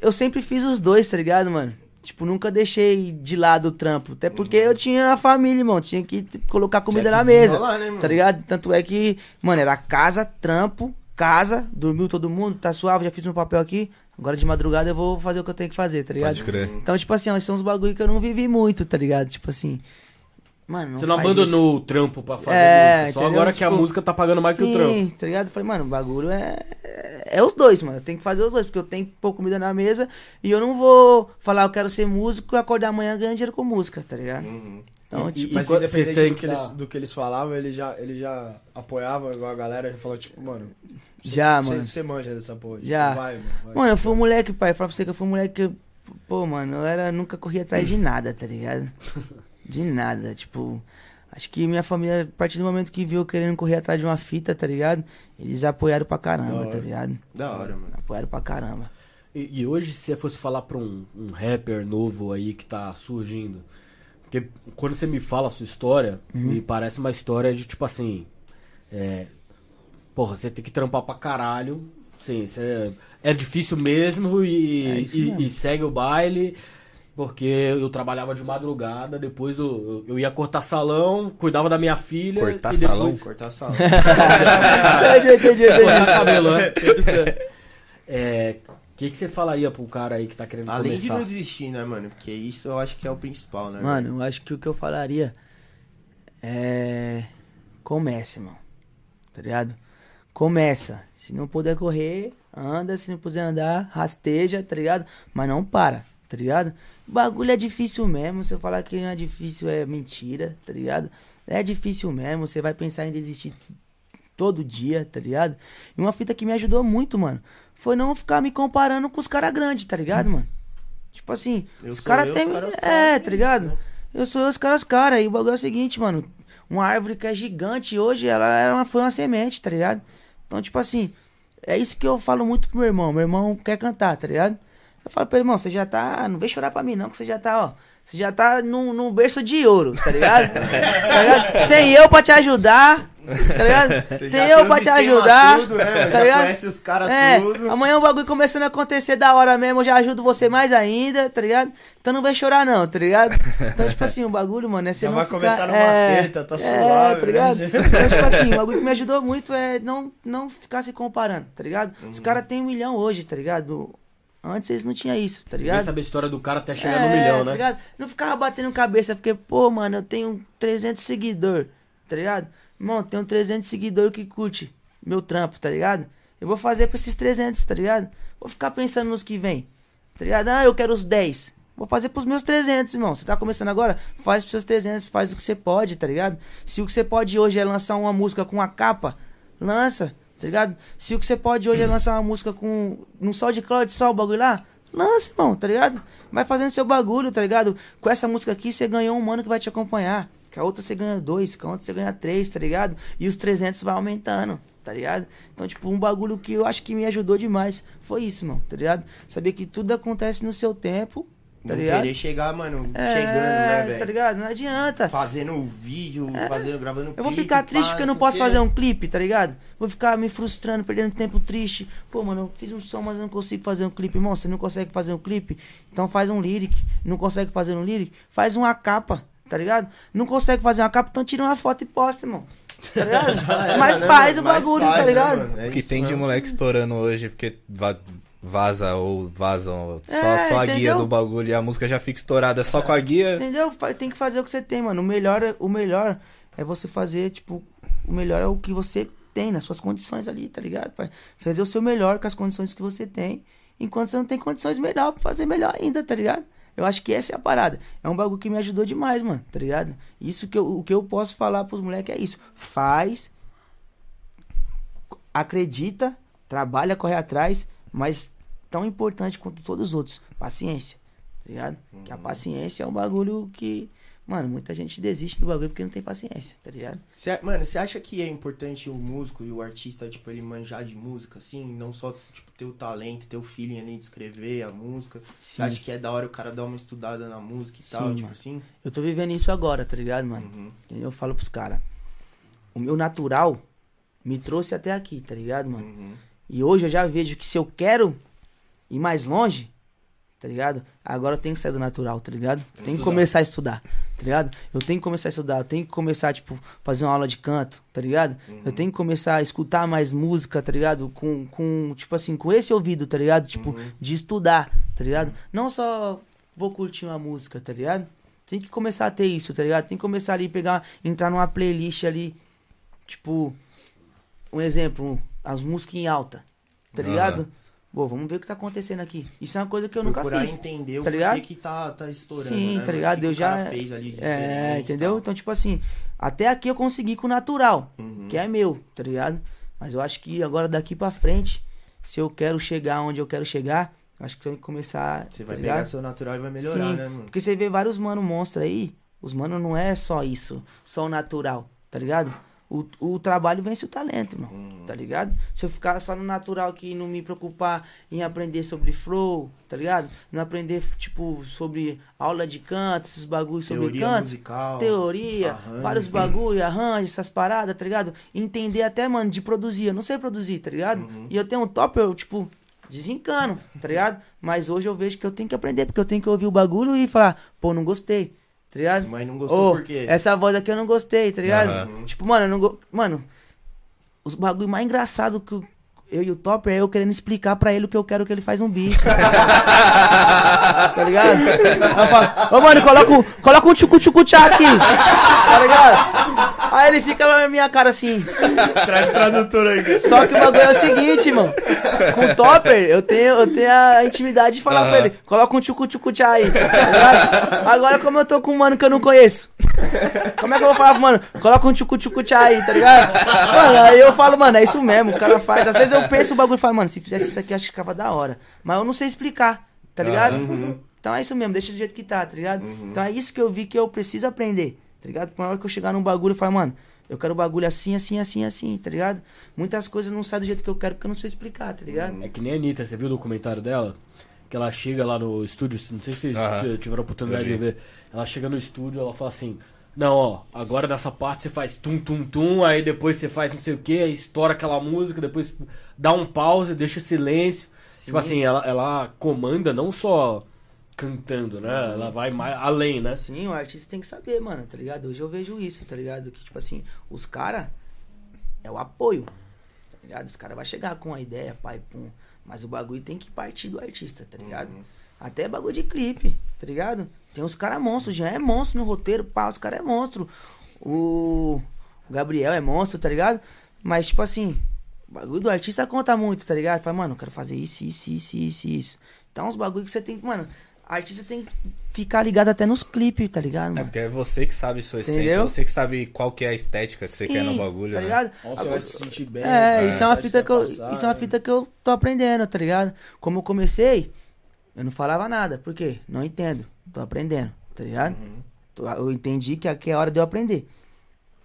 eu sempre fiz os dois, tá ligado, mano? Tipo, nunca deixei de lado o trampo. Até porque eu tinha a família, irmão. Tinha que colocar comida Tinha na que mesa. né? Tá ligado? Tanto é que, mano, era casa, trampo, casa, dormiu todo mundo, tá suave, já fiz meu papel aqui. Agora de madrugada eu vou fazer o que eu tenho que fazer, tá ligado? Pode crer. Então, tipo assim, ó, são uns bagulho que eu não vivi muito, tá ligado? Tipo assim. Mano, não Você não faz abandonou o trampo pra fazer É, música. Só entendeu? agora que a Tipo, música tá pagando mais que o trampo. Sim, tá ligado? Eu falei, mano, o bagulho é. É os dois, mano. Eu tenho que fazer os dois, porque eu tenho que pôr comida na mesa e eu não vou falar, eu quero ser músico e acordar amanhã ganhando dinheiro com música, tá ligado? Uhum. Então, E- tipo. mas quando- você independente tem do que que, eles, do que eles falavam, ele já, ele já apoiava igual a galera e falou, tipo, mano. cê- Já, cê- mano. Você manja dessa porra. tipo, Já. Vai, mano. vai, Mano, eu cê fui um moleque, pai. Fala pra você que eu fui um moleque que. Pô, mano, eu era, nunca corri atrás de nada, tá ligado? <laughs> De nada. Tipo, acho que minha família, a partir do momento que viu eu querendo correr atrás de uma fita, tá ligado? Eles apoiaram pra caramba, hora. tá ligado? Da hora, mano. Apoiaram pra caramba. E, e hoje, se você fosse falar pra um, um rapper novo aí que tá surgindo, porque quando você me fala a sua história, Uhum. me parece uma história de tipo assim. É, porra, você tem que trampar pra caralho. Sim, você, é difícil mesmo e, É e- mesmo. e segue o baile. Porque eu trabalhava de madrugada, depois eu, eu ia cortar salão, cuidava da minha filha. Cortar e depois- salão? Cortar sala. <laughs> entendi, entendi, Cortar cabelo, né? <laughs> É, o que, que você falaria pro cara aí que tá querendo Além de começar? não desistir, né, mano? Porque isso eu acho que é o principal, né? Mano, eu acho que o que eu falaria é. Comece, mano. Tá ligado? Começa. Se não puder correr, anda. Se não puder andar, rasteja, tá ligado? Mas não para, tá ligado? O bagulho é difícil mesmo. Se eu falar que não é difícil, é mentira, tá ligado? É difícil mesmo. Você vai pensar em desistir todo dia, tá ligado? E uma fita que me ajudou muito, mano, foi não ficar me comparando com os caras grandes, tá ligado, mano? Tipo assim, Eu os caras os É, tá ligado? né? Eu sou eu, os caras, cara. E o bagulho é o seguinte, mano. Uma árvore que é gigante hoje, ela era uma, foi uma semente, tá ligado? Então, tipo assim, é isso que eu falo muito pro meu irmão. Meu irmão quer cantar, tá ligado? Eu falo pro ele, irmão, você já tá. Não vem chorar pra mim, não, que você já tá, ó. Você já tá num, num berço de ouro, tá ligado? <laughs> tá ligado? Tem eu pra te ajudar, tá ligado? Você Tem eu pra te ajudar, tudo, né, tá ligado? conhece os caras É, tudo. amanhã o bagulho começando a acontecer da hora mesmo, eu já ajudo você mais ainda, tá ligado? Então não vai chorar não, tá ligado? Então, tipo assim, o bagulho, mano, é você Já não vai ficar- começar numa é, treta, tá é, suave, tá ligado? né? Então, tipo assim, o bagulho que me ajudou muito é não, não ficar se comparando, tá ligado? Os Uhum. caras têm um milhão hoje, tá ligado? Antes eles não tinham isso, tá ligado? saber a história do cara até chegar É, no milhão, tá né? ligado? Não ficava batendo cabeça, porque, pô, mano, eu tenho 300 seguidor, tá ligado? Irmão, tenho 300 seguidor que curte meu trampo, tá ligado? Eu vou fazer pra esses 300, tá ligado? Vou ficar pensando nos que vem, tá ligado? Ah, eu quero os 10. Vou fazer pros meus 300, irmão. Você tá começando agora? Faz pros seus 300, faz o que você pode, tá ligado? Se o que você pode hoje é lançar uma música com a capa, lança, tá ligado? Se o que você pode hoje é lançar uma música com. no sol de Cloud, só o bagulho lá, lança, irmão, tá ligado? Vai fazendo seu bagulho, tá ligado? Com essa música aqui, você ganhou um mano que vai te acompanhar. Com a outra você ganha dois, com a outra você ganha três, tá ligado? E os 300 vai aumentando, tá ligado? Então, tipo, um bagulho que eu acho que me ajudou demais foi isso, mano, tá ligado? Saber que tudo acontece no seu tempo, tá não ligado? querer chegar, mano, É, chegando, né, Tá velho? ligado? Não adianta. Fazendo vídeo, fazendo, gravando Eu vou clipe, ficar triste pá, porque eu não posso o fazer um clipe, tá ligado? Vou ficar me frustrando, perdendo tempo triste. Pô, mano, eu fiz um som, mas eu não consigo fazer um clipe. Irmão, você não consegue fazer um clipe? Então faz um lyric. Não consegue fazer um lyric? Faz uma capa, tá ligado? Não consegue fazer uma capa, então tira uma foto e posta, irmão. Tá ligado? <laughs> Mas né, faz o bagulho, tá né, ligado? mano? É O que tem de moleque estourando hoje porque vaza ou vazam só, É, só a guia do bagulho e a música já fica estourada só com a guia. Entendeu? Tem que fazer o que você tem, mano. O melhor, é- o melhor é você fazer, tipo, o melhor é o que você tem nas suas condições ali, tá ligado? pai? Fazer o seu melhor com as condições que você tem, enquanto você não tem condições melhor pra fazer melhor ainda, tá ligado? Eu acho que essa é a parada. É um bagulho que me ajudou demais, mano, tá ligado? Isso que eu, o que eu posso falar pros moleques é isso. Faz, acredita, trabalha, corre atrás, mas tão importante quanto todos os outros, paciência, tá ligado? Que a paciência é um bagulho que, mano, muita gente desiste do bagulho porque não tem paciência, tá ligado? Cê- mano, você acha que é importante o músico e o artista, tipo, ele manjar de música, assim? Não só, tipo, ter o talento, ter o feeling ali de escrever a música. Você acha que é da hora o cara dar uma estudada na música e tal, Sim, tipo mano. assim? Eu tô vivendo isso agora, tá ligado, mano? Uhum. Eu falo pros caras, o meu natural me trouxe até aqui, tá ligado, mano? Uhum. E hoje eu já vejo que se eu quero ir mais longe, tá ligado? Agora eu tenho que sair do natural, tá ligado? Tenho que começar a estudar, tá ligado? Eu tenho que começar a estudar, eu tenho que começar, tipo, fazer uma aula de canto, tá ligado? Eu tenho que começar a escutar mais música, tá ligado? Com, com tipo assim, com esse ouvido, tá ligado? Tipo, de estudar, tá ligado? Não só vou curtir uma música, tá ligado? Tem que começar a ter isso, tá ligado? Tem que começar ali, pegar, entrar numa playlist ali, tipo, um exemplo, as músicas em alta, tá ligado? Pô, vamos ver o que tá acontecendo aqui. Isso é uma coisa que eu nunca Procurar fiz. entender o tá ligado? porquê que tá, tá estourando, Sim, né, tá ligado? O que Eu que o já- fez ali de É, entendeu? Então, tipo assim, até aqui eu consegui com o natural, Uhum. que é meu, tá ligado? Mas eu acho que agora daqui pra frente, se eu quero chegar onde eu quero chegar, acho que tenho que começar. Você tá vai ligado? pegar seu natural e vai melhorar, Sim, né, mano? Porque você vê vários mano monstros aí, os mano não é só isso, só o natural, tá ligado? O, o trabalho vence o talento, irmão, Uhum. tá ligado? Se eu ficar só no natural aqui e não me preocupar em aprender sobre flow, tá ligado? Não aprender, tipo, sobre aula de canto, esses bagulhos sobre Teoria canto, musical. teoria, arranjo. vários bagulho, arranjo, essas paradas, tá ligado? Entender até, mano, de produzir. Eu não sei produzir, tá ligado? Uhum. E eu tenho um top, eu, tipo, desencano, tá ligado? Mas hoje eu vejo que eu tenho que aprender, porque eu tenho que ouvir o bagulho e falar, pô, não gostei, tá ligado? Mas não gostou Ô, por quê? essa voz aqui eu não gostei, tá ligado? Aham. Tipo, mano, eu não go... Mano, os bagulho mais engraçado que o- eu e o Topper é eu querendo explicar pra ele o que eu quero que ele faz um beat. <laughs> tá ligado? Eu falo, Ô, mano, coloca um, coloca um tchucu-tchucu-tchá aqui. Tá ligado? Aí ele fica na minha cara assim. Traz tradutor aí. Só que o bagulho é o seguinte, mano. Com o Topper, eu tenho, eu tenho a intimidade de falar Aham. pra ele, coloca um tchucu-tchucu-tchá aí. Tá ligado? Agora, como eu tô com um mano que eu não conheço, como é que eu vou falar pro mano, coloca um tchucu-tchucu-tchá aí, tá ligado? Mano, aí eu falo, mano, é isso mesmo, o cara faz. Às vezes eu penso o bagulho e falo, mano, se fizesse isso aqui, acho que ficava da hora. Mas eu não sei explicar, tá ligado? Então é isso mesmo, deixa do jeito que tá, tá ligado? Então é isso que eu vi que eu preciso aprender, tá ligado? Por hora que eu chegar num bagulho e falar, mano, eu quero o bagulho assim, assim, assim, assim, tá ligado? Muitas coisas não saem do jeito que eu quero porque eu não sei explicar, tá ligado? É que nem a Anitta, você viu o documentário dela? Que ela chega lá no estúdio, não sei se vocês tiveram a oportunidade Eu de ver. Ela chega no estúdio, ela fala assim: Não, ó, agora nessa parte você faz tum tum tum, aí depois você faz não sei o que, aí estoura aquela música, depois dá um pause, deixa silêncio. Tipo assim, ela, ela comanda não só cantando, né? Ela vai mais além, né? Sim, o artista tem que saber, mano, tá ligado? Hoje eu vejo isso, tá ligado? Que, tipo assim, os caras é o apoio, tá ligado? Os caras vão chegar com a ideia, pai, pum. Mas o bagulho tem que partir do artista, tá ligado? Até bagulho de clipe, tá ligado? Tem uns caras monstros, já é monstro no roteiro, pá, os caras é monstro. O... o Gabriel é monstro, tá ligado? Mas, tipo assim, o bagulho do artista conta muito, tá ligado? Fala, mano, eu quero fazer isso, isso, isso, isso, isso. Então, os bagulho que você tem que, mano, artista tem que ficar ligado até nos clipes, tá ligado, É mano? porque é você que sabe sua essência, Entendeu? você que sabe qual que é a estética que você quer no Sim, bagulho, tá né? ligado? Onde você vai se sentir bem. É, vai isso é uma fita que eu, extravasar, isso é uma né? fita que eu tô aprendendo, tá ligado? Como eu comecei, eu não falava nada, por quê? Não entendo, tô aprendendo, tá ligado? Uhum. Eu entendi que aqui é a hora de eu aprender.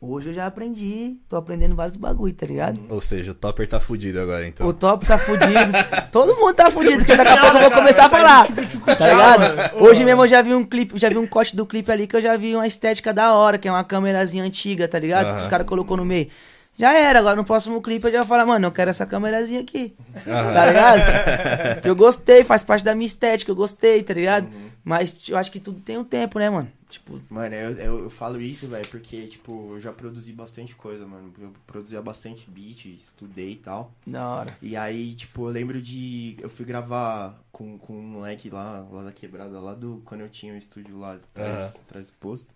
Hoje eu já aprendi, tô aprendendo vários bagulho, tá ligado? Ou seja, o Topper tá fudido agora, então. O top tá fudido. <laughs> Todo mundo tá fudido, porque daqui a pouco eu vou começar a falar. Tá ligado? Hoje mesmo eu já vi um clipe, já vi um corte do clipe ali que eu já vi uma estética da hora, que é uma câmerazinha antiga, tá ligado? Que os caras colocou no meio. Já era, agora no próximo clipe eu já vou falar, mano, eu quero essa câmerazinha aqui. Tá ligado? Que eu gostei, faz parte da minha estética, eu gostei, tá ligado? Mas eu acho que tudo tem um tempo, né, mano? Tipo, Mano, eu, eu, eu falo isso, velho, porque, tipo, eu já produzi bastante coisa, mano. Eu produzia bastante beat, estudei e tal. da hora. E aí, tipo, eu lembro de. Eu fui gravar com, com um moleque lá, lá da quebrada, lá do. Quando eu tinha o estúdio lá atrás, Aham. atrás do posto.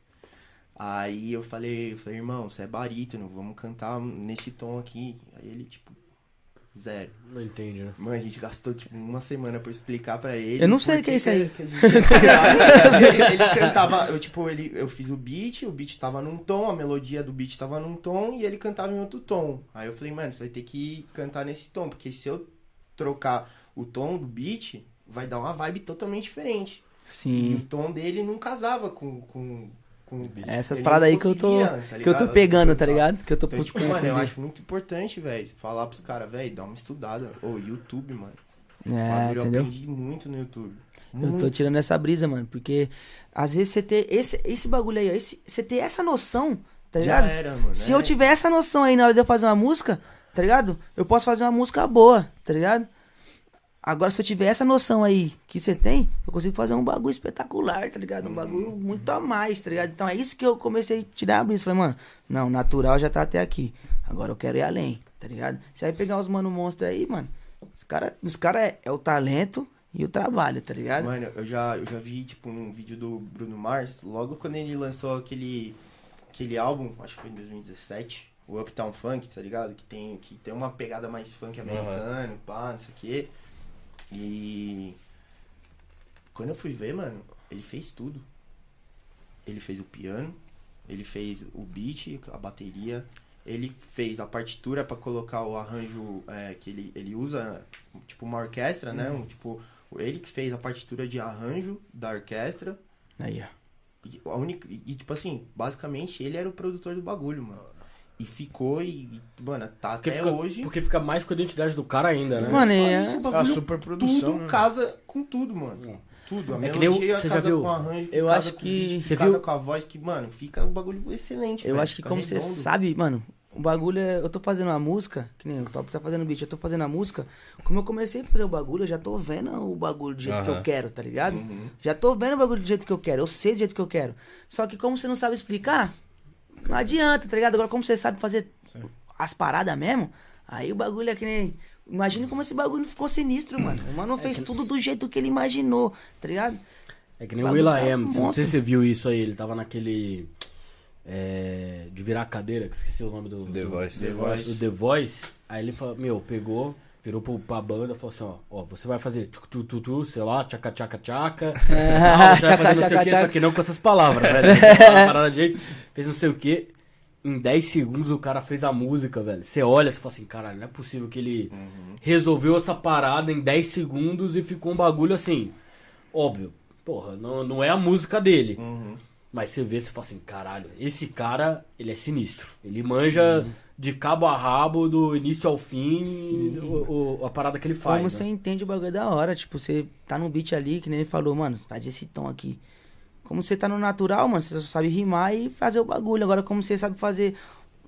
Aí eu falei, eu falei, irmão, você é barítono, vamos cantar nesse tom aqui. Aí ele, tipo, zero. Não entende, né? Mano, a gente gastou, tipo, uma semana pra explicar pra ele. Eu não sei o que é isso aí. que a gente ia cantar. <laughs> ele, ele cantava, eu, tipo, ele, eu fiz o beat, o beat tava num tom, a melodia do beat tava num tom e ele cantava em outro tom. Aí eu falei, mano, você vai ter que cantar nesse tom, porque se eu trocar o tom do beat, vai dar uma vibe totalmente diferente. E o Sim. tom dele não casava com, com, com. Essas paradas aí que eu tô. tá que eu tô pegando, tá ligado? Que eu tô Então, tipo, mano, eu acho muito importante, velho, falar pros caras, velho, dá uma estudada. Ô, YouTube, mano. É, eu entendeu? aprendi muito no YouTube. Eu tô Muito. tirando essa brisa, mano, porque às vezes você ter esse, esse bagulho aí, esse, você ter essa noção, tá Já ligado? era, mano. Se é. eu tiver essa noção aí na hora de eu fazer uma música, tá ligado? Eu posso fazer uma música boa, tá ligado? Agora, se eu tiver essa noção aí que você tem, eu consigo fazer um bagulho espetacular, tá ligado? Um bagulho muito a mais, tá ligado? Então é isso que eu comecei a tirar a brisa. Falei, mano, não, natural já tá até aqui. Agora eu quero ir além, tá ligado? Você vai pegar os mano monstro aí, mano. Os caras os cara é, é o talento e o trabalho, tá ligado? Mano, eu já, eu já vi, tipo, um vídeo do Bruno Mars, logo quando ele lançou aquele, aquele álbum, acho que foi em 2017, o Uptown Funk, tá ligado? Que tem, que tem uma pegada mais funk americano, pá, não sei o quê. E. Quando eu fui ver, mano, ele fez tudo. Ele fez o piano, ele fez o beat, a bateria, ele fez a partitura pra colocar o arranjo é, que ele, ele usa, tipo uma orquestra, né? Um, tipo, ele que fez a partitura de arranjo da orquestra. Aí, ó. E, a única, e, e, tipo assim, basicamente ele era o produtor do bagulho, mano. E ficou e, e, mano, tá Porque até fica, hoje. porque fica mais com a identidade do cara ainda, né? Mano, é- isso, o É a bagulho, superprodução. tudo né? casa com tudo, mano. Tudo. A É que nem o- melodia você já casa viu- com arranjo, que eu casa acho que- beat, que você casa viu- com a voz, que, mano, fica um bagulho excelente, Eu velho, acho que como você redondo. sabe, mano, o bagulho é. Eu tô fazendo uma música, que nem o Top tá fazendo beat, eu tô fazendo a música. Como eu comecei a fazer o bagulho, eu já tô vendo o bagulho do jeito que eu quero, tá ligado? Uhum. Já tô vendo o bagulho do jeito que eu quero, eu sei do jeito que eu quero. Só que como você não sabe explicar, não adianta, tá ligado? Agora, como você sabe fazer as paradas mesmo, aí o bagulho é que nem. Imagina como esse bagulho ficou sinistro, mano. O mano fez tudo do jeito que ele imaginou, tá ligado? É que nem o Bagulho tá Will.i.am, não sei se você viu isso aí, ele tava naquele... é, de virar a cadeira, que esqueci o nome do... The do- Voice. The Voice. do The Voice, aí ele falou, meu, pegou, virou pro, pra banda e falou assim, ó, ó, você vai fazer tchuc tu tu tu, sei lá, tchaca tchaca tchaca, <laughs> ah, você vai fazer não sei o que, só que não com essas palavras, né? <laughs> Parada de jeito, fez não sei o que, em 10 segundos o cara fez a música, velho. Você olha e fala assim, caralho, não é possível que ele resolveu essa parada em 10 segundos e ficou um bagulho assim, óbvio, porra, não, não é a música dele. Uhum. Mas você vê, você fala assim, caralho, esse cara, ele é sinistro. Ele manja de cabo a rabo, do início ao fim, o, o- a parada que ele faz. Como né? você entende o bagulho da hora, tipo, você tá no beat ali, que nem ele falou, mano, faz esse tom aqui. Como você tá no natural, mano, você só sabe rimar e fazer o bagulho. Agora, como você sabe fazer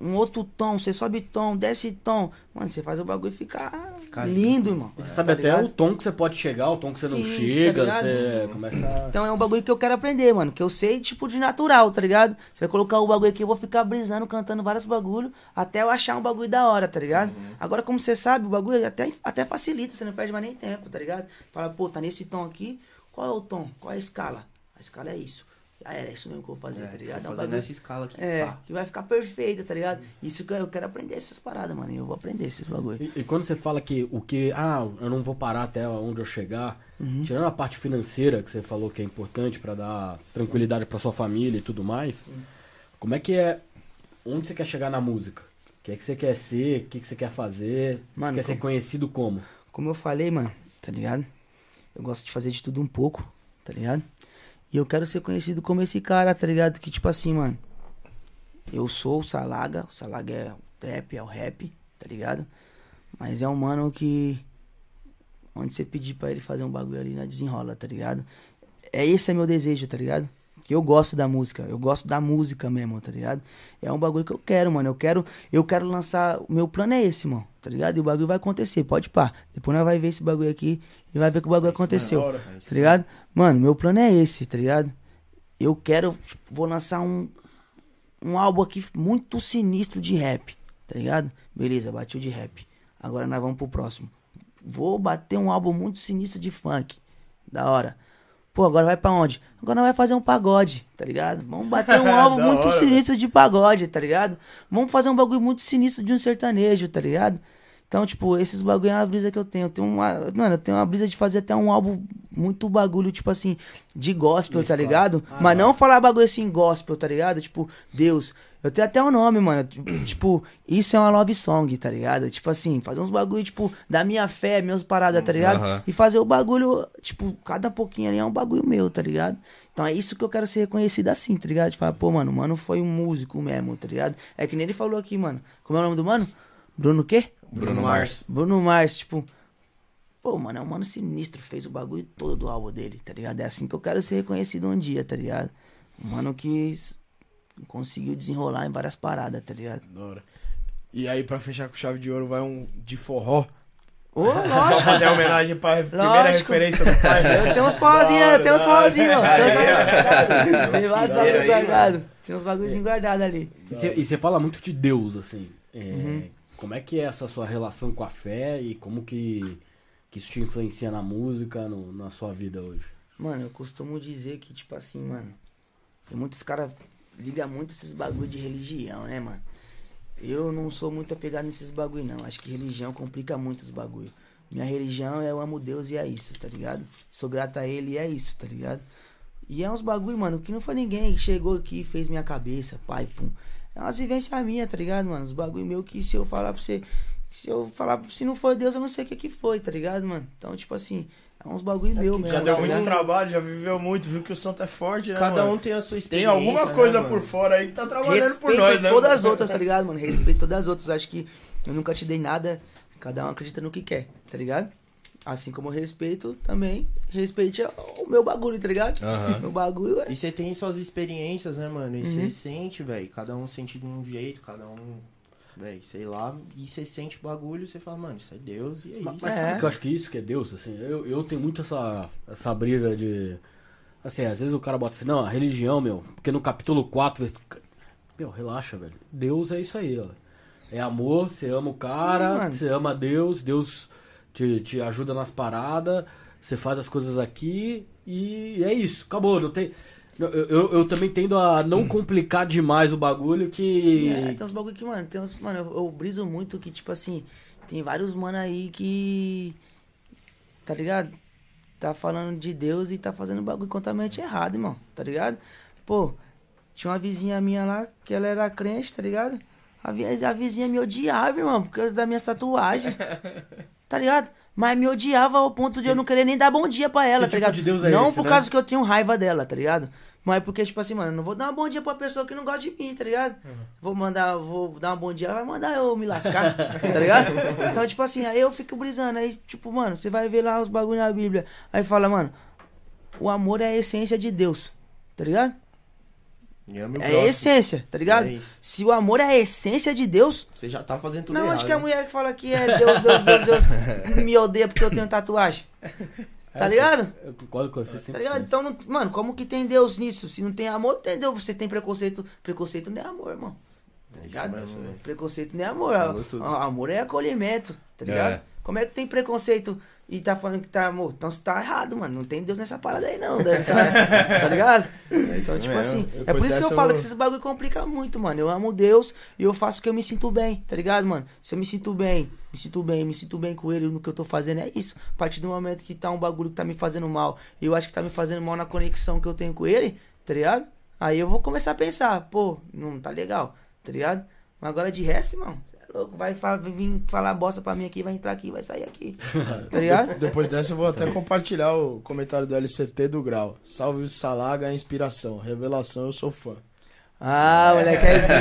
um outro tom, você sobe tom, desce tom, mano, você faz o bagulho ficar Fica lindo, irmão. E você Tá sabe até ligado? o tom que você pode chegar, o tom que você não Sim, tá chega, ligado? você começa a... Então é um bagulho que eu quero aprender, mano. Que eu sei, tipo, de natural, tá ligado? Você vai colocar o bagulho aqui, eu vou ficar brisando, cantando vários bagulhos, até eu achar um bagulho da hora, tá ligado? Agora, como você sabe, o bagulho até, até facilita, você não perde mais nem tempo, tá ligado? Fala, pô, tá nesse tom aqui, qual é o tom? Qual é a escala? A escala é isso. Já era, é isso mesmo que eu vou fazer, É, tá ligado? tô É um fazendo bagulho- essa escala aqui. É, pá. que vai ficar perfeita, tá ligado? Isso que eu, quero aprender essas paradas, mano. e Eu vou aprender esses bagulho. E, e quando você fala que o que, ah, eu não vou parar até onde eu chegar, Uhum. tirando a parte financeira que você falou que é importante pra dar tranquilidade pra sua família e tudo mais, como é que é, onde você quer chegar na música? O que é que você quer ser? O que, que você quer fazer? Mano, você quer ser como- conhecido como? Como eu falei, mano, tá ligado? Eu gosto de fazer de tudo um pouco, tá ligado? E eu quero ser conhecido como esse cara, tá ligado? Que tipo assim, mano. Eu sou o Salaga, o Salaga é o trap, é o rap, tá ligado? Mas é um mano que. Onde você pedir pra ele fazer um bagulho ali, na desenrola, tá ligado? É esse é meu desejo, tá ligado? Que eu gosto da música, eu gosto da música mesmo, tá ligado? É um bagulho que eu quero, mano. Eu quero, eu quero lançar. O meu plano é esse, mano, tá ligado? E o bagulho vai acontecer, pode pá. Depois nós vai ver esse bagulho aqui e vai ver que o bagulho aconteceu. da hora. É Tá ligado? Mano, meu plano é esse, tá ligado? Eu quero, tipo, vou lançar um, um álbum aqui muito sinistro de rap, tá ligado? Beleza, bati o de rap. Agora nós vamos pro próximo. Vou bater um álbum muito sinistro de funk. Da hora. Pô, agora vai pra onde? Agora nós vai fazer um pagode, tá ligado? Vamos bater um <laughs> álbum muito hora, sinistro de pagode, tá ligado? Vamos fazer um bagulho muito sinistro de um sertanejo, tá ligado? Então, tipo, esses bagulho é uma brisa que eu tenho. Eu tenho uma. Mano, eu tenho uma brisa de fazer até um álbum muito bagulho, tipo assim, de gospel, tá ligado? Ah, Mas não falar bagulho assim, gospel, tá ligado? Tipo, Deus. Eu tenho até o nome, mano. <clears throat> Tipo, isso é uma love song, tá ligado? Tipo assim, fazer uns bagulho, tipo, da minha fé, meus paradas, tá ligado? Aham. E fazer o bagulho, tipo, cada pouquinho ali é um bagulho meu, tá ligado? Então é isso que eu quero ser reconhecido assim, tá ligado? De falar, pô, mano, o mano foi um músico mesmo, tá ligado? É que nem ele falou aqui, mano. Como é o nome do mano? Bruno quê? Bruno Mars. Bruno Mars, tipo. Pô, mano, é um mano sinistro, fez o bagulho todo do álbum dele, tá ligado? É assim que eu quero ser reconhecido um dia, tá ligado? Um mano que conseguiu desenrolar em várias paradas, tá ligado? Da hora. E aí, pra fechar com chave de ouro, vai um de forró. Ô, Vamos lógico. fazer a homenagem pra re- primeira Lógico. referência do pai. Eu tenho uns forrozinhos, eu tenho uns forrozinhos, mano. Tem uns bagulho- Tem guardados. Tem uns bagulhozinhos guardados ali. E você- E você fala muito de Deus, assim. É, Uhum. Como é que é essa sua relação com a fé e como que, que isso te influencia na música, no- na sua vida hoje? Mano, eu costumo dizer que, tipo assim, mano, tem muitos caras ligam muito esses bagulho de religião, né, mano? Eu não sou muito apegado nesses bagulho, não. Acho que religião complica muito os bagulho. Minha religião é eu amo Deus e é isso, tá ligado? Sou grato a ele e é isso, tá ligado? E é uns bagulho, mano, que não foi ninguém que chegou aqui e fez minha cabeça, pai, pum. É umas vivências minhas, tá ligado, mano? Os bagulho meu que se eu falar pra você. Se eu falar, se não foi Deus, eu não sei o que que foi, tá ligado, mano? Então, tipo assim, é uns bagulho meu mesmo. Já tá deu muito trabalho, já viveu muito, viu que o santo é forte, né, Cada mano? um tem a sua Tem experiência. alguma né, coisa mano? por fora aí que tá trabalhando por Respeito nós, né? todas as outras, tá ligado, mano? Respeito todas as outras. Acho que eu nunca te dei nada. Cada um acredita no que quer, tá ligado? Assim como eu respeito também, respeite o meu bagulho, tá ligado? Aham. Meu bagulho é. E você tem suas experiências, né, mano? E Uhum. você sente, velho. Cada um sente de um jeito, cada um, velho, sei lá. E você sente o bagulho e você fala, mano, isso é Deus e é Mas, isso. mas É. sabe que eu acho que isso que é Deus, assim? Eu, eu tenho muito essa, essa brisa de. Assim, às vezes o cara bota assim, não, a religião, meu, porque no capítulo 4. Meu, relaxa, velho. Deus é isso aí, ó. É amor, você ama o Sim, cara, mano. você ama Deus, Deus te, te ajuda nas paradas, você faz as coisas aqui e é isso, acabou, não tem. Eu, eu, eu também tendo a não <clears throat> complicar demais o bagulho que. Sim, é, tem uns bagulho que, mano, tem uns. Mano, eu, eu briso muito que, tipo assim, tem vários mano aí que. Tá ligado? Tá falando de Deus e tá fazendo bagulho completamente errado, irmão. Tá ligado? Pô, tinha uma vizinha minha lá que ela era crente, tá ligado? A, a vizinha me odiava, irmão, por causa das minhas tatuagens. <laughs> Tá ligado? Mas me odiava ao ponto de eu não querer nem dar bom dia pra ela, Que tá tipo ligado? de Deus é não esse, por né? causa que eu tenho raiva dela, tá ligado? Mas porque, tipo assim, mano, eu não vou dar um bom dia pra pessoa que não gosta de mim, tá ligado? Vou mandar, vou dar um bom dia, ela vai mandar eu me lascar, tá ligado? <laughs> Então, tipo assim, aí eu fico brisando, aí, tipo, mano, você vai ver lá os bagulho na Bíblia, aí fala, mano, o amor é a essência de Deus, tá ligado? É a essência, tá ligado? É. Se o amor é a essência de Deus, Você já tá fazendo tudo não, errado. onde que a né? mulher que fala que é Deus, Deus, Deus, Deus, <laughs> me odeia porque eu tenho tatuagem? Tá ligado? Eu concordo com você Tá sempre. ligado? Então, não- mano, como que tem Deus nisso? Se não tem amor, não tem Deus. Você tem preconceito. Preconceito não é amor, irmão. Tá É isso ligado? velho. Preconceito não é amor. Amor é acolhimento, tá ligado? É. Como é que tem preconceito e tá falando que tá amor? Então você tá errado, mano. Não tem Deus nessa parada aí, não. né? <laughs> tá ligado? Então, tipo mesmo. assim, Depois é por isso que eu falo eu- que esses bagulho complica muito, mano. Eu amo Deus e eu faço o que eu me sinto bem, tá ligado, mano? Se eu me sinto bem, me sinto bem, me sinto bem com ele no que eu tô fazendo, é isso. A partir do momento que tá um bagulho que tá me fazendo mal, e eu acho que tá me fazendo mal na conexão que eu tenho com ele, tá ligado? Aí eu vou começar a pensar, pô, não tá legal, tá ligado? Mas agora de resto, irmão, é louco, vai fa- vir falar bosta pra mim aqui, vai entrar aqui, vai sair aqui. <laughs> Tá ligado? Depois dessa eu vou até compartilhar o comentário do LCT do Grau. Salve Salaga, a inspiração. Revelação, eu sou fã. Ah, moleque é zica.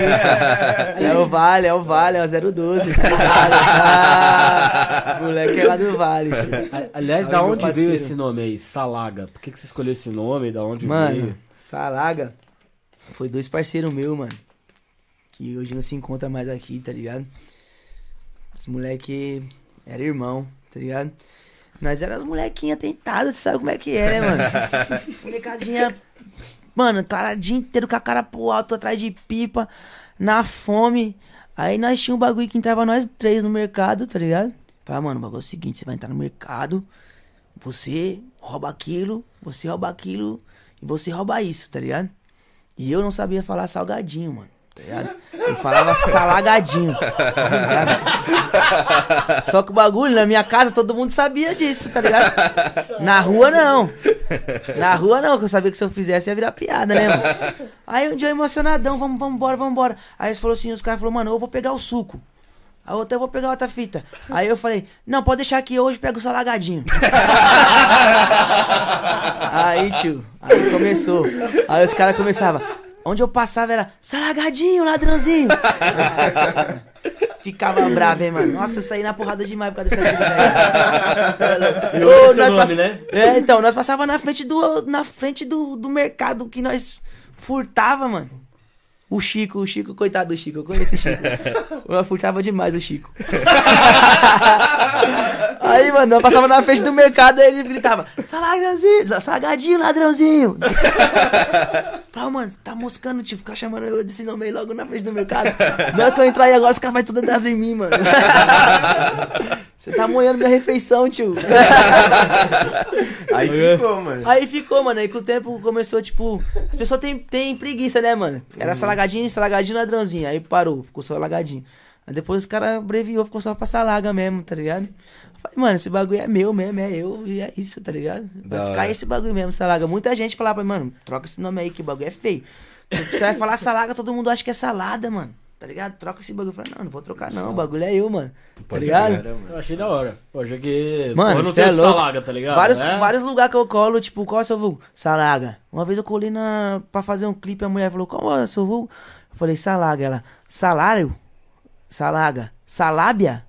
<laughs> É o Vale, é o Vale, é o 012. tá ligado? Ah, esse moleque é lá do Vale. <laughs> Aliás, da onde veio parceiro. esse nome aí? Salaga. Por que, que você escolheu esse nome? Da onde Mano, veio? Salaga foi dois parceiros meus, mano. Que hoje não se encontra mais aqui, tá ligado? Esse moleque era irmão, tá ligado? Nós éramos molequinha tentadas, sabe como é que é, né, mano? <laughs> Molecadinha. Mano, cara, o dia inteiro com a cara pro alto, atrás de pipa, na fome. Aí nós tinha um bagulho que entrava nós três no mercado, tá ligado? Falava, mano, o bagulho é o seguinte, você vai entrar no mercado, você rouba aquilo, você rouba aquilo e você rouba isso, tá ligado? E eu não sabia falar salgadinho, mano. Tá ligado? Eu falava salagadinho. Tá? Só que o bagulho, na minha casa, todo mundo sabia disso, tá ligado? Na rua, não. Na rua, não, que eu sabia que se eu fizesse ia virar piada, né, mano? Aí um dia eu emocionadão, vamos, vamos embora, vamos embora. Aí eles falaram assim, os caras falaram, mano, eu vou pegar o suco. Aí eu até vou pegar outra fita. Aí eu falei, não, pode deixar aqui hoje, pega o salagadinho. <laughs> aí, tio, aí começou. Aí os caras começavam. Onde eu passava era salagadinho, ladrãozinho. <laughs> Ficava bravo, hein, mano. Nossa, eu saí na porrada demais por causa dessa vida. E é seu nome, né? É, então, nós passava na frente do na frente do, do mercado que nós furtava, mano. O Chico, o Chico, coitado do Chico, eu conheço o Chico. <laughs> Eu furtava demais o Chico. <laughs> Aí, mano, nós passava na frente do mercado, aí ele gritava, salgadinho, salgadinho, ladrãozinho. <laughs> Falava, mano, você tá moscando, tio, ficar chamando eu desse nome aí logo na frente do mercado. Na hora que eu entrar aí agora, os caras vão tudo andar em mim, mano. Você tá moendo minha refeição, tio. Aí ficou, mano. Aí ficou, mano. Aí com o tempo começou, tipo. As pessoas têm tem preguiça, né, mano? Era salagadinho, salagadinho, ladrãozinho. Aí parou, ficou só lagadinho. Aí depois os caras abreviou, ficou só pra salaga mesmo, tá ligado? Eu Falei, mano, esse bagulho é meu mesmo, é eu, e é isso, tá ligado? Vai Da ficar hora. esse bagulho mesmo, salaga. Muita gente falava pra mim, mano, troca esse nome aí, que o bagulho é feio. Você vai falar salaga, todo mundo acha que é salada, mano. Tá ligado? Troca esse bagulho. Eu falei, não, não vou trocar não, o bagulho é eu, mano. Tá Pode ligado? crer. Eu achei da hora. Eu achei que. Mano, Pô, não tem é louco. salaga, tá ligado? Vários, É? vários lugares que eu colo, tipo, qual é o seu vulgo? Salaga. Uma vez eu colei na, pra fazer um clipe, a mulher falou, qual é o seu vulgo? Eu falei, salaga. Ela, salário? Salaga. Salábia?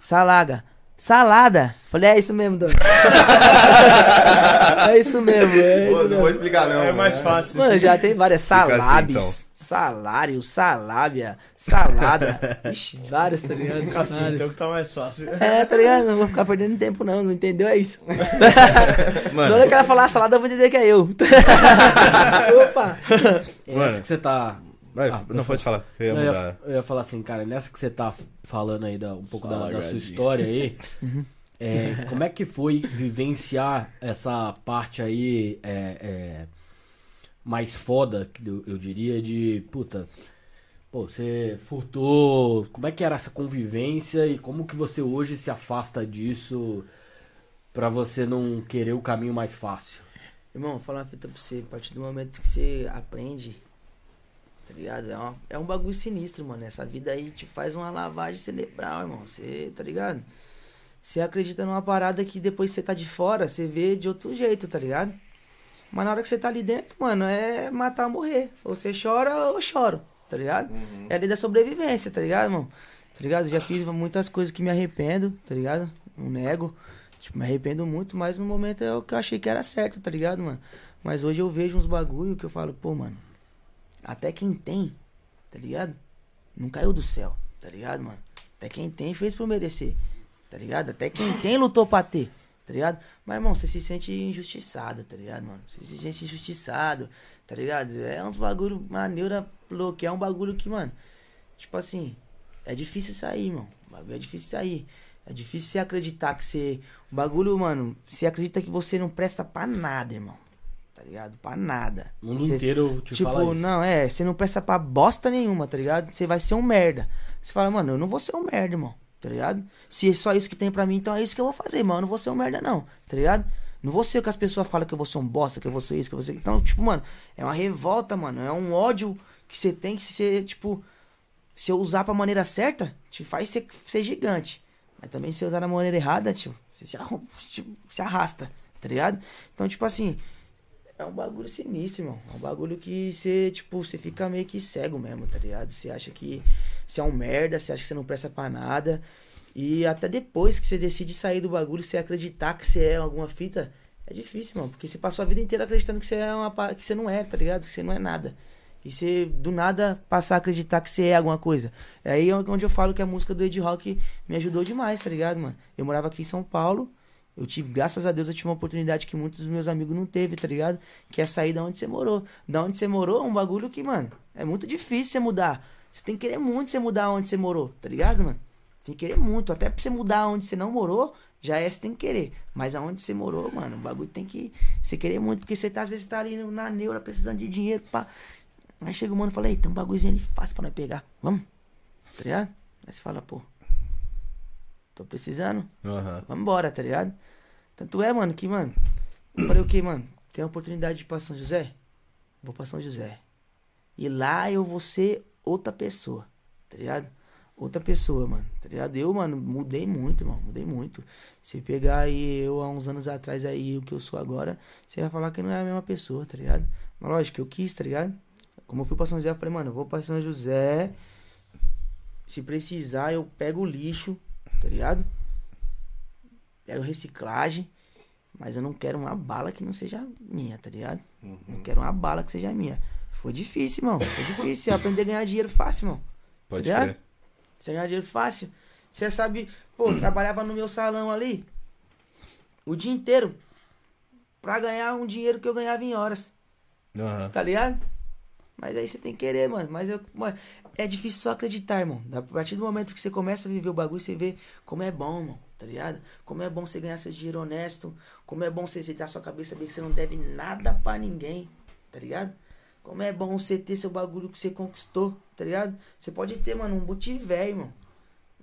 Salaga. Salada. Falei, é isso mesmo, dona. <laughs> é isso mesmo, é Pô, isso não vou explicar, não. É mais mano. fácil. Mano, já tem várias Fica assim, salabes, então. Salário, salábia, salada. <laughs> Ixi, várias, tá ligado? Assim, Várias. então que tá mais fácil. É, tá ligado? Não vou ficar perdendo tempo, não. Não entendeu? É isso. <laughs> Mano. Na hora que ela falar salada, eu vou entender que é eu. <laughs> Opa! É Mano. essa que você tá. Vai, Ah, não pode falar. Eu ia Eu ia, eu ia falar assim, cara, nessa que você tá falando aí da, um pouco da, da sua história aí, é, como é que foi vivenciar essa parte aí é, é, mais foda, eu, diria, de puta. Pô, você furtou. Como é que era essa convivência e como que você hoje se afasta disso pra você não querer o caminho mais fácil? Irmão, vou falar uma fita pra você. A partir do momento que você aprende, tá ligado? É, uma- é um bagulho sinistro, mano. Essa vida aí te faz uma lavagem cerebral, irmão. Você, tá ligado? Você acredita numa parada que depois você tá de fora, você vê de outro jeito, tá ligado? Mas na hora que você tá ali dentro, mano, é matar ou morrer. Ou você chora ou eu choro, tá ligado? É a lei da sobrevivência, tá ligado, irmão? Tá ligado? Já fiz muitas coisas que me arrependo, tá ligado? Não nego. Tipo, me arrependo muito, mas no momento é o que eu achei que era certo, tá ligado, mano? Mas hoje eu vejo uns bagulho que eu falo, pô, mano, até quem tem, tá ligado? Não caiu do céu, tá ligado, mano? Até quem tem fez por merecer, tá ligado? Até quem tem lutou pra ter, tá ligado? Mas, irmão, você se sente injustiçado, tá ligado, mano? Você se sente injustiçado, tá ligado? É uns bagulho, uma neura louca, é um bagulho que, mano, tipo assim, é difícil sair, irmão. O bagulho é difícil sair. É difícil você acreditar que você. O bagulho, mano, você acredita que você não presta pra nada, irmão. Tá ligado? Pra nada. O mundo Você- inteiro te tipo, fala isso. não, é, você não presta pra bosta nenhuma, tá ligado? Você vai ser um merda. Você fala, mano, eu não vou ser um merda, irmão, tá ligado? Se é só isso que tem pra mim, então é isso que eu vou fazer, irmão. Eu não vou ser um merda, não, tá ligado? Não vou ser o que as pessoas falam que eu vou ser um bosta, que eu vou ser isso, que eu vou ser. Então, tipo, mano, é uma revolta, mano. É um ódio que você tem que ser, tipo. Se eu usar pra maneira certa, te faz ser, ser gigante. Mas também se eu usar da maneira errada, tio, você se, tipo, se arrasta, tá ligado? Então, tipo assim, é um bagulho sinistro, irmão. É um bagulho que você, tipo, você fica meio que cego mesmo, tá ligado? Você acha que você é um merda, você acha que você não presta pra nada. E até depois que você decide sair do bagulho, você acreditar que você é alguma fita, é difícil, mano. Porque você passou a vida inteira acreditando que você é uma que você não é, tá ligado? Que você não é nada. E você, do nada, passar a acreditar que você é alguma coisa. É aí onde eu falo que a música do Ed Rock me ajudou demais, tá ligado, mano? Eu morava aqui em São Paulo. Eu tive, graças a Deus, eu tive uma oportunidade que muitos dos meus amigos não teve, tá ligado? Que é sair da onde você morou. Da onde você morou é um bagulho que, mano, é muito difícil você mudar. Você tem que querer muito você mudar onde você morou, tá ligado, mano? Tem que querer muito. Até pra você mudar onde você não morou, já é você tem que querer. Mas aonde você morou, mano, o bagulho tem que você querer muito. Porque você tá, às vezes tá ali na neura precisando de dinheiro pra. Aí chega o mano e fala, ei, tem um bagulhozinho ali fácil pra nós pegar. Vamos? Tá ligado? Aí você fala, pô. Tô precisando. Aham. Vamos embora, tá ligado? Tanto é, mano, que, mano. Eu falei o que, mano? Tem a oportunidade de ir pra São José? Vou pra São José. E lá eu vou ser outra pessoa, tá ligado? Outra pessoa, mano, tá ligado? Eu, mano, mudei muito, irmão, mudei muito. Se pegar aí eu há uns anos atrás aí, o que eu sou agora, você vai falar que não é a mesma pessoa, tá ligado? Mas lógico, eu quis, tá ligado? Como eu fui pra São José, eu falei, mano, eu vou pra São José. Se precisar, eu pego o lixo, tá ligado? Pego reciclagem. Mas eu não quero uma bala que não seja minha, tá ligado? Não quero uma bala que seja minha. Foi difícil, irmão. Foi difícil. Eu aprendi a ganhar dinheiro fácil, irmão. Pode Tá crer. Você ganhar dinheiro fácil. Você sabe, pô, trabalhava no meu salão ali o dia inteiro pra ganhar um dinheiro que eu ganhava em horas, Aham. tá ligado? Mas aí você tem que querer, mano. Mas eu, mano, é difícil só acreditar, irmão. A partir do momento que você começa a viver o bagulho, você vê como é bom, mano. Tá ligado? Como é bom você ganhar seu dinheiro honesto. Como é bom você aceitar sua cabeça, saber que você não deve nada pra ninguém. Tá ligado? Como é bom você ter seu bagulho que você conquistou, tá ligado? Você pode ter, mano, um butiver, irmão.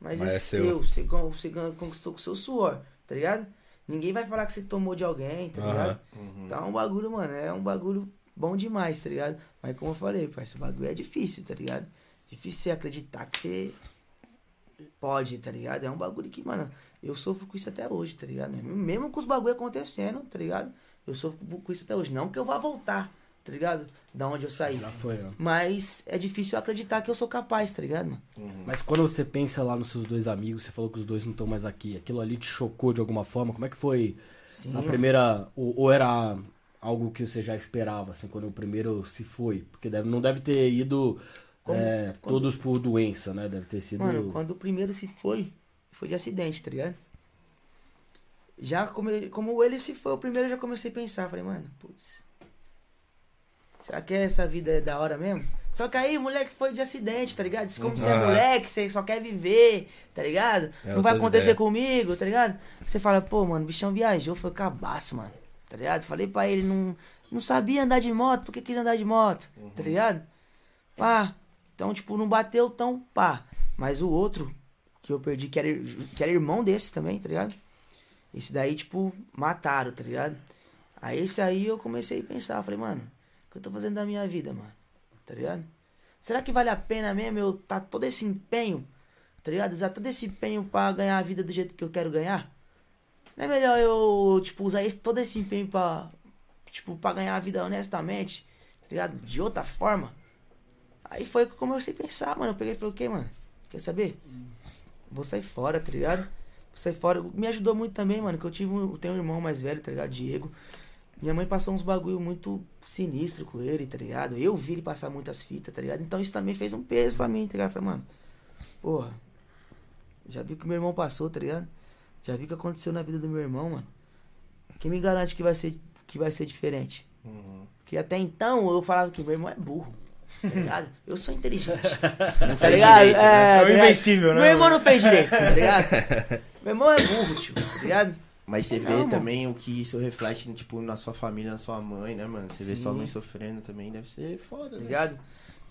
Mas, Mas é, é seu. seu. Você, você conquistou com seu suor, tá ligado? Ninguém vai falar que você tomou de alguém, tá ligado? Aham. Então é um bagulho, mano, é um bagulho bom demais, tá ligado? Mas como eu falei, parceiro, o bagulho é difícil, tá ligado? Difícil você acreditar que você pode, tá ligado? É um bagulho que, mano, eu sofro com isso até hoje, tá ligado? Mesmo, mesmo com os bagulho acontecendo, tá ligado? Eu sofro com isso até hoje. Não que eu vá voltar, tá ligado? Da onde eu saí. Já foi, ó. Mas é difícil acreditar que eu sou capaz, tá ligado, mano? Mas quando você pensa lá nos seus dois amigos, você falou que os dois não estão mais aqui, aquilo ali te chocou de alguma forma? Como é que foi Sim. a mano. primeira. Ou, ou era algo que você já esperava, assim, quando o primeiro se foi? Porque deve, não deve ter ido Como- é, quando- todos por doença, né? Deve ter sido. Mano, quando o primeiro se foi, foi de acidente, tá ligado? Já come... como ele se foi o primeiro, eu já comecei a pensar. Falei, mano, putz. Será que essa vida é da hora mesmo? Só que aí o moleque foi de acidente, tá ligado? Diz como você é moleque, você só quer viver, tá ligado? É Não vai acontecer ideias. comigo, tá ligado? Você fala, pô, mano, o bichão viajou, foi cabaço, mano. Tá ligado? Falei pra ele, não, não sabia andar de moto, por que quis andar de moto? Tá ligado? Pá. Então, tipo, não bateu tão pá. Mas o outro, que eu perdi, que era, que era irmão desse também, tá ligado? Esse daí, tipo, mataram, tá ligado? Aí esse aí eu comecei a pensar, falei, mano, que eu tô fazendo da minha vida, mano? Tá ligado? Será que vale a pena mesmo eu tá todo esse empenho, tá ligado? Usar todo esse empenho pra ganhar a vida do jeito que eu quero ganhar? Não é melhor eu, tipo, usar esse, todo esse empenho pra, tipo, pra ganhar a vida honestamente, tá ligado? De outra forma? Aí foi que eu a pensar, mano. Eu peguei e falei, o que, mano? Quer saber? Vou sair fora, tá ligado? Vou sair fora. Me ajudou muito também, mano, que eu tive um, eu tenho um irmão mais velho, tá ligado? Diego. Minha mãe passou uns bagulho muito sinistro com ele, tá ligado? Eu vi ele passar muitas fitas, tá ligado? Então isso também fez um peso pra mim, tá ligado? Eu falei, mano, porra, já vi o que meu irmão passou, tá ligado? Já vi o que aconteceu na vida do meu irmão, mano. Quem me garante que vai ser, que vai ser diferente? Porque até então eu falava que meu irmão é burro. Tá ligado? <laughs> Eu sou inteligente. tá ligado? direito, né? É, É o tá invencível, né, Meu irmão não fez direito, tá ligado? <laughs> meu irmão é burro, tio, tá ligado? Mas você Não, vê mano. também o que isso reflete, tipo, na sua família, na sua mãe, né, mano? Você vê Sim. sua mãe sofrendo também, deve ser foda, tá né? ligado?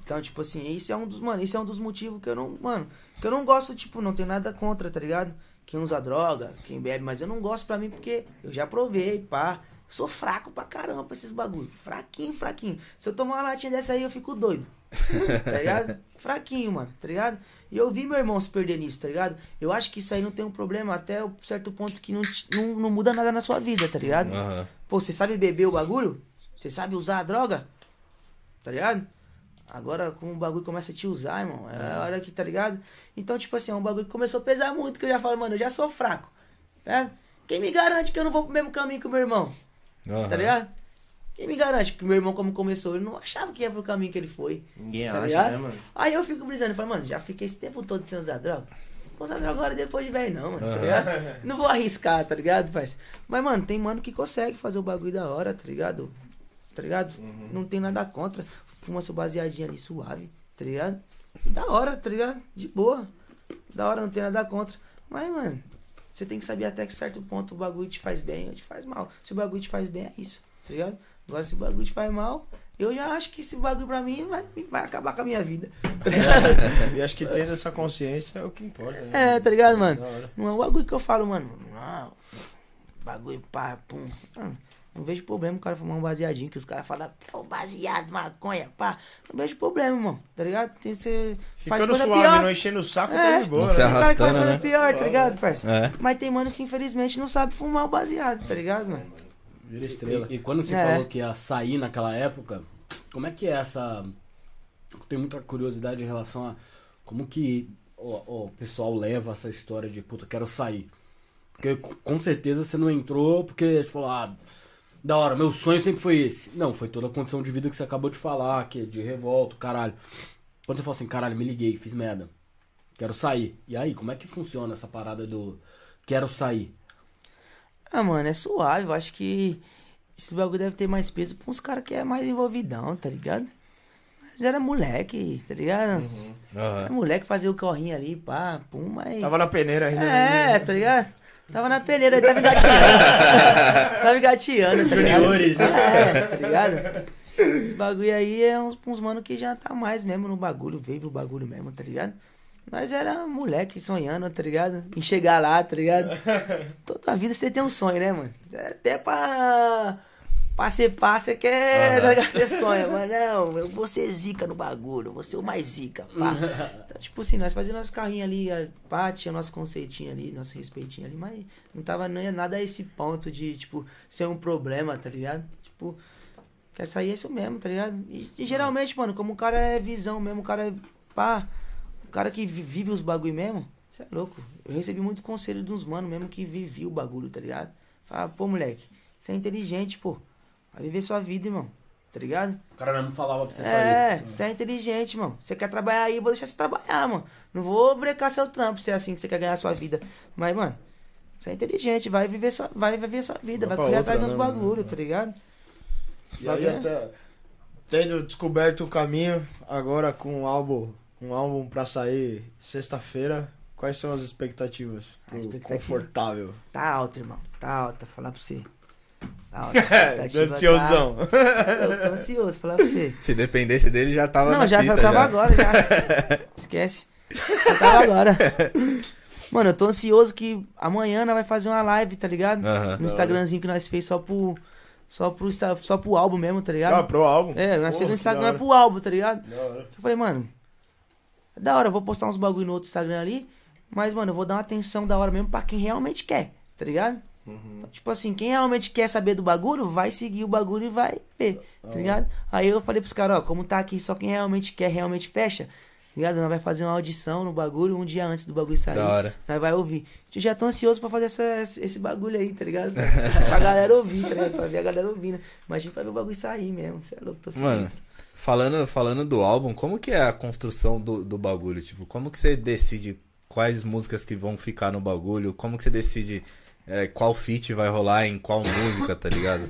Então, tipo assim, esse é um dos, mano, esse é um dos motivos que eu não, mano, que eu não gosto, tipo, não tenho nada contra, tá ligado? Quem usa droga, quem bebe, mas eu não gosto pra mim porque eu já provei, pá. Sou fraco pra caramba pra esses bagulho. Fraquinho, fraquinho. Se eu tomar uma latinha dessa aí, eu fico doido. <laughs> tá ligado? <laughs> Fraquinho, mano, tá ligado? E eu vi meu irmão se perder nisso, tá ligado? Eu acho que isso aí não tem um problema até um certo ponto que não, não, não muda nada na sua vida, tá ligado? Aham. Pô, você sabe beber o bagulho? Você sabe usar a droga? Tá ligado? Agora, como o bagulho começa a te usar, irmão, é a hora que, tá ligado? Então, tipo assim, é um bagulho que começou a pesar muito, que eu já falo, mano, eu já sou fraco. Tá? Quem me garante que eu não vou pro mesmo caminho que o meu irmão? Aham. Tá ligado? Quem me garante que meu irmão, como começou, ele não achava que ia pro caminho que ele foi. Ninguém Tá acha, ligado? né, mano? Aí eu fico brisando, falo, mano, já fiquei esse tempo todo sem usar droga. Vou usar droga agora depois de velho, não, mano. Tá Aham. ligado? Não vou arriscar, tá ligado, parceiro? Mas, mano, tem mano que consegue fazer o bagulho da hora, tá ligado? Tá ligado? Não tem nada contra. Fuma seu baseadinho ali suave, tá ligado? E da hora, tá ligado? De boa. Da hora, não tem nada contra. Mas, mano, você tem que saber até que certo ponto o bagulho te faz bem ou te faz mal. Se o bagulho te faz bem, é isso, tá ligado? Agora, se o bagulho te faz mal, eu já acho que esse bagulho pra mim vai, vai acabar com a minha vida. Tá ligado? E acho que tendo essa consciência é o que importa, né? É, tá ligado, mano? Não é um bagulho que eu falo, mano. Não, bagulho pá, pum. Não, não vejo problema o cara fumar um baseadinho, que os caras falam, "Pô, baseado, maconha, pá. Não vejo problema, irmão, tá ligado? Tem, você faz Ficando coisa suave, pior. não enchendo o saco, É. tá de boa, Não se né? Tem cara que faz arrastando, coisa né? pior, tá ligado, parceiro? É. Mas tem mano que infelizmente não sabe fumar o baseado, tá ligado, mano? Vira estrela. E, e quando você É. falou que ia sair naquela época, como é que é essa. Eu tenho muita curiosidade em relação a como que o, o pessoal leva essa história de puta, quero sair. Porque co- com certeza você não entrou porque você falou, ah, da hora, meu sonho sempre foi esse. Não, foi toda a condição de vida que você acabou de falar, que é de revolta, caralho. Quando você falou assim, caralho, me liguei, fiz merda. Quero sair. E aí, como é que funciona essa parada do quero sair? Ah, mano, é suave. Eu acho que esse bagulho deve ter mais peso pra uns caras que é mais envolvidão, tá ligado? Mas era moleque, tá ligado? Aham. Era moleque fazer o corrinho ali, pá, pum, mas. Tava na peneira ainda. É, tá ligado? Tava na peneira, tava engateando. <laughs> tava engateando, tá ligado? Juniores, né? É, tá ligado? Esse bagulho aí é uns, uns mano que já tá mais mesmo no bagulho, vive o bagulho mesmo, tá ligado? Nós era moleque sonhando, tá ligado? Em chegar lá, tá ligado? <laughs> Toda a vida você tem um sonho, né, mano? Até pra. Pra ser pá, você quer, ligado? Você sonha, mas não, eu vou ser zica no bagulho, eu vou ser o mais zica, pá. <laughs> Então, tipo assim, nós fazíamos nosso carrinho ali, pá, tinha nosso conceitinho ali, nosso respeitinho ali, mas não tava nem nada a esse ponto de, tipo, ser um problema, tá ligado? Tipo, quer sair é isso mesmo, tá ligado? E, e geralmente, mano, como o cara é visão mesmo, o cara é, pá, cara que vi- vive os bagulho mesmo, você é louco. Eu recebi muito conselho de uns mano mesmo que vivia o bagulho, tá ligado? Fala, pô, moleque, você é inteligente, pô. Vai viver sua vida, irmão. Tá ligado? O cara mesmo falava pra você É, sair. você é inteligente, mano. Você quer trabalhar aí, eu vou deixar você trabalhar, mano. Não vou brecar seu trampo se é assim que você quer ganhar sua vida. Mas, mano, você é inteligente, vai viver sua, vai viver sua vida, Vai vai, correr outra, atrás dos né, bagulho, mano? tá ligado? E aí, até, tendo descoberto o caminho, agora com um álbum, um álbum pra sair sexta-feira, quais são as expectativas? A expectativa? Confortável. Tá alto, irmão. Tá alta, falar pra você. Tá alta. <laughs> expectativa tá- Ansiosão. Eu tô ansioso, falar pra você. Se dependesse dele, já tava Não, na já pista, tava já. agora, já. <laughs> Esquece. Já tava agora. Mano, eu tô ansioso que amanhã nós vai fazer uma live, tá ligado? No Instagramzinho que nós fez só pro. Só pro, só pro álbum mesmo, tá ligado? Ah, pro álbum? É, nós Porra, fez um Instagram pro álbum, tá ligado? Eu falei, mano, é da hora, eu vou postar uns bagulho no outro Instagram ali, mas, mano, eu vou dar uma atenção da hora mesmo pra quem realmente quer, tá ligado? Então, tipo assim, quem realmente quer saber do bagulho, vai seguir o bagulho e vai ver, tá ligado? Aí eu falei pros caras, ó, como tá aqui só quem realmente quer, realmente fecha, tá ligado? Nós vai fazer uma audição no bagulho um dia antes do bagulho sair. Da hora. Nós vai ouvir. Eu já tô ansioso pra fazer essa, esse bagulho aí, tá ligado? <laughs> pra galera ouvir, tá ligado? Pra ver a galera ouvindo. Imagina pra ver o bagulho sair mesmo. Você é louco, tô Mano, sinistro. Falando, falando do álbum, como que é a construção do, do bagulho? Tipo, como que você decide quais músicas que vão ficar no bagulho? Como que você decide é, qual feat vai rolar em qual música, tá ligado?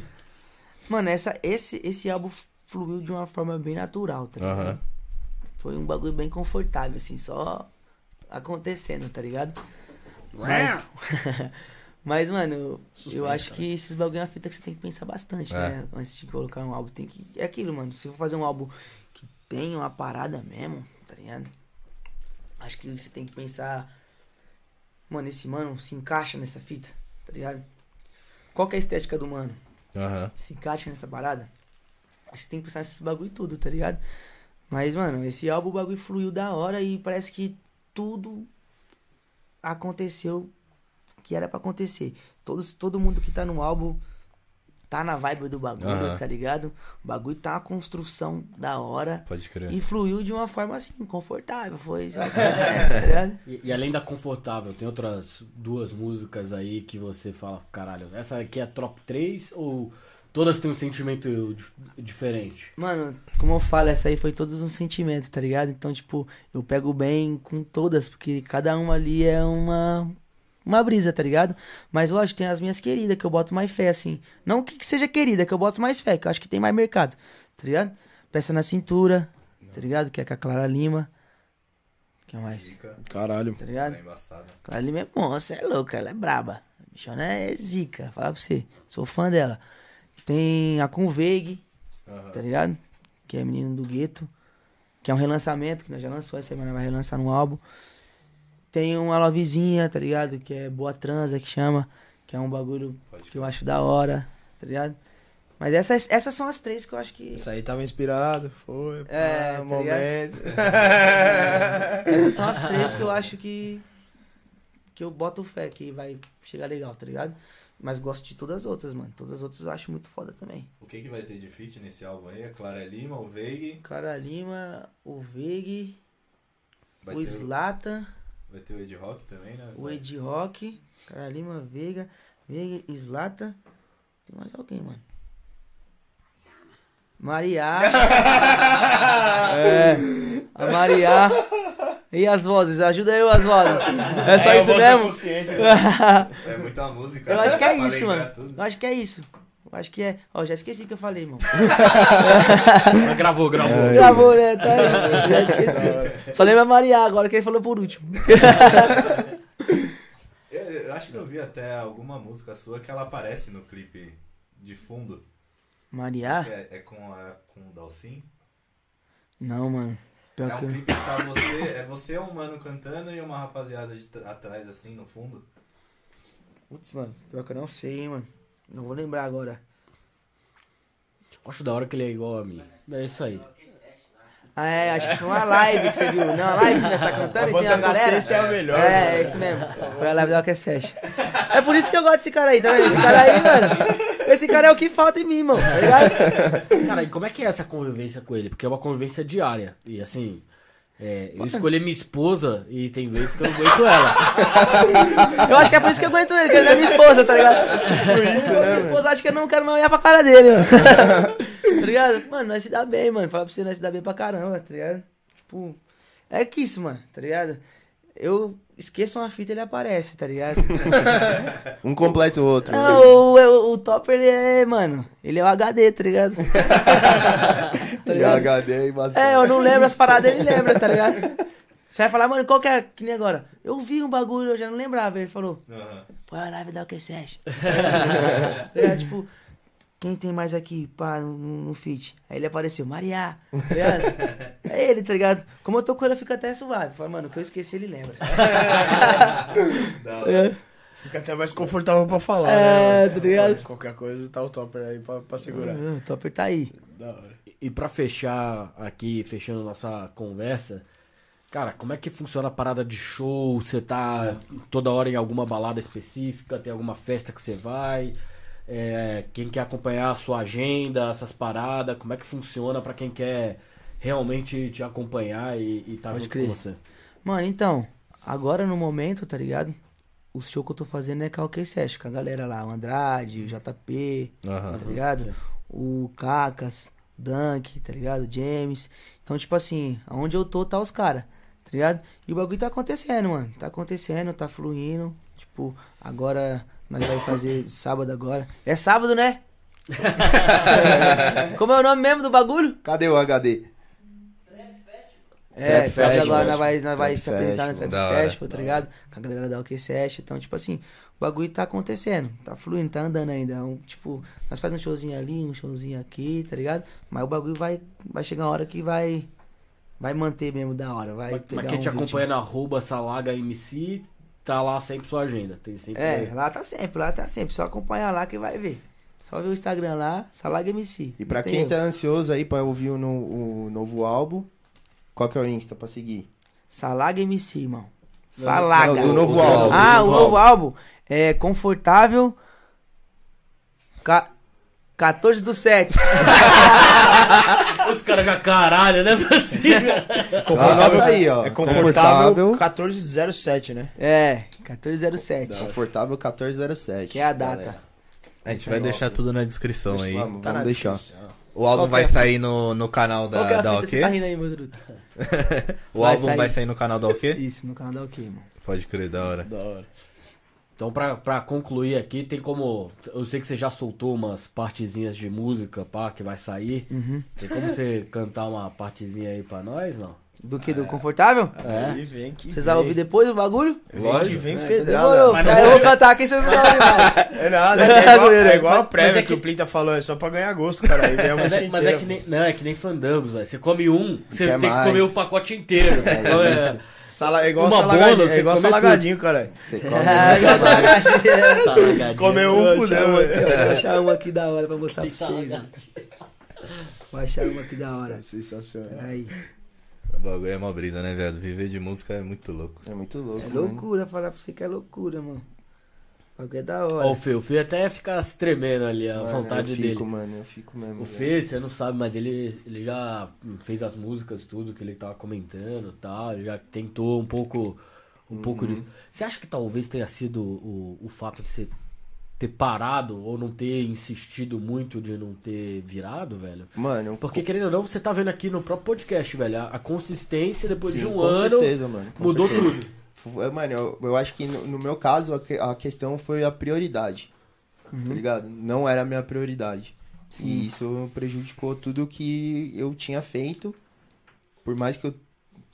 Mano, essa, esse, esse álbum fluiu de uma forma bem natural, tá ligado? Aham. Foi um bagulho bem confortável, assim, só acontecendo, tá ligado? Mas, <laughs> mas mano, eu, eu Suspense, acho cara. que esses bagulho é uma fita que você tem que pensar bastante, É. né? Antes de colocar um álbum, tem que. É aquilo, mano. Se for fazer um álbum que tem uma parada mesmo, tá ligado? Acho que você tem que pensar. Mano, esse mano se encaixa nessa fita, tá ligado? Qual que é a estética do mano? Aham. se encaixa nessa parada. Acho que você tem que pensar nesses bagulho e tudo, tá ligado? Mas, mano, esse álbum o bagulho fluiu da hora e parece que tudo aconteceu que era pra acontecer. Todos, todo mundo que tá no álbum tá na vibe do bagulho, Aham. tá ligado? O bagulho tá uma construção da hora Pode crer. e fluiu de uma forma assim, confortável. Foi isso, <laughs> tá ligado? E, e além da confortável, tem outras duas músicas aí que você fala, caralho, essa aqui é top 3 ou todas têm um sentimento dif- diferente? Mano, como eu falo, essa aí foi todos um sentimento, tá ligado? Então, tipo, eu pego bem com todas, porque cada uma ali é uma. Uma brisa, tá ligado? Mas lógico, tem as minhas queridas que eu boto mais fé, assim. Não que que seja querida, que eu boto mais fé, que eu acho que tem mais mercado, tá ligado? Peça na cintura, tá ligado? Que é com a Clara Lima. que mais? Caralho. Tá ligado? É. Clara Lima é monstro, é louca, ela é braba. A bichona é zica, falar pra você. Sou fã dela. Tem a Conveig, tá ligado? Que é menino do gueto. Que é um relançamento, que nós já lançou, essa semana vai relançar no álbum. Tem uma lovezinha, tá ligado? Que é Boa Transa, que chama. Que é um bagulho que eu acho da hora, tá ligado? Mas essas, essas são as três que eu acho que. Isso aí tava inspirado, foi. pá, É, tá momento. <laughs> Essas são as três que eu acho que. Que eu boto fé que vai chegar legal, tá ligado? Mas gosto de todas as outras, mano. Todas as outras eu acho muito foda também. O que, que vai ter de feat nesse álbum aí? A Clara Lima, o Veig. Clara Lima, o Vai, o ter, Slata, vai ter o Ed Rock também, né? o Ed Rock, Clara Lima, Veiga, Veiga, Slata. Tem mais alguém, mano. Maria. é, a Maria. E as vozes? Ajuda eu as vozes. É só É a isso voz da mesmo? <laughs> É muita música. Eu acho que é isso, mano. tudo. Eu acho que é isso. Eu acho que é. Ó, já esqueci o que eu falei, mano. Mas gravou, gravou. Gravou, né? Tá aí. Já esqueci. Só lembra Maria agora que ele falou por último. <laughs> Eu, eu acho que eu vi até alguma música sua que ela aparece no clipe de fundo. Maria? Que é, é com, a, com o Dalcin. Não, mano. Pior É que um eu... clipe que tá você, é você, um mano cantando e uma rapaziada de atrás, assim, no fundo. Putz, mano. Pior que eu não sei, hein, mano. Não vou lembrar agora. Acho da hora que ele é igual a mim. É isso aí. Ah, é, acho que foi uma live que você viu. Não, uma live que você tá cantando e tem a da galera. é a melhor, É, mano. é isso mesmo. Foi a live da Orquestra É por isso que eu gosto desse cara aí, tá vendo? Esse cara aí, mano. Esse cara é o que falta em mim, mano. Tá ligado? Cara, e como é que é essa convivência com ele? Porque é uma convivência diária. E assim, é, eu escolhi minha esposa e tem vezes que eu não aguento ela. <laughs> Eu acho que é por isso que eu aguento ele, que ele é minha esposa, tá ligado? Tipo isso, né? Minha esposa acha que eu não quero mais olhar pra cara dele, mano. <laughs> tá ligado? Mano, nós se dá bem, mano. Fala pra você, nós se dá bem pra caramba, tá ligado? Tipo, é que isso, mano, tá ligado? Eu esqueço uma fita, ele aparece, tá ligado? <laughs> Um completa o outro. Não, o, o, o Topper, ele é, mano, ele é o HD, tá ligado? Tá E ligado? HD é embaçado. É, eu não lembro as paradas, ele lembra, tá ligado? Você vai falar, mano, qual que é, que nem agora? Eu vi um bagulho, eu já não lembrava, ele falou. Põe a live da OQ7. <laughs> é, tipo, quem tem mais aqui, pá, no, no? Aí ele apareceu, Maria, tá ligado? É ele, tá ligado? Como eu tô com ele, eu fico até suave. Fala, mano, o que eu esqueci, ele lembra. <laughs> Da hora. é, Fica até mais confortável pra falar, É, né? tá ligado? Qualquer coisa tá o topper aí pra, pra segurar. o Topper tá aí. Da hora. E pra fechar aqui, fechando nossa conversa, cara, como é que funciona a parada de show? Você tá toda hora em alguma balada específica? Tem alguma festa que você vai? É, quem quer acompanhar a sua agenda, essas paradas? Como é que funciona pra quem quer realmente te acompanhar e, e tá Pode junto crer. com você? Mano, então, agora no momento, tá ligado? O show que eu tô fazendo é OK Session, com a galera lá, o Andrade, o JP, Aham. tá ligado? O Cacas, Dunk, tá ligado? James. Então, tipo assim, aonde eu tô, tá os caras, tá ligado? E o bagulho tá acontecendo, mano. Tá acontecendo, tá fluindo. Tipo, agora nós vai fazer <laughs> sábado agora. É sábado, né? <laughs> Como é o nome mesmo do bagulho? Cadê o HD? É, Trap agora nós vai, nós vai se apresentar no. Trap. Festival, tá ligado? Com a galera da OK Session. Então, tipo assim, bagulho tá acontecendo, tá fluindo, tá andando ainda. Um, tipo, nós fazemos um showzinho ali, um showzinho aqui, tá ligado? Mas o bagulho vai, vai chegar uma hora que vai. Vai manter mesmo da hora. Vai Mas, pegar mas quem te um ritmo. acompanha na arroba Salaga MC, tá lá sempre sua agenda. Tem sempre. É, lá tá sempre, lá tá sempre. Só acompanhar lá que vai ver. Só ver o Instagram lá, Salaga MC. E pra quem erro. tá ansioso aí pra ouvir o, no- o novo álbum, qual que é o Insta pra seguir? Salaga MC, irmão. Salaga. Não, do novo álbum. Ah, o novo álbum é Confortável. Ca... 14 do 7. <laughs> Os caras já caralho, né? <laughs> Confortável tá aí, ó. É confortável, Confortável. 1407, né? É, 1407. Confortável 1407. Que é a data. galera. A gente vai deixar tudo na descrição aí. Vamos, Tá na vamos deixar. descrição. O álbum Qual vai é? sair no, no canal que é da, da OK? você tá rindo aí? <laughs> O Vai álbum sair. vai sair no canal da OK? Isso, no canal da OK, mano. Pode crer, da hora. Da hora. Então, pra, pra concluir aqui, tem como. Eu sei que você já soltou umas partezinhas de música, pá, que vai sair. Uhum. Tem como você cantar uma partezinha aí pra nós, não? Do que? Do Confortável? É. Aí vem que Vocês vem. vão ouvir depois o bagulho? Vem que vem Então pedrada. demorou. Mas não eu vou cantar aqui, vocês não vão ouvir mais. <laughs> É nada, <laughs> é igual, é igual a prévia é que, que- o Plinta falou, é só pra ganhar gosto, cara. Aí vem a <laughs> Mas é, mas é inteira, que pô. nem, não, é que nem fandangos, velho. Você come um, você tem que mais. comer o pacote inteiro. Então, é, Sala, é igual Uma salagadinho, bola, você é igual salagadinho, cara. Você come. Igual salagadinho. Vou um fudeu. Vou achar uma aqui da hora pra mostrar pra vocês. Vou achar uma aqui da hora. Sensacional. Peraí. O bagulho é uma brisa, né, velho? Viver de música é muito louco. É muito louco, É mano. loucura falar pra você que é loucura, mano. O bagulho é da hora. Ó, o Fê, o Fê até fica se tremendo ali, a Mano, vontade eu dele. fico, mano, eu fico mesmo. O velho. Fê, você não sabe, mas ele, ele já fez as músicas, tudo que ele tava comentando e tal. Ele já tentou um pouco, um pouco disso. Você acha que talvez tenha sido o, o fato de você ter parado ou não ter insistido muito de não ter virado, velho? Mano, Porque, querendo ou não, você tá vendo aqui no próprio podcast, velho, a, a consistência depois sim, de um ano certeza, mano, mudou certeza. tudo. Mano, eu, eu acho que no, no meu caso a, a questão foi a prioridade. Tá ligado? Não era a minha prioridade. E isso prejudicou tudo que eu tinha feito. Por mais que eu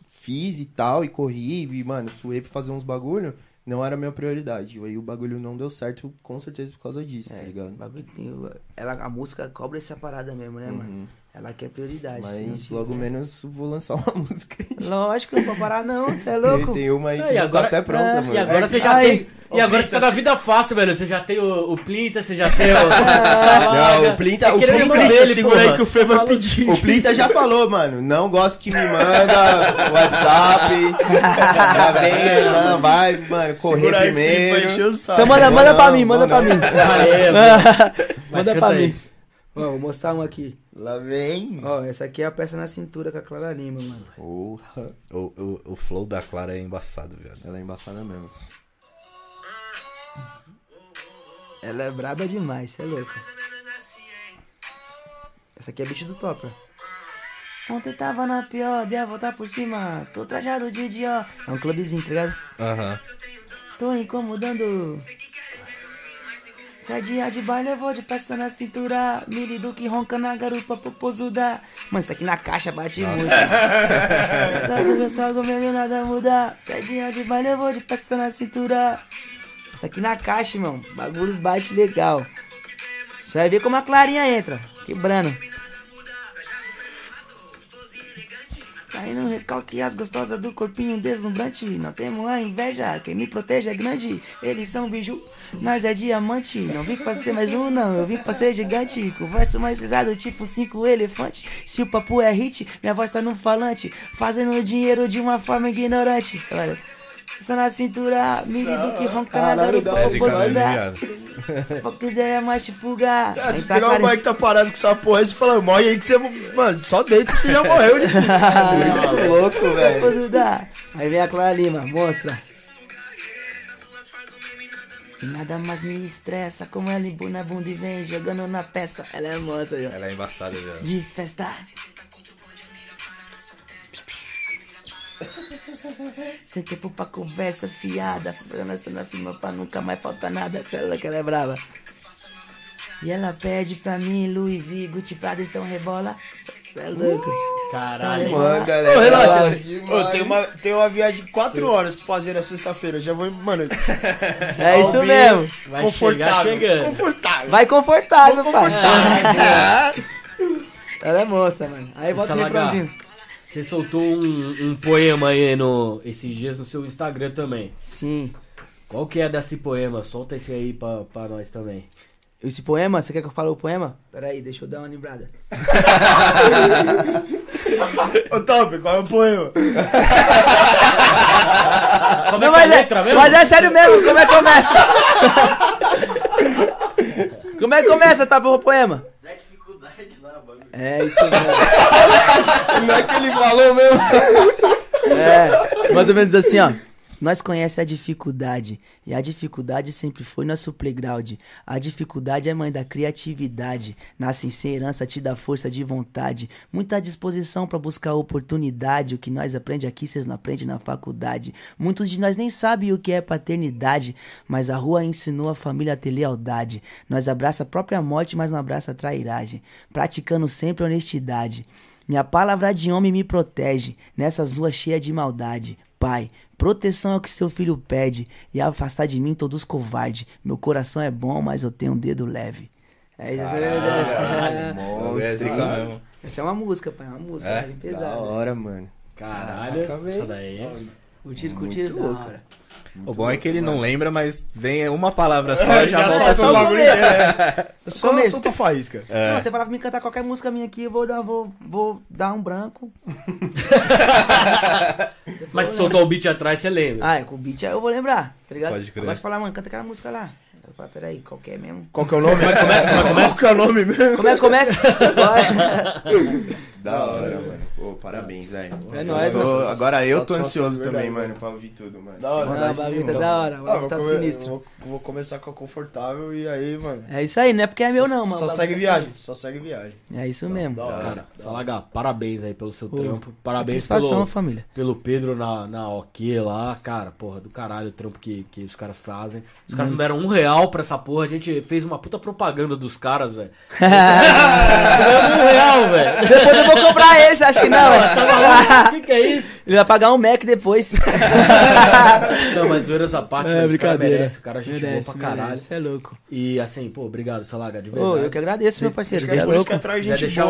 fiz e tal, e corri, e, mano, suei pra fazer uns bagulho, não era a minha prioridade. E aí o bagulho não deu certo, com certeza por causa disso, tá É, o ligado? bagulho tem o- ela, a música cobra essa parada mesmo, né, mano? Uhum. Ela quer prioridade. se não Mas tiver- logo menos vou lançar uma <laughs> música aí. Lógico, não vou parar não, <laughs> você é louco. tem uma aí que É, e já agora- tá até pronta, é, mano. E agora você já Ai, tem. E agora você tá na vida fácil, velho. Você já tem o, o Plinta, você já tem o. <laughs> Não, o Plinta- o querendo Plinta- dele, segura aí que o Fê vai pedir. O Plinta já falou, mano. Não gosto que me manda WhatsApp. Já vem, não, vai, mano, correr Segura aí, primeiro. encher o saco. Então manda, manda não, pra mim, manda pra não. mim. Mano. Mas Manda pra aí. mim. Ó, vou mostrar um aqui. Lá vem. Ó, essa aqui é a peça na cintura com a Clara Lima, mano. O, o, o flow da Clara é embaçado, velho. Ela é embaçada mesmo. Ela é braba demais, cê é louco. Essa aqui é bicho do top, ó. Ontem tava na pior, dei a volta por cima. Tô trajado de Dior. É um clubezinho, tá ligado? Aham. Tô incomodando. Se é dia de baile, eu vou de peça na cintura. Mili do que ronca na garupa, popozuda. Mano, isso aqui na caixa bate muito. <laughs> Sabe, eu salgo mesmo, nada muda. Se é dia de baile, eu vou de peça na cintura. Isso aqui na caixa, irmão. Bagulho bate legal. Você vai ver como a clarinha entra. Quebrando. Aí no recalque as gostosas do corpinho deslumbrante. Não temos a inveja, quem me protege é grande. Eles são biju, nós é diamante. Não vim pra ser mais um, não, eu vim pra ser gigante. Converso mais pesado, tipo cinco elefantes. Se o papo é hit, minha voz tá no falante. Fazendo dinheiro de uma forma ignorante. Olha. Só na cintura, menino que ronca na Caralho, garupa, da hora, Esse cara é popozuda. ligado. Pouca ideia, mas te fuga. Ah, Vem se pegar o que tá parado com essa porra você fala, morre aí que você. Mano, só deita que você já morreu. né? Muito <laughs> louco, velho. Aí vem a Clara Lima, mostra. E nada mais me estressa, como ela a bunda e vem jogando na peça. Ela é monstra, já. Ela é embaçada, velho. De festa. Sem tempo pra conversa fiada. Lança na firma pra nunca mais faltar nada. Cê é louca, ela é brava. E ela pede pra mim, Louis V, Gucci Prada, então rebola. Cê é louco. Caralho. Manda, ela Ô, é relaxa. Ô, tem, uma, tem uma viagem de 4 horas pra fazer na sexta-feira. Eu Já vou, mano. <laughs> É isso mesmo. Vai confortável. chegar chegando. Confortável. Vai confortável, pai. Ah, <laughs> Ela é moça, mano. Aí volta o refrãozinho. Você soltou um, um poema aí no, esses dias no seu Instagram também. Sim. Qual que é desse poema? Solta esse aí pra, pra nós também. Esse poema, você quer que eu fale o poema? Pera aí, deixa eu dar uma lembrada. <laughs> Ô, Top, qual é o poema? Como Não, é que é a mas, é, letra mesmo? mas é sério mesmo, como é que começa? como é que começa, tá, o poema? É isso mesmo. Como é que ele falou mesmo? É, mais ou menos assim, ó. Nós conhecemos a dificuldade. E a dificuldade sempre foi nosso playground. A dificuldade é mãe da criatividade. Nasce sem herança, te dá força de vontade. Muita disposição pra buscar oportunidade. O que nós aprende aqui, vocês não aprendem na faculdade. Muitos de nós nem sabem o que é paternidade. Mas a rua ensinou a família a ter lealdade. Nós abraça a própria morte, mas não abraça a trairagem. Praticando sempre honestidade. Minha palavra de homem me protege nessas ruas cheias de maldade. Pai, proteção é o que seu filho pede e afastar de mim todos os covardes. Meu coração é bom, mas eu tenho um dedo leve. É isso aí. É zica mesmo. Essa é uma música, pai, é uma música, É? bem Da pesada. hora, mano. Caralho, Caraca, essa daí. Curtido, Muito curtido, da louco. hora. O bom é que ele não lembra, mas vem uma palavra só e já, Já volta o tudo. bagulho. É, é só Começo. solta a faísca. Não, você fala pra mim cantar qualquer música minha aqui, eu vou dar, vou, vou dar um branco. <laughs> Mas se soltar o beat atrás, você lembra. Ah, é, com o beat aí eu vou lembrar, tá ligado? Pode crer. Agora você fala, mano, canta aquela música lá. Eu falo, peraí, qual que é mesmo? Qual que é o nome? Como é que começa? Qual que é o nome mesmo? Como é que começa? Vai. Da hora, mano. Pô, parabéns, velho. É nóis. Agora eu tô ansioso também, mano, pra ouvir tudo, mano. Da hora. Sem o maldade bagulho tá nenhuma. da hora, o Ah, bagulho tá come- sinistro. vou, vou começar com a confortável e aí, mano. É isso aí, não é porque é meu só, não, mano. Só segue tá viagem, só segue viagem. É isso mesmo. Da hora. Cara, Salaga, parabéns aí pelo seu Pô, trampo. Parabéns Satisfação, pelo, família. pelo Pedro na, na OK lá. Cara, porra, do caralho o trampo que, que os caras fazem. Os caras não deram um real pra essa porra. A gente fez uma puta propaganda dos caras, velho. <laughs> Um real, velho. Depois eu vou cobrar ele, você acha que não? Tá maluco? O que, que é isso? Ele vai pagar um Mac depois. <laughs> Não, mas zoeira essa parte, É, velho, os caras brincadeira. merecem. O cara é gente boa pra caralho. Você é louco. E assim, pô, obrigado, Salaga, de verdade. Ô, eu que agradeço, meu parceiro. Acho Você é é louco. um-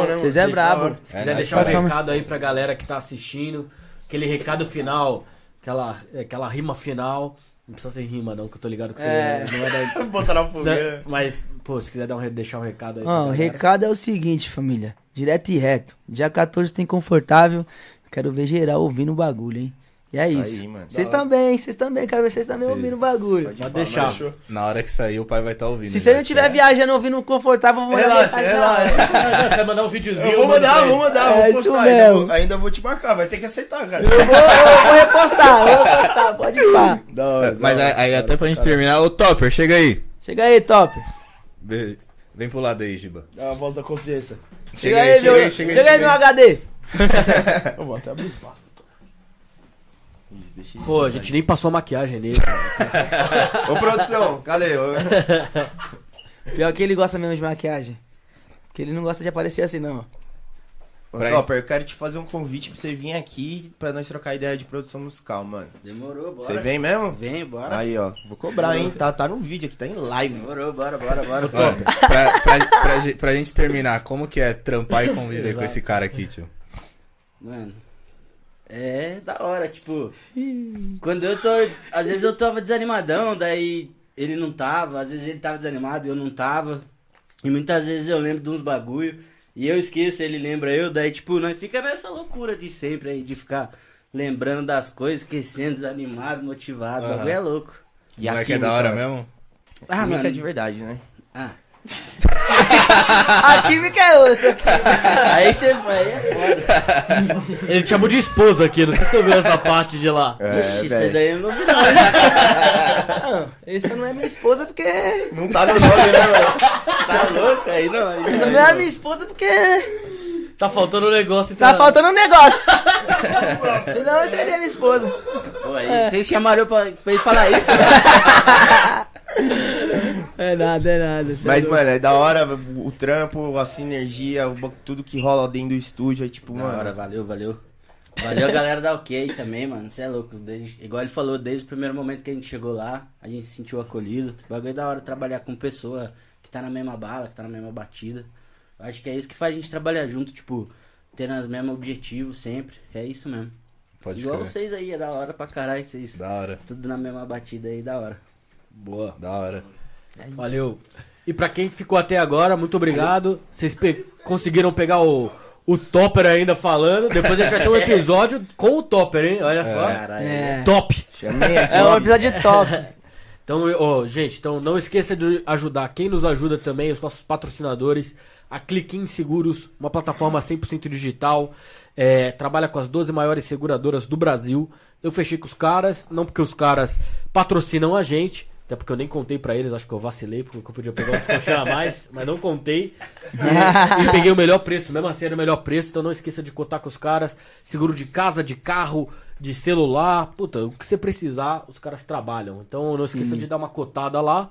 né? Vocês é brabo. Se quiser É, deixar um recado aí pra galera que tá assistindo, aquele recado final, aquela, aquela rima final. Não precisa ser rima, não, que eu tô ligado que você É. não é da. <laughs> Botar na fogueira. Mas, pô, se quiser dar um, deixar um recado aí. Ó, o recado é o seguinte, família. Direto e reto. Dia 14 tem confortável. Quero ver geral ouvindo o bagulho, hein? E é Isso isso. aí, mano. Vocês Da hora. também, vocês também. Quero ver vocês também Sim. ouvindo o bagulho. Pode deixar. Fechou. Na hora que sair, o pai vai estar ouvindo. Se né? você não estiver viajando ouvindo confortável, eu vou mandar Relaxa, mensagem relaxa. Você vai mandar um videozinho. Eu vou mando pra mandar, ele. vou mandar, É vou isso postar. Ainda mesmo. vou, ainda vou te marcar, vai ter que aceitar, cara. Eu vou, eu vou repostar, eu vou repostar, pode ir pá. Da hora, Mas da hora, aí, da até pra gente terminar, ô Topper, chega aí. Chega aí, top. Vem, vem pro lado aí, Giba. É a voz da consciência. Chega, aí, meu, chega aí, meu HD. <laughs> Eu vou até abrir espaço. Deixa Pô, a gente nem passou maquiagem nele. <laughs> Ô, produção, cadê? <laughs> Pior que ele gosta mesmo de maquiagem. Porque ele não gosta de aparecer assim, não. Ô, Topper, eu quero te fazer um convite pra você vir aqui pra nós trocar ideia de produção musical, mano. Demorou, bora. Você vem mesmo? Vem, bora. Aí, ó. Vou cobrar, hein? Tá, tá no vídeo aqui, tá em live. Demorou, bora, bora, bora. Ó, pra, pra, pra, pra gente terminar, como que é trampar e conviver com esse cara aqui, tio? Mano, é da hora, tipo. Quando eu tô. Às vezes eu tava desanimadão, daí ele não tava, às vezes ele tava desanimado e eu não tava. E muitas vezes eu lembro de uns bagulho e eu esqueço, ele lembra eu, daí tipo, nós fica nessa loucura de sempre aí, de ficar lembrando das coisas, esquecendo, desanimado, motivado. O Aham. bagulho é louco. E a é química, da hora mesmo? Ah, química mano. é de verdade, né? Ah. A química é outra. Aí você vai, aí é foda. Ele te chamou de esposa aqui, não sei se você ouviu essa parte de lá. É, Ixi, isso velho. daí eu não vi não. Não, essa não é minha esposa porque. Não tá no nome, né, mano? Tá louco aí não. aí Essa não é minha esposa porque. Tá faltando um negócio. Tá faltando um negócio. Senão eu seria minha esposa. Pô, aí Vocês chamaram pra, pra ele falar isso? <laughs> É nada, é nada. cê Mas, é mano, é da hora o trampo, a sinergia, tudo que rola dentro do estúdio. É tipo, Da hora, mano. valeu, valeu. Valeu a galera da OK também, mano. Você é louco. Desde, igual ele falou, desde o primeiro momento que a gente chegou lá, a gente se sentiu acolhido. O bagulho é da hora trabalhar com pessoa que tá na mesma bala, que tá na mesma batida. Eu acho que é isso que faz a gente trabalhar junto, tipo, tendo os mesmos objetivos sempre. É isso mesmo. Pode igual crer. vocês aí, é da hora pra caralho. Vocês Da hora, tudo na mesma batida aí, da hora. Boa. da hora. Valeu. E pra quem ficou até agora, muito obrigado. Vocês pe- conseguiram pegar o, o Topper ainda falando. Depois a gente vai ter um <laughs> episódio com o Topper, hein? Olha só. Caralho. É. Top. Chamei aqui, É um episódio top. <laughs> Então, ó, gente, então não esqueça de ajudar quem nos ajuda também, os nossos patrocinadores. A Cliquim Seguros, uma plataforma 100% digital, é, trabalha com as 12 maiores seguradoras do Brasil. Eu fechei com os caras, não porque os caras patrocinam a gente, até porque eu nem contei pra eles, acho que eu vacilei, porque eu podia pegar um descontinho a mais, <laughs> mas não contei. E, e peguei o melhor preço, mesmo assim era o melhor preço, então não esqueça de cotar com os caras. Seguro de casa, de carro, de celular, puta, o que você precisar, os caras trabalham. Então não esqueça de dar uma cotada lá.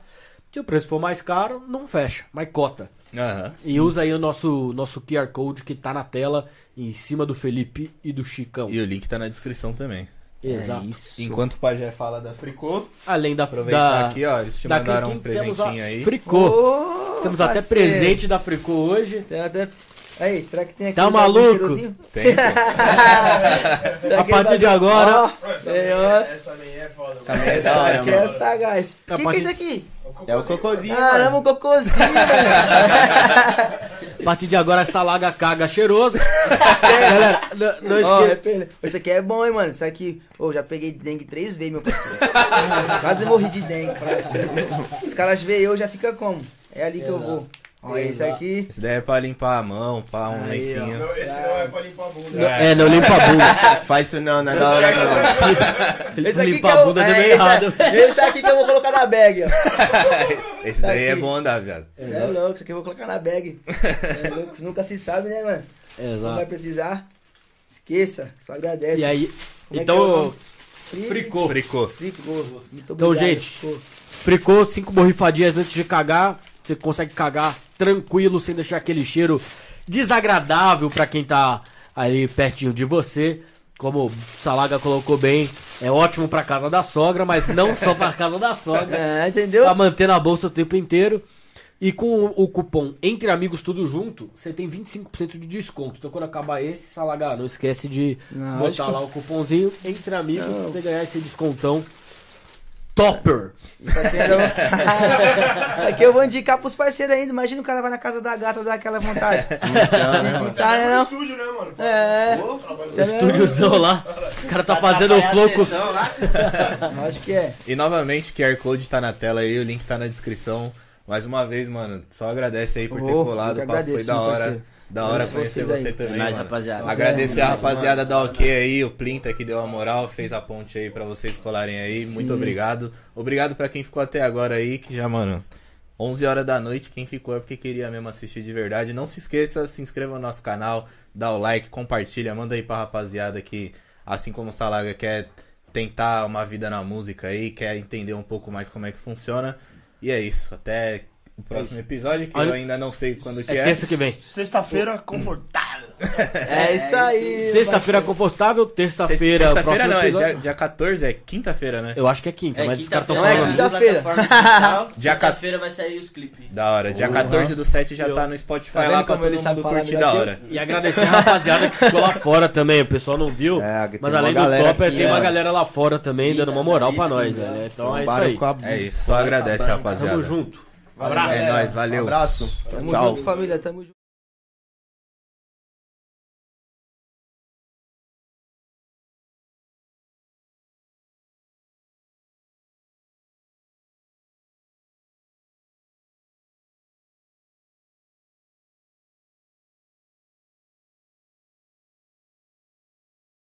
Se o preço for mais caro, não fecha, mas cota. Aham. E usa aí o nosso, nosso QR Code que tá na tela, em cima do Felipe e do Chicão. E o link tá na descrição também. Exato. É isso. Enquanto o Pajé fala da Fricô, Além da, aproveitar da, aqui, ó, eles te da mandaram um presentinho a aí. Fricô. Ô, Temos até parceiro. presente da Fricô hoje. Tem até... Aí, será que tem aqui Tá um maluco? Tem, <laughs> A partir de agora- Ó, senhor. Essa nem é foda, Essa merda é da hora, Que é sagaz. O que, que é isso aqui? É o cocôzinho, Caramba, um cocôzinho, velho. <laughs> A partir de agora essa laga caga cheiroso. Galera, <laughs> não, não esqueça. repele- Isso aqui é bom, hein, mano. Isso aqui. Ô, já peguei dengue três vezes, meu parceiro. Quase morri de dengue. Os caras veem eu, já fica como? É ali que eu vou. Ó, esse aqui. Esse daí é pra limpar a mão, pra um Aí, lencinho. Não, esse não é pra limpar a bunda. É, não limpa a bunda. <laughs> Faz isso não, não é da hora não. Esse aqui limpar que a eu- bunda deu é, meio esse, errado. esse aqui que eu vou colocar na bag, ó. <laughs> Esse daí é bom andar, viado. É louco, isso aqui eu vou colocar na bag. É louco, nunca se sabe, né, mano? Não vai Exato. precisar. Esqueça, só agradece. E aí, Como é é então? Frico. fricou. Fricô. Então, gente, Frico. Fricou cinco borrifadinhas antes de cagar. Você consegue cagar tranquilo, sem deixar aquele cheiro desagradável pra quem tá ali pertinho de você. Como o Salaga colocou bem, é ótimo pra casa da sogra, mas não só pra casa da sogra. <laughs> É, entendeu? Pra manter na bolsa o tempo inteiro. E com o cupom Entre Amigos Tudo Junto, você tem 25% de desconto. Então quando acabar esse, Salaga, não esquece de Não, botar lá o cupomzinho Entre Amigos Não. você ganhar esse descontão topper. Isso aqui, eu... Isso aqui eu vou indicar pros parceiros ainda. Imagina o cara vai na casa da gata dar aquela vontade. <laughs> Não tá, né, No não? estúdio, né, mano? É. Trabalho- O estúdiozão lá. <laughs> O cara tá fazendo o lá. <laughs> Acho que é. E novamente, QR Code tá na tela aí, o link tá na descrição. Mais uma vez, mano, só agradece aí por ter Oh, colado, eu o papo foi agradeço, da hora. parceiro. Da hora Agradeço conhecer você aí. também, É nóis, mano. rapaziada. Agradecer a É, rapaziada da OK aí, o Plinta que deu a moral, fez a ponte aí pra vocês colarem aí. Muito obrigado. Obrigado pra quem ficou até agora aí, que já, mano, 11 horas da noite, quem ficou é porque queria mesmo assistir de verdade. Não se esqueça, se inscreva no nosso canal, dá o like, compartilha, manda aí pra rapaziada que, assim como o Salaga quer tentar uma vida na música aí, quer entender um pouco mais como é que funciona. E é isso, até o próximo episódio, que Olha- eu ainda não sei quando que É é. terça que vem. Sexta-feira, confortável. <laughs> É isso aí. Sexta-feira confortável, terça-feira, Sexta-feira próximo não, é episódio. dia, dia 14, é quinta-feira, né? Eu acho que é quinta, É, mas os caras estão Não, é falando. quinta-feira. Quinta-feira <laughs> vai sair os clipes. Da hora. Dia Porra. 14 do 7 já Eu- tá no Spotify Tá lá pra todo sabe mundo curtir da hora. E agradecer a rapaziada que ficou lá fora também. O pessoal não viu. É, mas além do Topper, tem uma é. galera lá fora também, dando uma moral pra nós, velho. Então é isso aí. É isso, só agradece, banca. rapaziada. Tamo junto. Um abraço. É nóis, valeu. Abraço. Tamo Tchau. junto, família. Tamo junto.